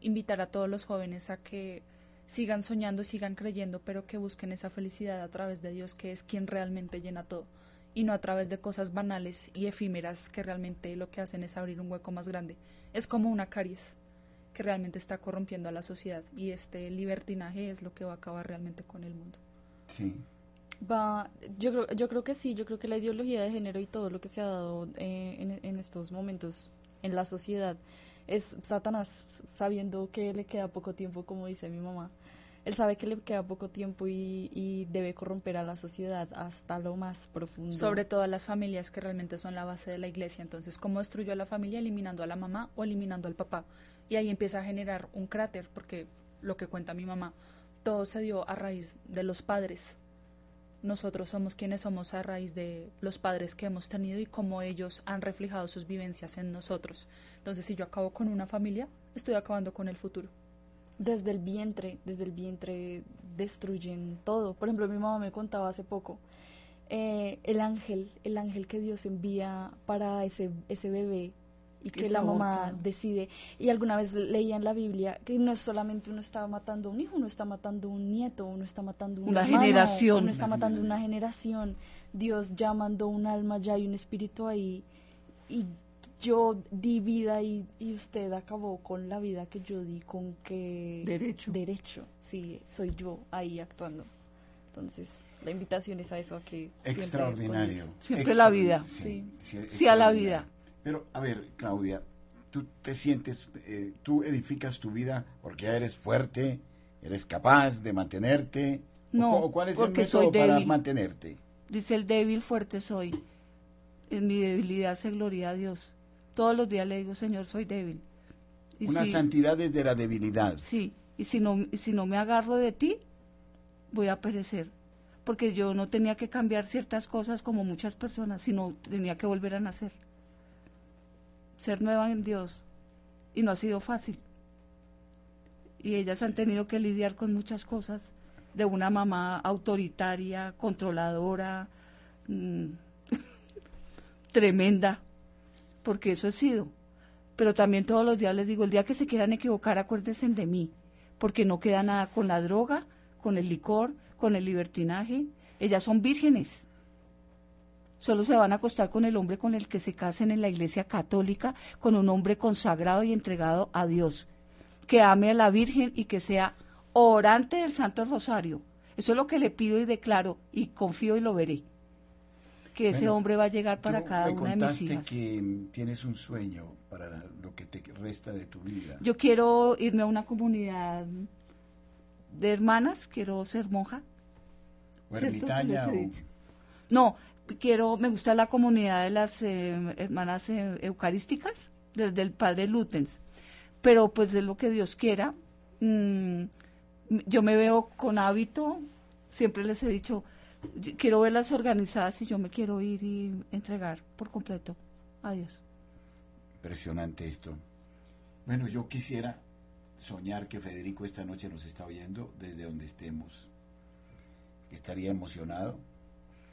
invitar a todos los jóvenes a que sigan soñando, sigan creyendo, pero que busquen esa felicidad a través de Dios, que es quien realmente llena todo, y no a través de cosas banales y efímeras que realmente lo que hacen es abrir un hueco más grande. Es como una caries que realmente está corrompiendo a la sociedad y este libertinaje es lo que va a acabar realmente con el mundo. Sí. Va, yo creo, yo creo que sí, yo creo que la ideología de género y todo lo que se ha dado eh, en, en estos momentos en la sociedad es Satanás sabiendo que le queda poco tiempo, como dice mi mamá. Él sabe que le queda poco tiempo y, debe corromper a la sociedad hasta lo más profundo. Sobre todo a las familias que realmente son la base de la iglesia. Entonces, ¿cómo destruyó a la familia? Eliminando a la mamá o eliminando al papá. Y ahí empieza a generar un cráter, porque lo que cuenta mi mamá, todo se dio a raíz de los padres nosotros somos quienes somos a raíz de los padres que hemos tenido y cómo ellos han reflejado sus vivencias en nosotros. Entonces, si yo acabo con una familia, estoy acabando con el futuro. Desde el vientre, desde el vientre destruyen todo. Por ejemplo, mi mamá me contaba hace poco, eh, el ángel, el ángel que Dios envía para ese, ese bebé y que la mamá decide. Y alguna vez leía en la Biblia que no es solamente uno está matando a un hijo, uno está matando a un nieto, uno está matando una generación. Uno está matando una generación. Dios ya mandó un alma, ya hay un espíritu ahí. Y yo di vida y, y usted acabó con la vida que yo di, con que... Derecho. Derecho, sí, soy yo ahí actuando. Entonces, la invitación es a eso, a que... Extraordinario. Siempre, siempre la vida. Sí, sí a la vida. Pero, a ver, Claudia, tú te sientes, eh, tú edificas tu vida porque ya eres fuerte, eres capaz de mantenerte. No, ¿Cuál es el método para mantenerte? Dice el débil, fuerte soy. En mi debilidad se gloria a Dios. Todos los días le digo, Señor, soy débil. Una santidad desde la debilidad. Sí, y si no, si no me agarro de ti, voy a perecer. Porque yo no tenía que cambiar ciertas cosas como muchas personas, sino tenía que volver a nacer ser nueva en Dios y no ha sido fácil. Y ellas han tenido que lidiar con muchas cosas de una mamá autoritaria, controladora, mm, tremenda, porque eso he sido. Pero también todos los días les digo, el día que se quieran equivocar, acuérdense de mí, porque no queda nada con la droga, con el licor, con el libertinaje. Ellas son vírgenes solo se van a acostar con el hombre con el que se casen en la iglesia católica, con un hombre consagrado y entregado a Dios, que ame a la Virgen y que sea orante del Santo Rosario. Eso es lo que le pido y declaro y confío y lo veré. Que ese hombre va a llegar para cada una de mis hijas. que tienes un sueño para lo que te resta de tu vida. Yo quiero irme a una comunidad de hermanas, quiero ser monja. ¿O ermitaña? No, quiero, me gusta la comunidad de las eh, hermanas eh, eucarísticas, desde el padre Lutens, pero pues de lo que Dios quiera, mm, yo me veo con hábito, siempre les he dicho, quiero verlas organizadas y yo me quiero ir y entregar por completo a Dios. Impresionante esto. Bueno, yo quisiera soñar que Federico esta noche nos está oyendo desde donde estemos estaría emocionado.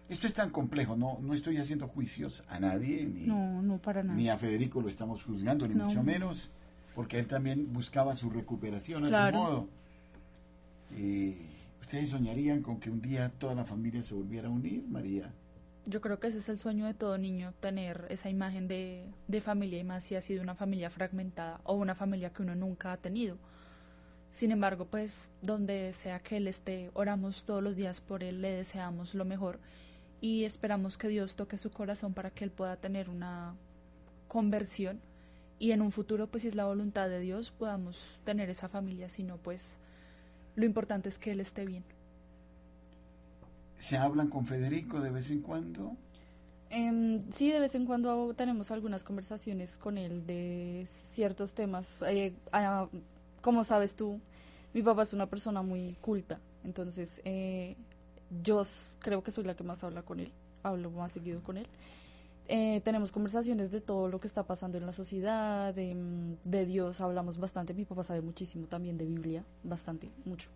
Esto es tan complejo, no, no estoy haciendo juicios a nadie, ni, No, no para nada. ni a Federico lo estamos juzgando, ni No. mucho menos, porque él también buscaba su recuperación a Claro. su modo. Eh, ¿Ustedes soñarían con que un día toda la familia se volviera a unir, María? Yo creo que ese es el sueño de todo niño, tener esa imagen de, de familia y más si ha sido una familia fragmentada o una familia que uno nunca ha tenido. Sin embargo, pues donde sea que él esté, oramos todos los días por él, le deseamos lo mejor y esperamos que Dios toque su corazón para que él pueda tener una conversión y en un futuro, pues si es la voluntad de Dios, podamos tener esa familia, si no, pues lo importante es que él esté bien. ¿Se hablan con Federico de vez en cuando? Em, sí, de vez en cuando tenemos algunas conversaciones con él de ciertos temas. Eh, ah, como sabes tú, mi papá es una persona muy culta, entonces eh, yo creo que soy la que más habla con él, hablo más seguido con él. Eh, tenemos conversaciones de todo lo que está pasando en la sociedad, de, mm, de Dios hablamos bastante. Mi papá sabe muchísimo también de Biblia, bastante, mucho.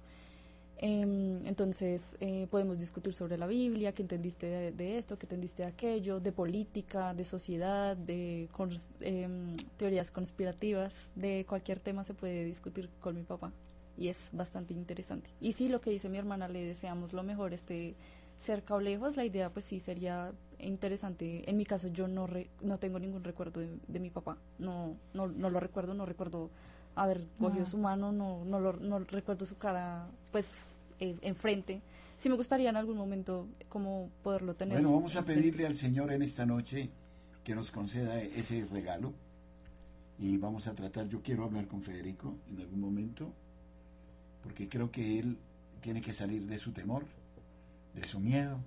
Em, entonces eh, podemos discutir sobre la Biblia, qué entendiste de, de esto, qué entendiste de aquello, de política, de sociedad, de cons- em, teorías conspirativas, de cualquier tema se puede discutir con mi papá y es bastante interesante. Y sí, lo que dice mi hermana, le deseamos lo mejor, esté cerca o lejos, la idea pues sí sería interesante. En mi caso yo no, re- no tengo ningún recuerdo de, de mi papá, no, no, no lo recuerdo, no recuerdo haber cogido Ah. su mano, no, no, lo, no recuerdo su cara pues eh, enfrente. Sí me gustaría en algún momento como poderlo tener. Bueno, vamos a pedirle al Señor en esta noche que nos conceda ese regalo y vamos a tratar, yo quiero hablar con Federico en algún momento, porque creo que él tiene que salir de su temor, de su miedo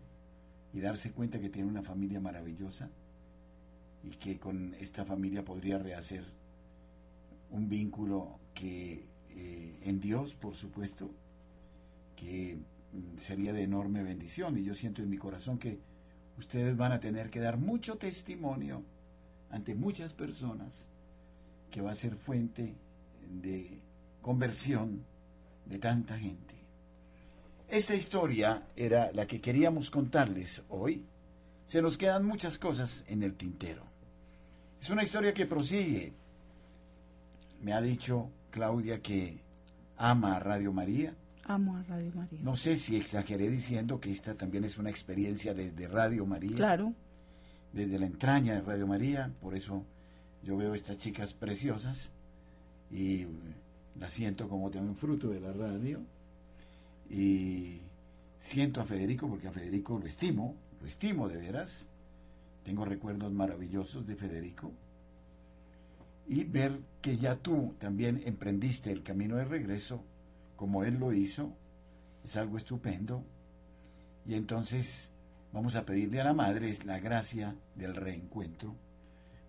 y darse cuenta que tiene una familia maravillosa y que con esta familia podría rehacer un vínculo que eh, en Dios, por supuesto, que mm, sería de enorme bendición y yo siento en mi corazón que ustedes van a tener que dar mucho testimonio ante muchas personas que va a ser fuente de conversión de tanta gente. Esta historia era la que queríamos contarles hoy. Se nos quedan muchas cosas en el tintero. Es una historia que prosigue. Me ha dicho Claudia que ama a Radio María. Amo a Radio María. No sé si exageré diciendo que esta también es una experiencia desde Radio María, Claro, desde la entraña de Radio María, por eso yo veo estas chicas preciosas y las siento como también fruto de la radio y siento a Federico porque a Federico lo estimo, lo estimo de veras, tengo recuerdos maravillosos de Federico y ver que ya tú también emprendiste el camino de regreso como él lo hizo, es algo estupendo. Y entonces vamos a pedirle a la madre la gracia del reencuentro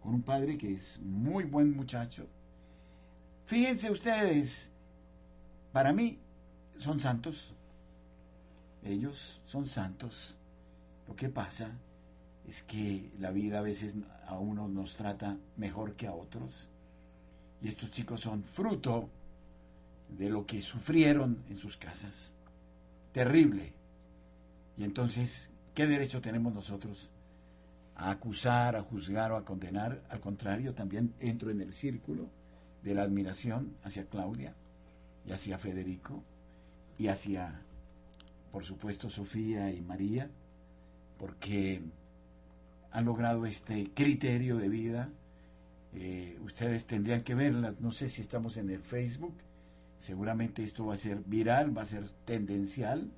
con un padre que es muy buen muchacho. Fíjense ustedes, para mí son santos, ellos son santos. Lo que pasa es que la vida a veces a unos nos trata mejor que a otros. Y estos chicos son fruto de lo que sufrieron en sus casas. Terrible. Y entonces, ¿qué derecho tenemos nosotros a acusar, a juzgar o a condenar? Al contrario, también entro en el círculo de la admiración hacia Claudia y hacia Federico y hacia, por supuesto, Sofía y María, porque han logrado este criterio de vida. Eh, ustedes tendrían que verlas, no sé si estamos en el Facebook, seguramente esto va a ser viral, va a ser tendencial,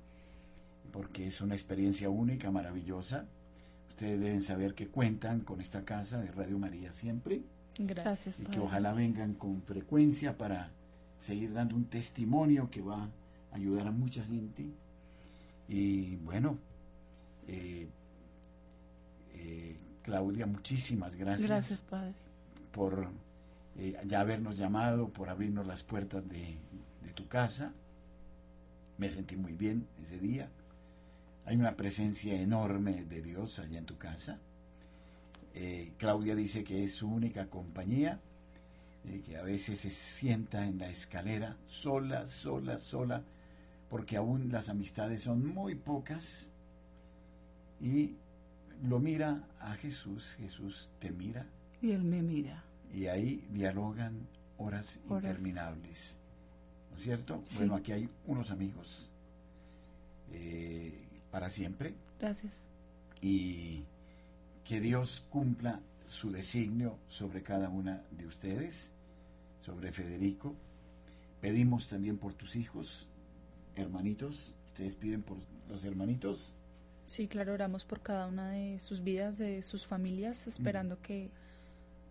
porque es una experiencia única, maravillosa. Ustedes deben saber que cuentan con esta casa de Radio María siempre Gracias. y que ojalá vengan con frecuencia para seguir dando un testimonio que va a ayudar a mucha gente. Y bueno, eh, eh, Claudia, muchísimas gracias, gracias, Padre. por eh, ya habernos llamado, por abrirnos las puertas de, de tu casa. Me sentí muy bien ese día. Hay una presencia enorme de Dios allá en tu casa. Eh, Claudia dice que es su única compañía, eh, que a veces se sienta en la escalera sola, sola, sola, porque aún las amistades son muy pocas y lo mira a Jesús, Jesús te mira Y él me mira. y ahí dialogan horas, Horas. interminables. ¿No es cierto? Sí. Bueno, aquí hay unos amigos eh, para siempre Gracias. y que Dios cumpla su designio sobre cada una de ustedes, sobre Federico. Pedimos también por tus hijos, hermanitos. Ustedes piden por los hermanitos. Sí, claro, oramos por cada una de sus vidas, de sus familias, esperando que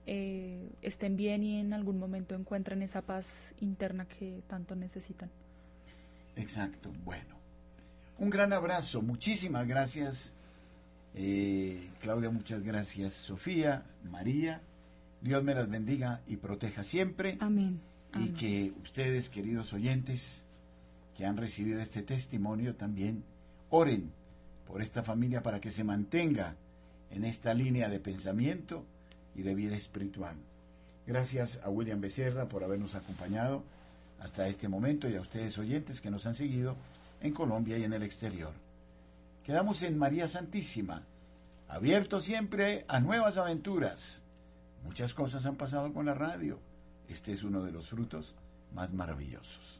eh, estén bien y en algún momento encuentren esa paz interna que tanto necesitan. Exacto, bueno. Un gran abrazo, muchísimas gracias. eh, Claudia, muchas gracias. Sofía, María, Dios me las bendiga y proteja siempre. Amén. y Amén. que ustedes, queridos oyentes, que han recibido este testimonio, también oren por esta familia para que se mantenga en esta línea de pensamiento y de vida espiritual. Gracias a William Becerra por habernos acompañado hasta este momento y a ustedes oyentes que nos han seguido en Colombia y en el exterior. Quedamos en María Santísima, abierto siempre a nuevas aventuras. Muchas cosas han pasado con la radio. Este es uno de los frutos más maravillosos.